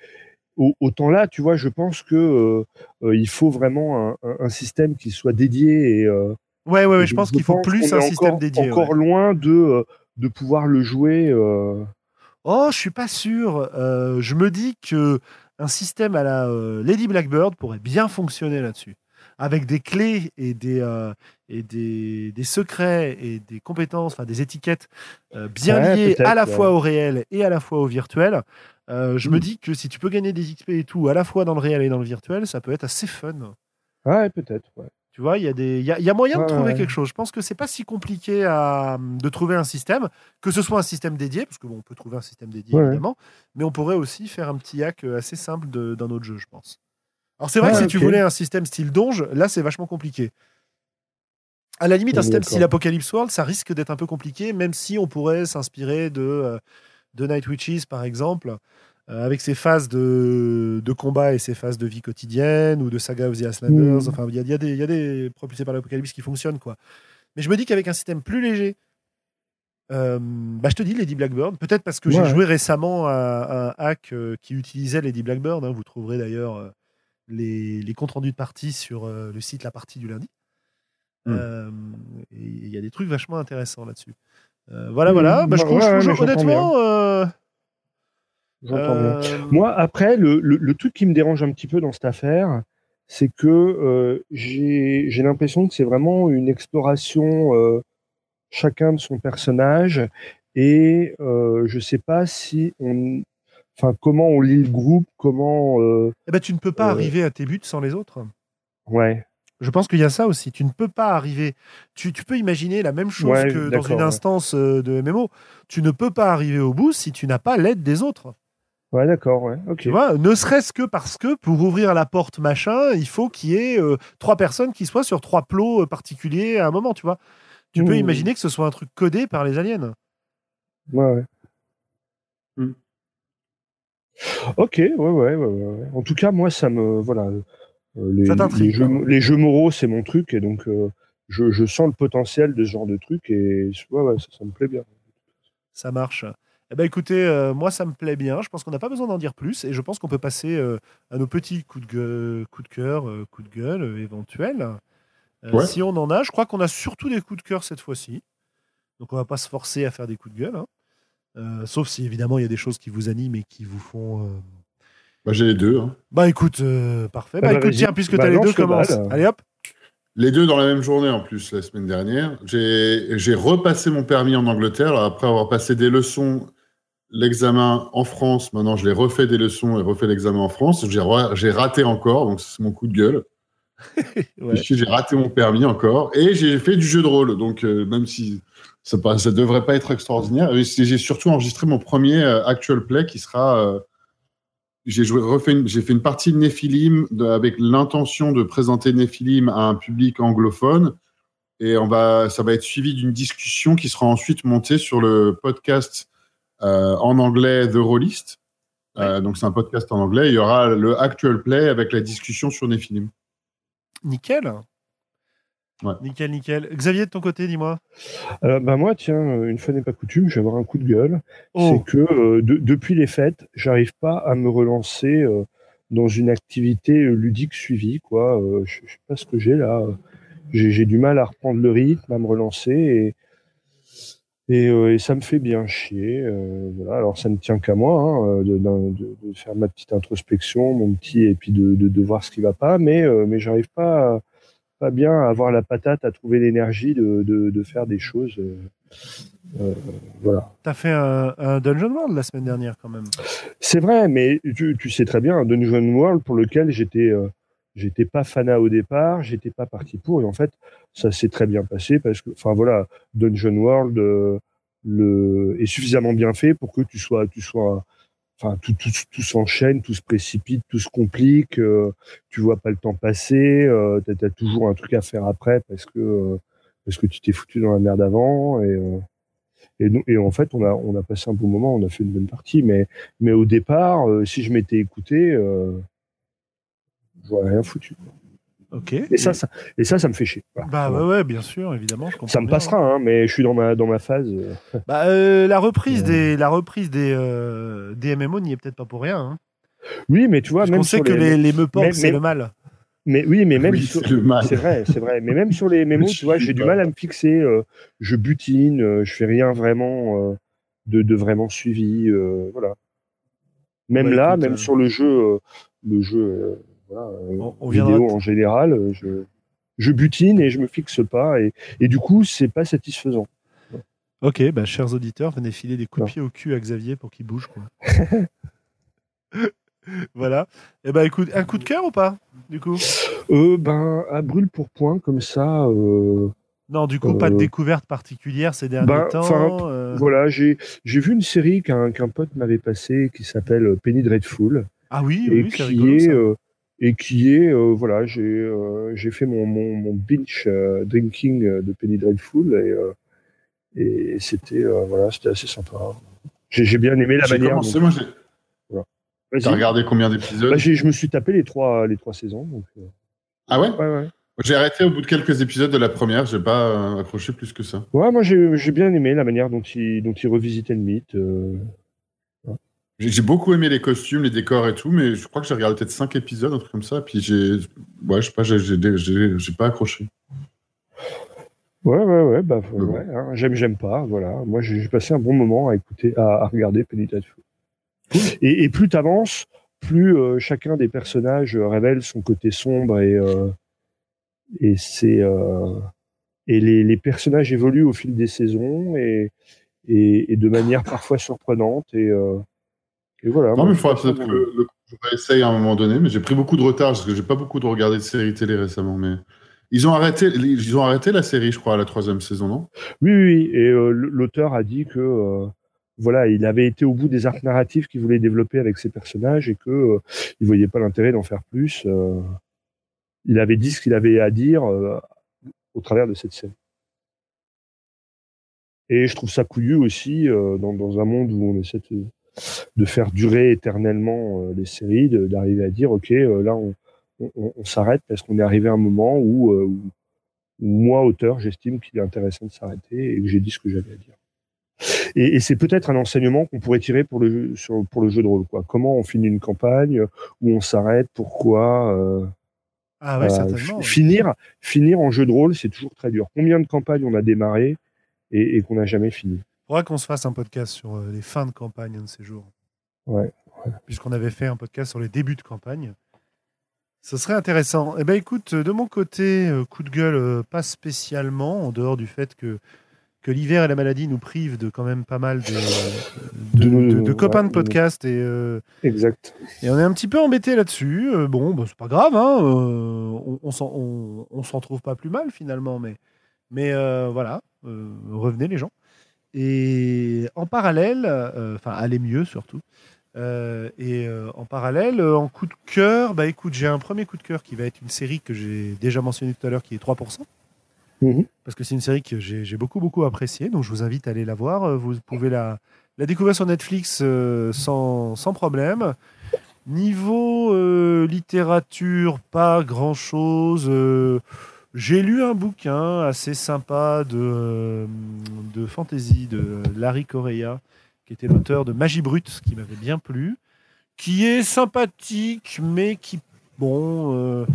au- autant là, tu vois, je pense que euh, euh, il faut vraiment un, système qui soit dédié. Et, euh, Ouais, ouais, ouais, je je- pense qu'il faut plus un système dédié. Encore ouais. loin de euh, de pouvoir le jouer. euh, Oh, je suis pas sûr. Je me dis que un système à la Lady Blackbird pourrait bien fonctionner là-dessus. Avec des clés et des, et des, des secrets et des compétences, enfin des étiquettes euh, bien Ouais, liées à la ouais. fois au réel et à la fois au virtuel. Euh, je me Mm. dis que si tu peux gagner des XP et tout, à la fois dans le réel et dans le virtuel, ça peut être assez fun. Ouais, peut-être. Ouais. Tu vois, il y, a des- y, a, y a moyen de trouver quelque chose. Je pense que c'est pas si compliqué à, de trouver un système, que ce soit un système dédié, parce que bon, on peut trouver un système dédié évidemment, mais on pourrait aussi faire un petit hack assez simple d'un autre jeu, je pense. Alors c'est vrai Ah, que si tu voulais un système style donge, là c'est vachement compliqué. À la limite, un système style Apocalypse World, ça risque d'être un peu compliqué, même si on pourrait s'inspirer de, euh, de Night Witches, par exemple, euh, avec ses phases de, de combat et ses phases de vie quotidienne, ou de Saga of the Aslanders. Mhm. Enfin, il y a, y a des, y a des propulsés par l'Apocalypse qui fonctionnent, quoi. Mais je me dis qu'avec un système plus léger, euh, bah, je te dis Lady Blackbird, peut-être parce que j'ai joué récemment à, un hack qui utilisait Lady Blackbird. hein. vous trouverez d'ailleurs les, les comptes rendus de partie sur le site La Partie du lundi. Hmm. Euh, il y a des trucs vachement intéressants là-dessus. Euh, voilà, Hmm, voilà. Bah, je ouais, trouve, je ouais, honnêtement. euh, bien. euh, Moi, après, le, le, le truc qui me dérange un petit peu dans cette affaire, c'est que euh, j'ai j'ai l'impression que c'est vraiment une exploration euh, chacun de son personnage et euh, je sais pas si on, enfin, comment on lit le groupe, comment, euh, eh ben, tu ne peux pas Euh, arriver à tes buts sans les autres. ouais, Je pense qu'il y a ça aussi. Tu ne peux pas arriver. Tu, tu peux imaginer la même chose Ouais, que dans une instance euh, de MMO. Tu ne peux pas arriver au bout si tu n'as pas l'aide des autres. ouais, d'accord, ouais, ok. Tu vois, ne serait-ce que parce que pour ouvrir la porte machin, il faut qu'il y ait euh, trois personnes qui soient sur trois plots euh, particuliers à un moment, tu vois. Tu peux Mmh. imaginer que ce soit un truc codé par les aliens. Ouais, ouais. Hmm. Ok, ouais, ouais, ouais, ouais, ouais. En tout cas, moi, ça me, voilà, euh, les, Ça t'intrigue, les jeux, quoi. les jeux moraux, c'est mon truc, et donc euh, je, je sens le potentiel de ce genre de truc, et ouais, ouais, ça, ça me plaît bien. Ça marche. Eh ben écoutez, euh, moi ça me plaît bien. Je pense qu'on n'a pas besoin d'en dire plus et je pense qu'on peut passer euh, à nos petits coups de, gueule, coups de cœur, euh, coups de gueule euh, éventuels. Euh, Ouais. Si on en a, je crois qu'on a surtout des coups de cœur cette fois-ci. Donc on va pas se forcer à faire des coups de gueule. hein. Euh, sauf si évidemment il y a des choses qui vous animent et qui vous font. Bah, j'ai les deux. hein. Bah écoute, euh, parfait. Ah Bah bah, écoute, tiens, puisque Bah, tu as les deux, commence. Allez hop. Les deux dans la même journée en plus la semaine dernière. J'ai j'ai repassé mon permis en Angleterre après avoir passé des leçons, l'examen en France. Maintenant, je l'ai refait des leçons et refait l'examen en France. J'ai ra- j'ai raté encore, donc c'est mon coup de gueule. Ouais. J'ai raté mon permis encore et j'ai fait du jeu de rôle. Donc euh, même si ça ne devrait pas être extraordinaire, j'ai surtout enregistré mon premier euh, actual play qui sera. J'ai joué, refait, une- j'ai fait une partie de Nephilim de- avec l'intention de présenter Nephilim à un public anglophone. Et on va, ça va être suivi d'une discussion qui sera ensuite montée sur le podcast euh, en anglais The Rollist. Euh, donc c'est un podcast en anglais. Il y aura le actual play avec la discussion sur Nephilim. Nickel. Ouais. Nickel, nickel. Xavier, de ton côté, dis-moi. Euh, bah moi, tiens, euh, une fois n'est pas coutume, je vais avoir un coup de gueule. Oh, C'est que euh, de- depuis les fêtes, j'arrive pas à me relancer euh, dans une activité ludique suivie. Quoi. Euh, je, sais pas ce que j'ai là. J'ai du mal à reprendre le rythme, à me relancer et, et, euh, et ça me fait bien chier. euh, voilà. Alors ça ne tient qu'à moi hein, de, d'un- de- de faire ma petite introspection, mon petit, et puis de, de, de voir ce qui va pas. Mais, euh, mais j'arrive pas, à- pas bien avoir la patate, à trouver l'énergie de, de, de faire des choses. euh, euh, voilà. t'as fait un, un Dungeon World la semaine dernière quand même. C'est vrai, mais tu, tu sais très bien, un Dungeon World pour lequel j'étais euh, j'étais pas fanat au départ, j'étais pas parti pour, et en fait, ça s'est très bien passé parce que, enfin voilà, Dungeon World euh, le, est suffisamment bien fait pour que tu sois, tu sois, enfin tout, tout, tout s'enchaîne, tout se précipite, tout se complique, euh, tu vois pas le temps passer, euh, t'as as toujours un truc à faire après parce que euh, parce que tu t'es foutu dans la merde avant et euh, et, et en fait, on a, on a passé un bon moment, on a fait une bonne partie, mais, mais au départ, euh, si je m'étais écouté, euh, j'aurais rien foutu. Ok. Et ça, ça, et ça, ça me fait chier. Voilà. Bah ouais, ouais, bien sûr, évidemment. Je comprends ça me bien, passera, hein, mais je suis dans ma, dans ma phase. euh. Bah, euh, la reprise Ouais. des, la reprise des, euh, des MMO n'y est peut-être pas pour rien. Hein. Oui, mais tu vois, Parce même qu'on sait sur que les, les meuporgs, c'est le mal. Mais oui, mais même Oui, sur- c'est le mal. c'est vrai, c'est vrai. Mais même sur les mémos, Je tu vois, j'ai du mal à me fixer. euh, je butine, euh, je fais rien vraiment euh, de, de vraiment suivi. euh, voilà. Même Bah, là, écoute, même euh, sur le jeu, euh, le jeu, euh, voilà, euh, On- on vidéo en général, euh, je, je butine et je me fixe pas. Et, et du coup, c'est pas satisfaisant. Ok, bah, chers auditeurs, venez filer des coups de pied au cul à Xavier pour qu'il bouge. Quoi. voilà. Et bah écoute, un coup de cœur ou pas Du coup? Euh, ben, à brûle pour point, comme ça. euh, Non, du coup, pas de découverte particulière ces derniers bah, temps. euh, Voilà, j'ai vu une série qu'un qu'un pote m'avait passée qui s'appelle Penny Dreadful. Ah oui, et oui, c'est qui rigolo. est et qui est euh, voilà j'ai euh, j'ai fait mon mon, mon binge euh, drinking de Penny Dreadful et et c'était voilà c'était assez sympa. J'ai j'ai bien aimé la manière commencé, dont- moi, j'ai- Vas-y. T'as regardé combien d'épisodes Bah, je me suis tapé les trois les trois saisons donc Ah ouais ouais ouais. J'ai arrêté au bout de quelques épisodes de la première, j'ai pas accroché plus que ça. ouais moi j'ai j'ai bien aimé la manière dont il dont il revisitait le mythe J'ai beaucoup aimé les costumes, les décors et tout, mais je crois que j'ai regardé peut-être 5 épisodes, un truc comme ça, puis j'ai. Ouais, je sais pas, j'ai- pas accroché. Ouais, ouais, ouais, bah, ouais, hein, j'aime, j'aime pas, voilà. Moi, j'ai passé un bon moment à écouter, à, à regarder Penny. Et, et plus t'avances, plus euh, chacun des personnages euh, révèle son côté sombre et euh, et c'est euh, et les, les personnages évoluent au fil des saisons et et, et de manière parfois surprenante et, et voilà. Non, mais il faudra peut-être que le, je réessaye à un moment donné, mais j'ai pris beaucoup de retard parce que j'ai pas beaucoup de regardé de séries télé récemment. Mais ils ont arrêté, ils ont arrêté la série, je crois, à la troisième saison, non? Oui, oui. Et euh, l'auteur a dit que euh, voilà, il avait été au bout des arcs narratifs qu'il voulait développer avec ses personnages et que euh, il voyait pas l'intérêt d'en faire plus. euh. il avait dit ce qu'il avait à dire au travers de cette série. Et je trouve ça couillu aussi dans, dans un monde où on essaie de, de faire durer éternellement euh, les séries, d'arriver à dire ok, euh, là on, on, on s'arrête parce qu'on est arrivé à un moment où, euh, où moi, auteur, j'estime qu'il est intéressant de s'arrêter et que j'ai dit ce que j'avais à dire. Et, et c'est peut-être un enseignement qu'on pourrait tirer pour le, jeu, sur, pour le jeu de rôle. Quoi. Comment on finit une campagne, où on s'arrête, pourquoi. euh, Ah ouais, euh, certainement. fi- finir, finir en jeu de rôle, c'est toujours très dur. Combien de campagnes on a démarré et, et qu'on n'a jamais fini? Faudra qu'on se fasse un podcast sur euh, les fins de campagne un de ces jours. Ouais, Puisqu'on avait fait un podcast sur les débuts de campagne. Ce serait intéressant. Eh ben écoute, de mon côté, euh, coup de gueule, euh, pas spécialement, en dehors du fait que, que l'hiver et la maladie nous privent de quand même pas mal de, de, De- de- de copains de podcast et, euh, Exact. et on est un petit peu embêté là-dessus. Bon, bah, c'est pas grave, hein, euh, on, on s'en trouve pas plus mal finalement, mais, mais euh, voilà, revenez les gens. Et en parallèle, euh, enfin, allez mieux surtout. Euh, et euh, en parallèle, en coup de cœur, bah écoute, j'ai un premier coup de cœur qui va être une série que j'ai déjà mentionnée tout à l'heure, qui est 3%. Mhm. Parce que c'est une série que j'ai beaucoup, beaucoup appréciée. Donc je vous invite à aller la voir. Vous pouvez la, la découvrir sur Netflix euh, sans, sans problème. Niveau euh, littérature, pas grand chose. J'ai lu un bouquin assez sympa de, euh, de fantasy de Larry Correia, qui était l'auteur de Magie Brute, qui m'avait bien plu, qui est sympathique, mais qui, bon, euh,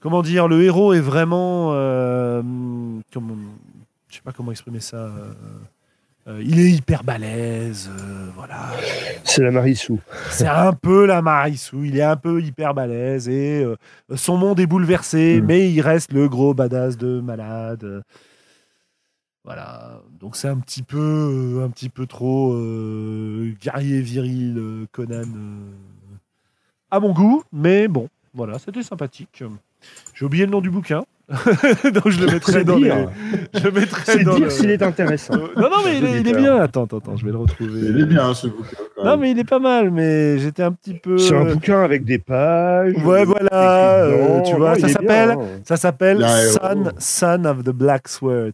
comment dire, le héros est vraiment, euh, comment, je sais pas comment exprimer ça. euh, euh, il est hyper balèze, euh, voilà. C'est la Marissou. C'est un peu la Marissou, il est un peu hyper balèze et euh, son monde est bouleversé, Mm. mais il reste le gros badass de malade. Voilà, donc c'est un petit peu, un petit peu trop guerrier viril Conan à mon goût, mais bon, voilà, c'était sympathique. J'ai oublié le nom du bouquin, donc je le mettrai dans les, dire, je le mettrai c'est dans dire le- s'il est intéressant. Euh, non, non, mais il est, il est auditeurs. bien. Attends, attends, attends, je vais le retrouver. Il est bien ce bouquin. quand Non, mais il est pas mal, mais j'étais un petit peu. C'est un bouquin avec des pages. Ouais, voilà, euh, tu vois, ça s'appelle- bien, hein. Ça s'appelle Son. Son of the Black Sword.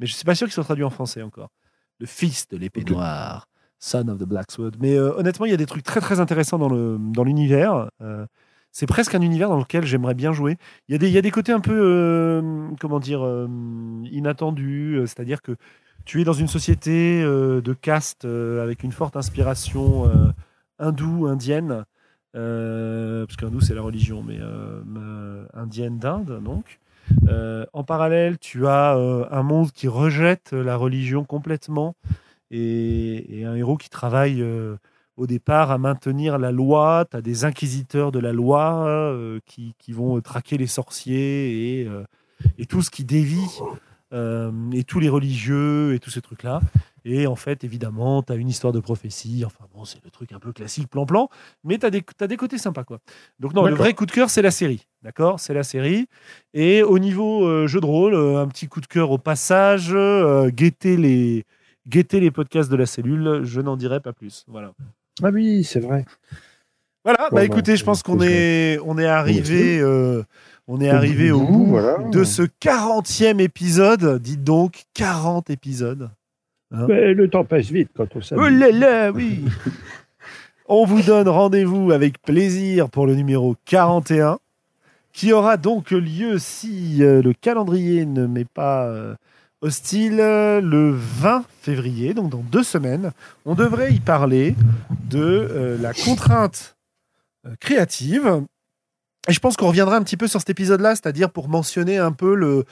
Mais je suis pas sûr qu'il soit traduit en français encore. Le fils de l'épée noire. Son of the Black Sword. Mais euh, honnêtement, il y a des trucs très très intéressants dans le dans l'univers. Euh, c'est presque un univers dans lequel j'aimerais bien jouer. Il y a des, côtés un peu, euh, comment dire, euh, inattendus. euh, C'est-à-dire que tu es dans une société de caste avec une forte inspiration hindoue, indienne. Parce qu'hindou, c'est la religion, mais indienne d'Inde, donc. En parallèle, tu as un monde qui rejette la religion complètement et, un héros qui travaille au départ à maintenir la loi. Tu as des inquisiteurs de la loi euh, qui, qui vont euh, traquer les sorciers et, euh, et tout ce qui dévie, euh, et tous les religieux et tous ces trucs-là. Et en fait, évidemment, tu as une histoire de prophétie. Enfin bon, c'est le truc un peu classique, plan-plan. Mais tu as, des des côtés sympas, quoi. Donc non, le vrai coup de cœur, c'est la série. D'accord? C'est la série. Et au niveau jeu de rôle, un petit coup de cœur au passage. guettez, les, guettez les podcasts de la cellule. Je n'en dirai pas plus. Voilà. Ah oui, c'est vrai. Voilà, bah écoutez, je pense qu'on est, on est arrivé, euh, on est arrivé au bout voilà. de ce 40e épisode. Dites donc, 40 épisodes. Hein Mais le temps passe vite quand on Oh s'amuse. là là, oui On vous donne rendez-vous avec plaisir pour le numéro 41, qui aura donc lieu si euh, le calendrier ne m'est pas euh, hostile, euh, le 20 février, donc dans deux semaines. On devrait y parler de euh, la contrainte euh, créative. Et je pense qu'on reviendra un petit peu sur cet épisode-là, c'est-à-dire pour mentionner un peu le...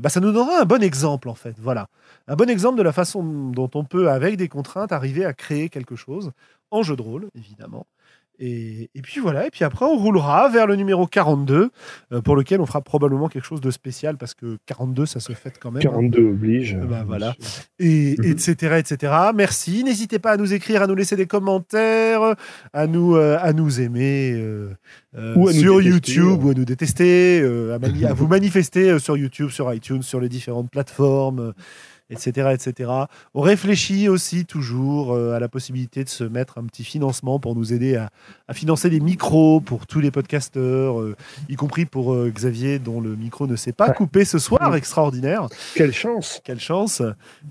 bah, ça nous donnera un bon exemple, en fait. Voilà un bon exemple de la façon dont on peut, avec des contraintes, arriver à créer quelque chose en jeu de rôle, évidemment. Et, et puis voilà, et puis après on roulera vers le numéro 42, euh, pour lequel on fera probablement quelque chose de spécial, parce que 42, ça se fête quand même. hein. 42 oblige. Bah, voilà. Et, Mhm. etc., etc. Merci. N'hésitez pas à nous écrire, à nous laisser des commentaires, à nous, euh, à nous aimer euh, euh, Ou à nous sur détester, YouTube euh. ou à nous détester, euh, à, vous manifester euh, sur YouTube, sur iTunes, sur les différentes plateformes. Etc., etc. On réfléchit aussi toujours euh, à la possibilité de se mettre un petit financement pour nous aider à, à financer des micros pour tous les podcasteurs, euh, y compris pour euh, Xavier dont le micro ne s'est pas coupé ce soir, extraordinaire Quelle chance quelle chance,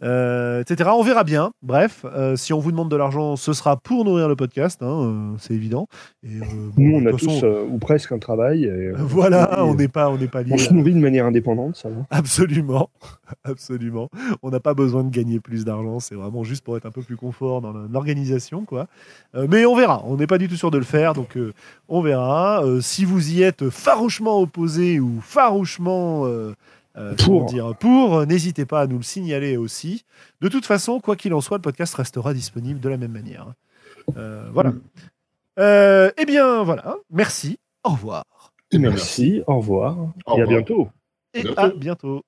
euh, etc. On verra bien. Bref, si on vous demande de l'argent, ce sera pour nourrir le podcast, hein, c'est évident. Et, Nous, on a façon, tous ou presque un travail. et, voilà, on n'est pas, on n'est pas on lié. se nourrit de manière indépendante, ça va. Absolument, absolument. On n'a pas besoin de gagner plus d'argent. C'est vraiment juste pour être un peu plus confort dans l'organisation, quoi. Euh, mais on verra. On n'est pas du tout sûr de le faire, donc euh, on verra. Euh, si vous y êtes farouchement opposé ou farouchement euh, euh, Pour. dire, pour, n'hésitez pas à nous le signaler aussi. De toute façon, quoi qu'il en soit, le podcast restera disponible de la même manière. Euh, voilà. Mm. Euh, eh bien, voilà. Merci. Au revoir. Merci, au revoir Au et à bientôt. Et bientôt. à bientôt.